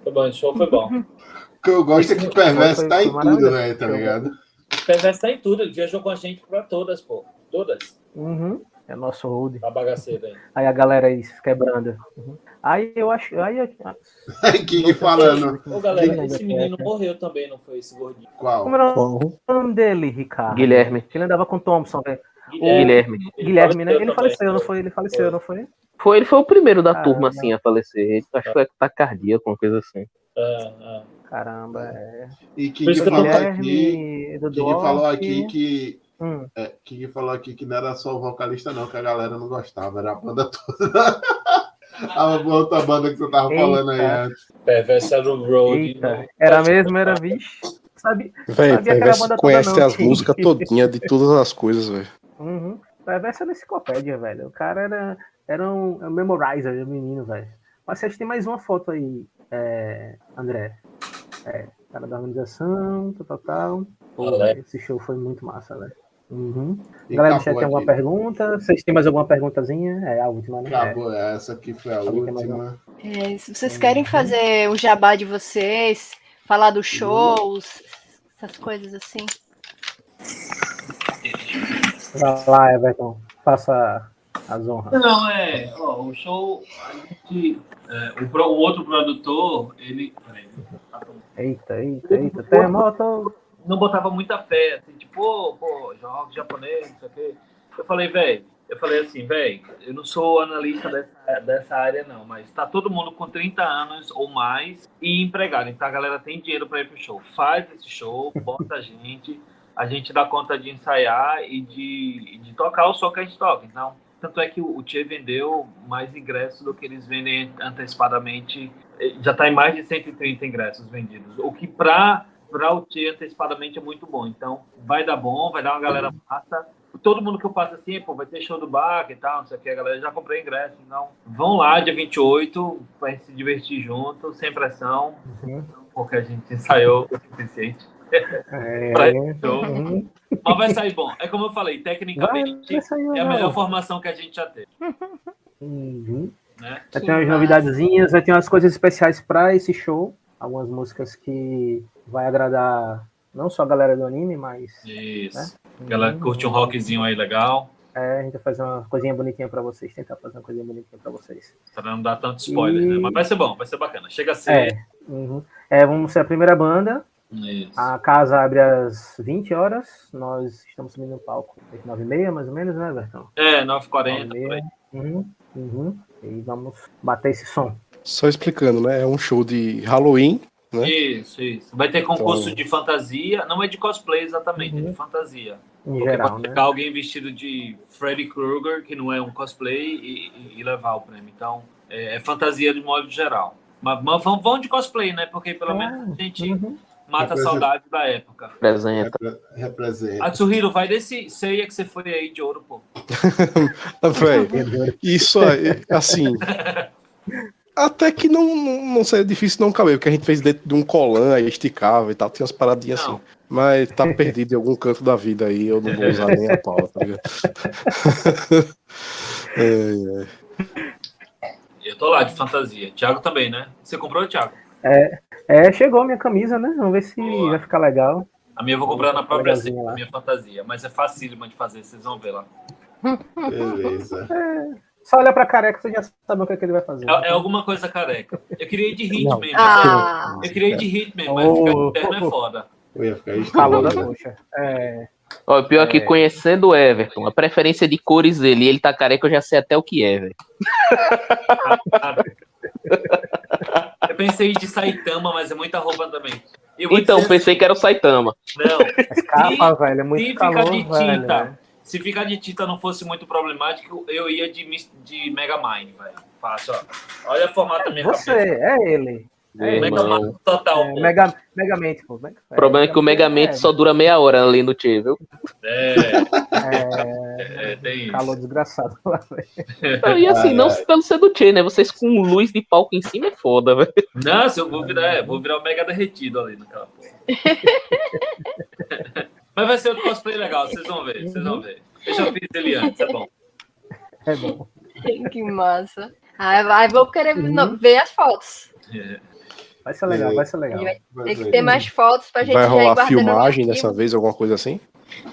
Foi bom, o show foi bom. O que eu gosto é que o perverso tá em tudo, velho, tá ligado? O Perverso tá em tudo, ele viajou com a gente pra todas, pô. Todas. Uhum. É nosso road. A bagaceira aí. Aí a galera aí se quebrando. Uhum. Aí eu acho. Aí eu, King falando. Ô, galera, esse é, menino é. morreu também, não foi esse gordinho? Qual? Como era o nome dele, Ricardo? Guilherme. Que ele andava com Thompson, velho. Guilherme. Guilherme, né? Ele também. faleceu, não foi? Ele faleceu, não foi? Foi, ele foi o primeiro da Caramba. turma, assim, a falecer. Ele, acho que foi ataque cardíaco, uma coisa assim. Ah, ah. Caramba, é. E King falou aqui. King falou aqui que. Hum. É, King falou aqui que não era só o vocalista, não, que a galera não gostava, era a banda toda. a outra banda que você tava falando aí Eita. antes. Perverso era o Road. Eita, era mesmo, era vixe. Sabe? Velho, Sabia que conhece não, as músicas todinhas de todas as coisas, velho. Uhum. Perverso era enciclopédia, velho. O cara era, era um, um memorizer, um menino, velho. Mas vocês tem mais uma foto aí, é, André. É, cara da organização, tal, tal, tal. Pô, esse show foi muito massa, velho. Uhum. Galera, do chat tem alguma aqui. pergunta? Vocês têm mais alguma perguntazinha? É a última, né? É. Acabou, essa aqui foi a Alguém última. É, se vocês querem fazer o jabá de vocês, falar dos shows, essas coisas assim. Vai lá, Everton. Faça as honras. Não, é. Ó, o show, gente. é, o, pro- o outro produtor, ele. Peraí. Eita, eita, eita. Terremoto. Não botava muita fé, assim, tipo, pô, jogo japonês, não sei o quê. Eu falei, velho, eu falei assim, velho, eu não sou analista dessa, dessa área, não, mas tá todo mundo com 30 anos ou mais e empregado. Então a galera tem dinheiro para ir pro show. Faz esse show, bota a gente, a gente dá conta de ensaiar e de, de tocar o som que a gente toca. Então, tanto é que o Tchê vendeu mais ingressos do que eles vendem antecipadamente. Eh, Já está em mais de 130 ingressos vendidos. O que para para o Tchê antecipadamente é muito bom. Então, vai dar bom, vai dar uma galera massa. Todo mundo que eu passo assim, pô, vai ter show do Baca e tal, não sei o que, a galera já comprei ingresso. Então, vão lá, dia 28, pra gente se divertir junto, sem pressão, Uhum. porque a gente ensaiou o suficiente. É, Pra esse show. uhum. Mas vai sair bom. É como eu falei, Vai, tecnicamente, vai sair é a melhor formação que a gente já teve. Uhum. Né? Vai ter umas novidadezinhas, vai ter umas coisas especiais para esse show. Algumas músicas que vai agradar não só a galera do anime, mas. Isso. Uhum. Galera que curte um rockzinho aí legal, É, a gente vai fazer uma coisinha bonitinha para vocês, tentar fazer uma coisinha bonitinha para vocês. pra não dar tanto spoiler, E- né? Mas vai ser bom, vai ser bacana. Chega a ser. É, uhum. é, vamos ser a primeira banda. Isso. A casa abre às 20 horas. Nós estamos subindo no palco às 9h30, mais ou menos, né, Bertão? É, 9h40. por aí. 9h30. Uhum, uhum. E vamos bater esse som. Só explicando, né? É um show de Halloween, né? Isso, isso. Vai ter concurso Então- de fantasia. Não é de cosplay exatamente, é Uhum. de fantasia. Em Porque geral, pode né? alguém vestido de Freddy Krueger, que não é um cosplay, e, e- levar o prêmio. Então, é, é fantasia de modo geral. Mas, mas vão, vão de cosplay, né? Porque pelo Ah, menos a gente Uhum. mata a Representa- saudade da época. Apresenta. Repre- Representa. Atsuhiro, vai desse ceia que você foi aí de ouro, pô. Velho, isso aí, assim. Até que não, não, não seria difícil não caber, porque a gente fez dentro de um colã, aí esticava e tal, tinha umas paradinhas assim. Não. Mas tá perdido em algum canto da vida aí, eu não vou usar nem a pau, tá ligado? É, é. Eu tô lá de fantasia. Thiago também, né? Você comprou, Thiago? É, chegou a minha camisa, né? Vamos ver se Boa. vai ficar legal. A minha eu vou comprar na própria minha fantasia. Mas é facílima de fazer, vocês vão ver lá. Beleza. Só olha pra careca, você já sabe o que, é que ele vai fazer. É, é alguma coisa careca. Eu queria ir de Hitman, Ah. eu queria ir de Hitman, mas Oh, ficar de terno é oh, oh. foda. Eu ia ficar Calor da coxa. É, Ó, pior que É. conhecendo o Everton, a preferência de cores dele, e ele tá careca, eu já sei até o que é, velho. Eu pensei de Saitama, mas é muita roupa também. Então, pensei que era o Saitama. assim, Não, mas capa, velho, é muito calor, de velho. Se ficar de tinta não fosse muito problemático, eu ia de, de Megamind, velho. Fácil, ó. Olha o formato da minha Você, cabeça. é ele. Mega irmão. Man total. É. Mega, Megamente, pô. Mega- O problema é que o Megamente só dura meia hora ali no Tchê, viu? É, É, é, tem isso. calor desgraçado lá, velho. E assim, não pelo ser do Tchê, né? Vocês com luz de palco em cima é foda, velho. Nossa, eu vou virar, é, vou virar o mega derretido ali naquela porra. Mas vai ser um cosplay legal, vocês vão ver, vocês vão ver. Eu já fiz ele antes, é bom. É bom. Que massa. Ai, vai, vou querer Uhum. ver as fotos. É. Vai ser legal, vai ser legal. Tem que ter mais fotos pra gente Vai rolar filmagem dessa vez, alguma coisa assim?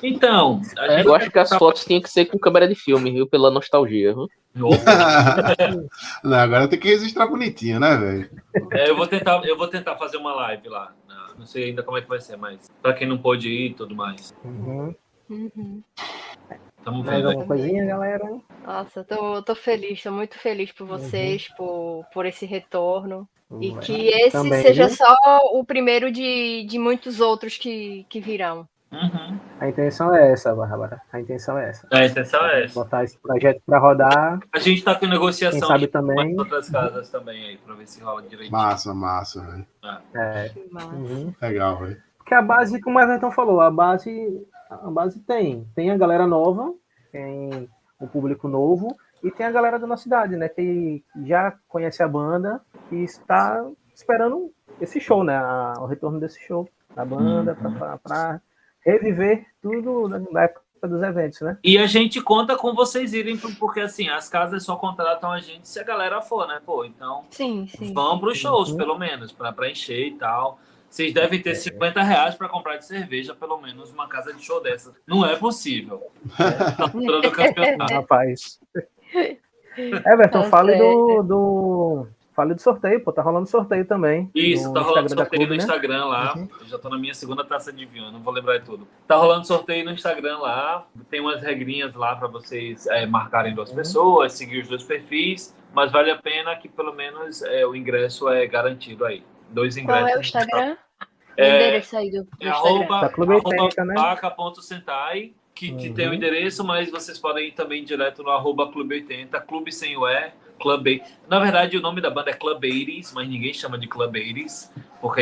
Então, gente Eu acho que as fotos tinham que ser com câmera de filme, viu? Pela nostalgia, viu? Não, agora tem que registrar bonitinho, né, velho? É, eu vou tentar, eu vou tentar fazer uma live lá. Não, sei ainda como é que vai ser, mas pra quem não pôde ir e tudo mais. Uhum. Uhum. Tamo Mais vendo alguma coisinha, galera? Nossa, eu tô, tô feliz, tô muito feliz por vocês, por, por esse retorno. E Uhum. que esse Também, seja viu? só o primeiro de, de muitos outros que, que virão. Uhum. A intenção é essa, Bárbara. A intenção é essa. A intenção é essa. Botar esse projeto pra rodar. A gente tá com Quem negociação sabe aí com também. umas outras casas também aí, pra ver se rola direitinho. Massa, massa, velho. É, Que massa. uhum. Legal, velho. Porque a base, como o Everton falou, a base, a base tem. Tem a galera nova, tem o público novo e tem a galera da nossa cidade, né? Que já conhece a banda e está esperando esse show, né? o retorno desse show da banda Uhum. para reviver tudo da época dos eventos, né? E a gente conta com vocês irem, porque assim, as casas só contratam a gente se a galera for, né? Pô, então Sim, sim. vão pros shows, Uhum. pelo menos, pra, pra encher e tal. Vocês devem ter 50 reais pra comprar de cerveja, pelo menos, uma casa de show dessa. Não é possível. Na altura do campeonato. rapaz. Everton, Tá fale do, do. Fale do sorteio, pô. Tá rolando sorteio também. Isso, no tá rolando Instagram sorteio no Clube, né? Instagram lá. Uhum. Eu já tô na minha segunda taça de vinho, não vou lembrar de tudo. Tá rolando sorteio no Instagram lá. Tem umas regrinhas lá pra vocês é, marcarem duas Uhum. pessoas, seguir os dois perfis. Mas vale a pena que pelo menos é, o ingresso é garantido aí. Dois ingressos. Qual é o Instagram? O É, endereço aí do, do É Instagram. arroba, arroba 80, né? vaca.sentai, que, que Uhum. tem o endereço, mas vocês podem ir também direto no arroba Clube 80, Clube sem o E, Club 80. Na verdade, o nome da banda é Club 80s, mas ninguém chama de Club 80s, porque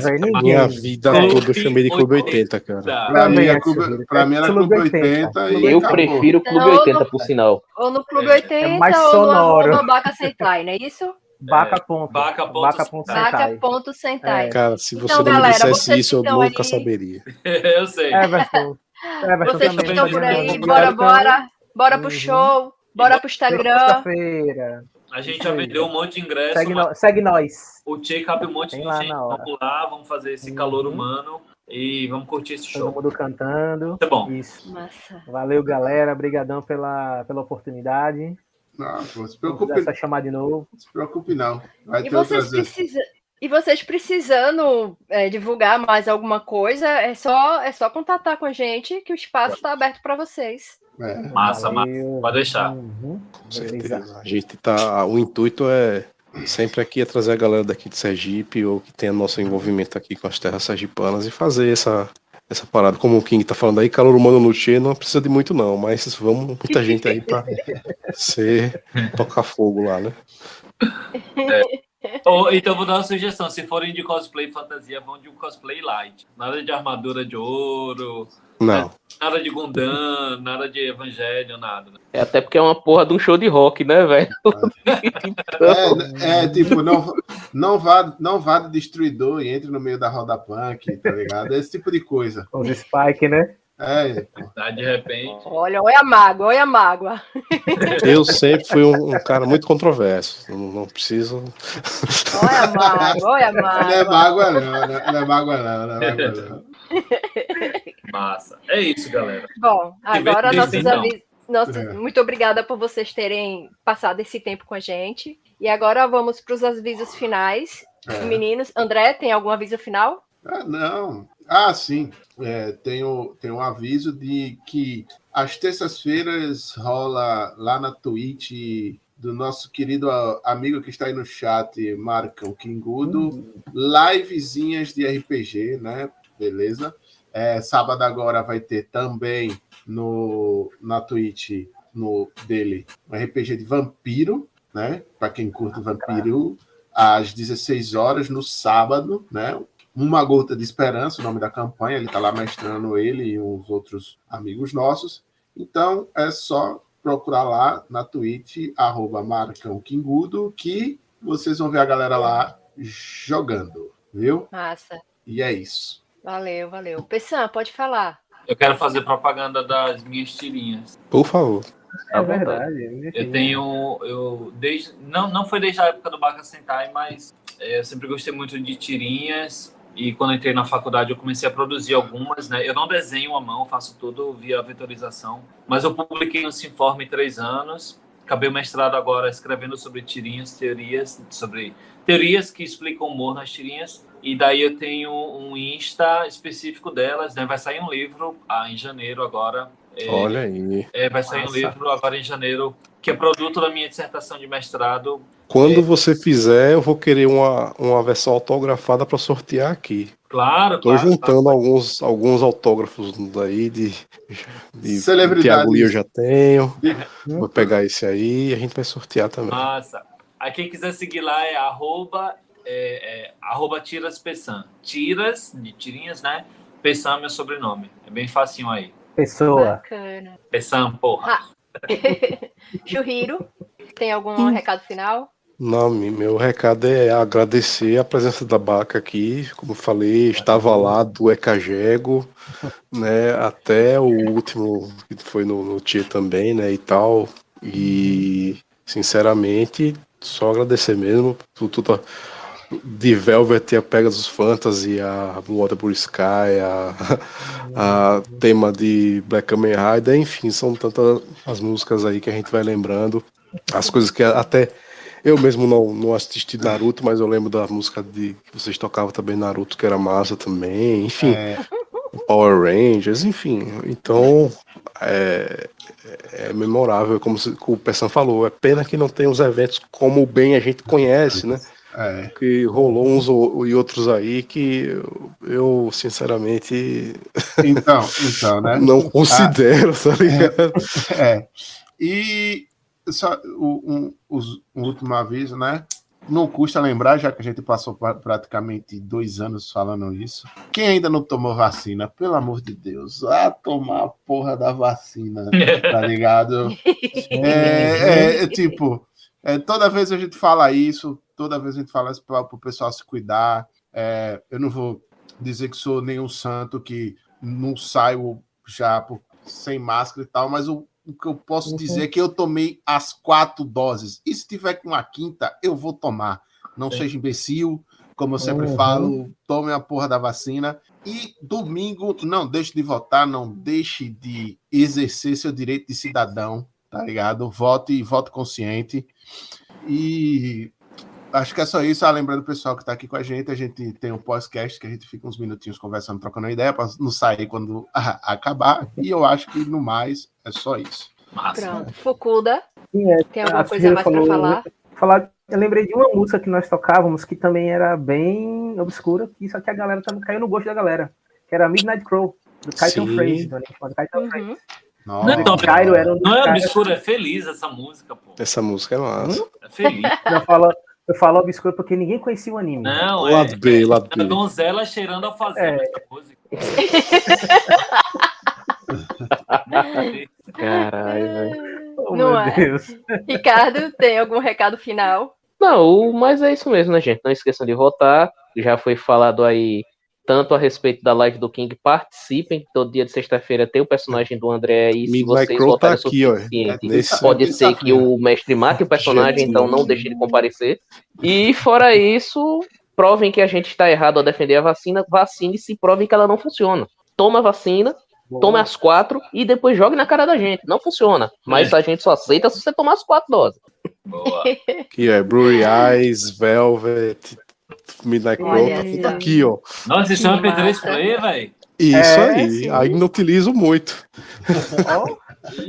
ser velho, chamado- ninguém. Minha vida Clube toda eu chamei de Clube 80. 80, cara. Pra mim, é é clube, Clube- pra mim era Clube Clube 80. 80 e Eu acabou. prefiro o Clube Então, 80, não- por sinal. Ou no Clube É. 80 É mais ou no sonoro. Baca Sentai, não é isso? Vaca ponto. Vaca ponto Vaca ponto Sentai. Sentai. Vaca.sentai. Cara, se você Então, não me galera, dissesse vocês isso, eu nunca aí- saberia. Eu sei. Everton. Everton Vocês que também. estão por aí, bora, bora. Bora pro Uhum. show. Bora pro Instagram. Sexta-feira. A gente já vendeu um monte de ingresso, Segue, no- segue nós. o Tchê cabe um monte Tem de lá gente. Vamos lá, vamos fazer esse Uhum. calor humano e vamos curtir esse Todo show. mundo cantando. Tá bom. Isso. Massa. Valeu, galera. Obrigadão pela, pela oportunidade. Não, pô, se preocupe, essa chamar de novo. se preocupe não. Vai E ter vocês, vezes. precisa... e vocês precisando é, divulgar mais alguma coisa, é só, é só contatar com a gente que o espaço está aberto para vocês. É. Massa, massa. Pode deixar. Uhum. Com certeza. A gente tá. O intuito é sempre aqui é trazer a galera daqui de Sergipe ou que tenha nosso envolvimento aqui com as terras sergipanas e fazer essa, essa parada. Como o King tá falando aí, calor humano no Tchê não precisa de muito, não, mas vamos muita gente aí pra ser tocar fogo lá, né? Ou, então vou dar uma sugestão: se forem de cosplay fantasia, vão de um cosplay light. Nada de armadura de ouro, Não. nada de Gundam, nada de Evangelho, nada. né? É até porque é uma porra de um show de rock, né, velho? É, é, tipo, não, não, vá, não vá de destruidor e entre no meio da roda punk, tá ligado? Esse tipo de coisa. Os Spike, né? É. Tá? De repente. Olha, olha a mágoa, olha a mágoa. Eu sempre fui um, um cara muito controverso. Não, não preciso. Olha a mágoa, olha a não é mágoa. mágoa, não. Não é- não é mágoa, não. Não é mágoa, não. Massa. É isso, galera. Bom, agora nossos, avi- Nossa, É. muito obrigada por vocês terem passado esse tempo com a gente. E agora vamos para os avisos finais. É. Meninos, André, tem algum aviso final? Ah, não. Ah, sim. É, tem, o, tem um aviso de que às terças-feiras rola lá na Twitch do nosso querido amigo que está aí no chat, Marcão Kingudo, livezinhas de RPG, né? Beleza? É, sábado agora vai ter também no, na Twitch no, dele um RPG de vampiro, né? Para quem curte vampiro, às 16 horas no sábado, né? Uma Gota de Esperança, o nome da campanha, ele está lá mestrando ele e uns outros amigos nossos. Então é só procurar lá na Twitch, arroba Marcão Kingudo, que vocês vão ver a galera lá jogando, viu? Massa. E é isso. Valeu, valeu. Pessan, pode falar. Eu quero fazer propaganda das minhas tirinhas. Por favor. É À vontade. verdade. Eu tenho. Eu, desde, não, não foi desde a época do Baka Sentai, mas é, eu sempre gostei muito de tirinhas. E quando entrei na faculdade, eu comecei a produzir algumas, né? Eu não desenho à mão, faço tudo via vetorização. Mas eu publiquei no Sinforme em três anos. Acabei o mestrado agora escrevendo sobre tirinhas, teorias, sobre teorias que explicam humor nas tirinhas. E daí eu tenho um Insta específico delas, né? Vai sair um livro ah, em janeiro agora. É, Olha aí. é, vai sair um Massa. livro agora em janeiro, que é produto da minha dissertação de mestrado. Quando É. você fizer, eu vou querer uma, uma versão autografada para sortear aqui. Claro, Tô claro. juntando alguns, alguns autógrafos daí de, de Celebridades. Thiago Lee eu já tenho. De- Vou pegar esse aí e a gente vai sortear também. Massa. Aí quem quiser seguir lá é arroba, é, é, arroba Tiras Pessan. Tiras, de tirinhas, né? Pessan é meu sobrenome. É bem facinho aí. Pessoa. Bacana. Pessan, porra. Churriro, tem algum recado final? Não, meu recado é agradecer a presença da Baca aqui. Como eu falei, estava lá do Ecagego, né? Até o último, que foi no, no Tia também, né? E tal. E, sinceramente, só agradecer mesmo. Tu, tu tá- de Velvet, a Pegasus Fantasy, a Waterbury Sky, a, a tema de Black Kamen Rider, enfim, são tantas as músicas aí que a gente vai lembrando. As coisas que até eu mesmo não, não assisti Naruto, mas eu lembro da música de que vocês tocavam também Naruto, que era massa também. Enfim, É, Power Rangers, enfim. Então, é, é memorável, como se- o Pessan falou. É pena que não tem os eventos como bem a gente conhece, né? É. Que rolou uns e outros aí que eu, sinceramente Então, então, né? não considero, tá ligado? É. E só o- um, os- um último aviso, né? Não custa lembrar, já que a gente passou pra- praticamente dois anos falando isso. Quem ainda não tomou vacina, pelo amor de Deus, vá tomar a porra da vacina, tá ligado? É, é, é tipo, é, toda vez a gente fala isso, toda vez a gente fala isso para o pessoal se cuidar. É, eu não vou dizer que sou nenhum santo que não saio já por- sem máscara e tal, mas o, o que eu posso dizer é que eu tomei as quatro doses. E se tiver com a quinta, eu vou tomar. Não Sim. seja imbecil, como eu sempre Uhum. falo, tome a porra da vacina. E domingo, não deixe de votar, não deixe de exercer seu direito de cidadão, tá ligado? Vote e vote consciente. E acho que é só isso. Ah, lembrando o pessoal que está aqui com a gente, a gente tem um podcast que a gente fica uns minutinhos conversando, trocando ideia, para não sair quando acabar. E eu acho que no mais é só isso. Massa. Pronto. Fukuda, Sim, é, tem alguma coisa mais para falar? falar. Eu lembrei de uma música que nós tocávamos que também era bem obscura, que só que a galera também caiu no gosto da galera, que era Midnight Crow, do Kaito Sim. Phrase, do. Uhum. Nossa, Não é tão- Cairo era um Não é obscuro, é feliz essa música, pô. Essa música é massa. É feliz. Eu falo, eu falo obscuro porque ninguém conhecia o anime. Não, é. Lado B, lado é a B. donzela cheirando a fazenda, É. essa música. Caralho, velho. Oh, Não meu é? Deus. Ricardo, tem algum recado final? Não, mas é isso mesmo, né, gente? Não esqueçam de votar. Já foi falado aí tanto a respeito da live do King. Participem. Todo dia de sexta-feira tem o personagem do André aí. Se vocês tá votarem o aqui, ó. suficiente, Nesse- pode ser que o mestre mate o personagem, Gente. então não deixe de comparecer. E fora isso, provem que a gente está errado ao defender a vacina. Vacine-se e provem que ela não funciona. Toma a vacina Boa. tome as quatro e depois jogue na cara da gente. Não funciona. Mas é. a gente só aceita se você tomar as quatro doses. Boa. Aqui é Brewery Eyes, Velvet, Midnight Crow. Tá aqui, ó. Nossa, isso é um MP3 player, velho. Isso é, aí, sim. ainda utilizo muito.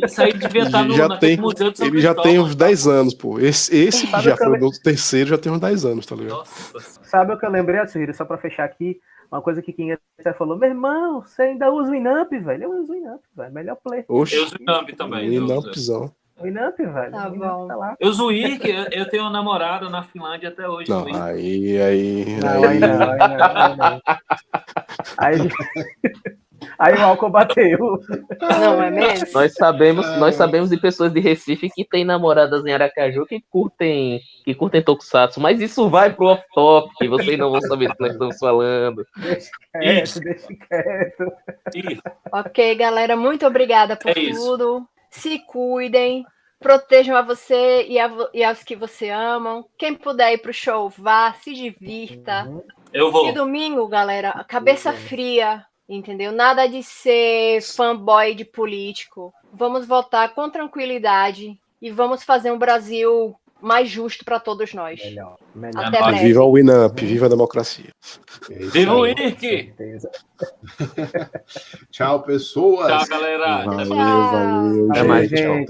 Isso aí devia estar no, já tem, museu de São Ele já tem uns 10 anos, pô. Esse, esse que já foi o meu terceiro já tem uns 10 anos, tá ligado? Nossa. Sabe o que eu lembrei, Assir, só pra fechar aqui? Uma coisa que quem até falou, meu irmão, você ainda usa o Inamp, velho? Eu uso o Inamp, velho. Melhor play. Oxi. Eu uso o Inamp também. Inampzão. O Inamp, velho. Tá bom. Tá eu o IRC, eu tenho um namorado na Finlândia até hoje. Não, aí, aí, não, aí, não, aí, não, aí, não. aí, o álcool bateu. Não é mesmo? Nós sabemos, nós sabemos de pessoas de Recife que têm namoradas em Aracaju que curtem, que curtem Tokusatsu, mas isso vai pro off-top, que vocês não vão saber do que nós estamos falando. Deixa quieto, isso. deixa quieto. Isso. Ok, galera, muito obrigada por é tudo. Isso se cuidem, protejam a você e, a, e aos que você amam. Quem puder ir pro show, vá, se divirta. Eu vou. E domingo, galera, cabeça fria, entendeu? Nada de ser fanboy de político. Vamos votar com tranquilidade e vamos fazer um Brasil mais justo para todos nós. Melhor, melhor. Até breve. Viva o Winamp, viva a democracia. Viva o IRC! Tchau, pessoas. Tchau, galera. Valeu, valeu. Até mais, gente.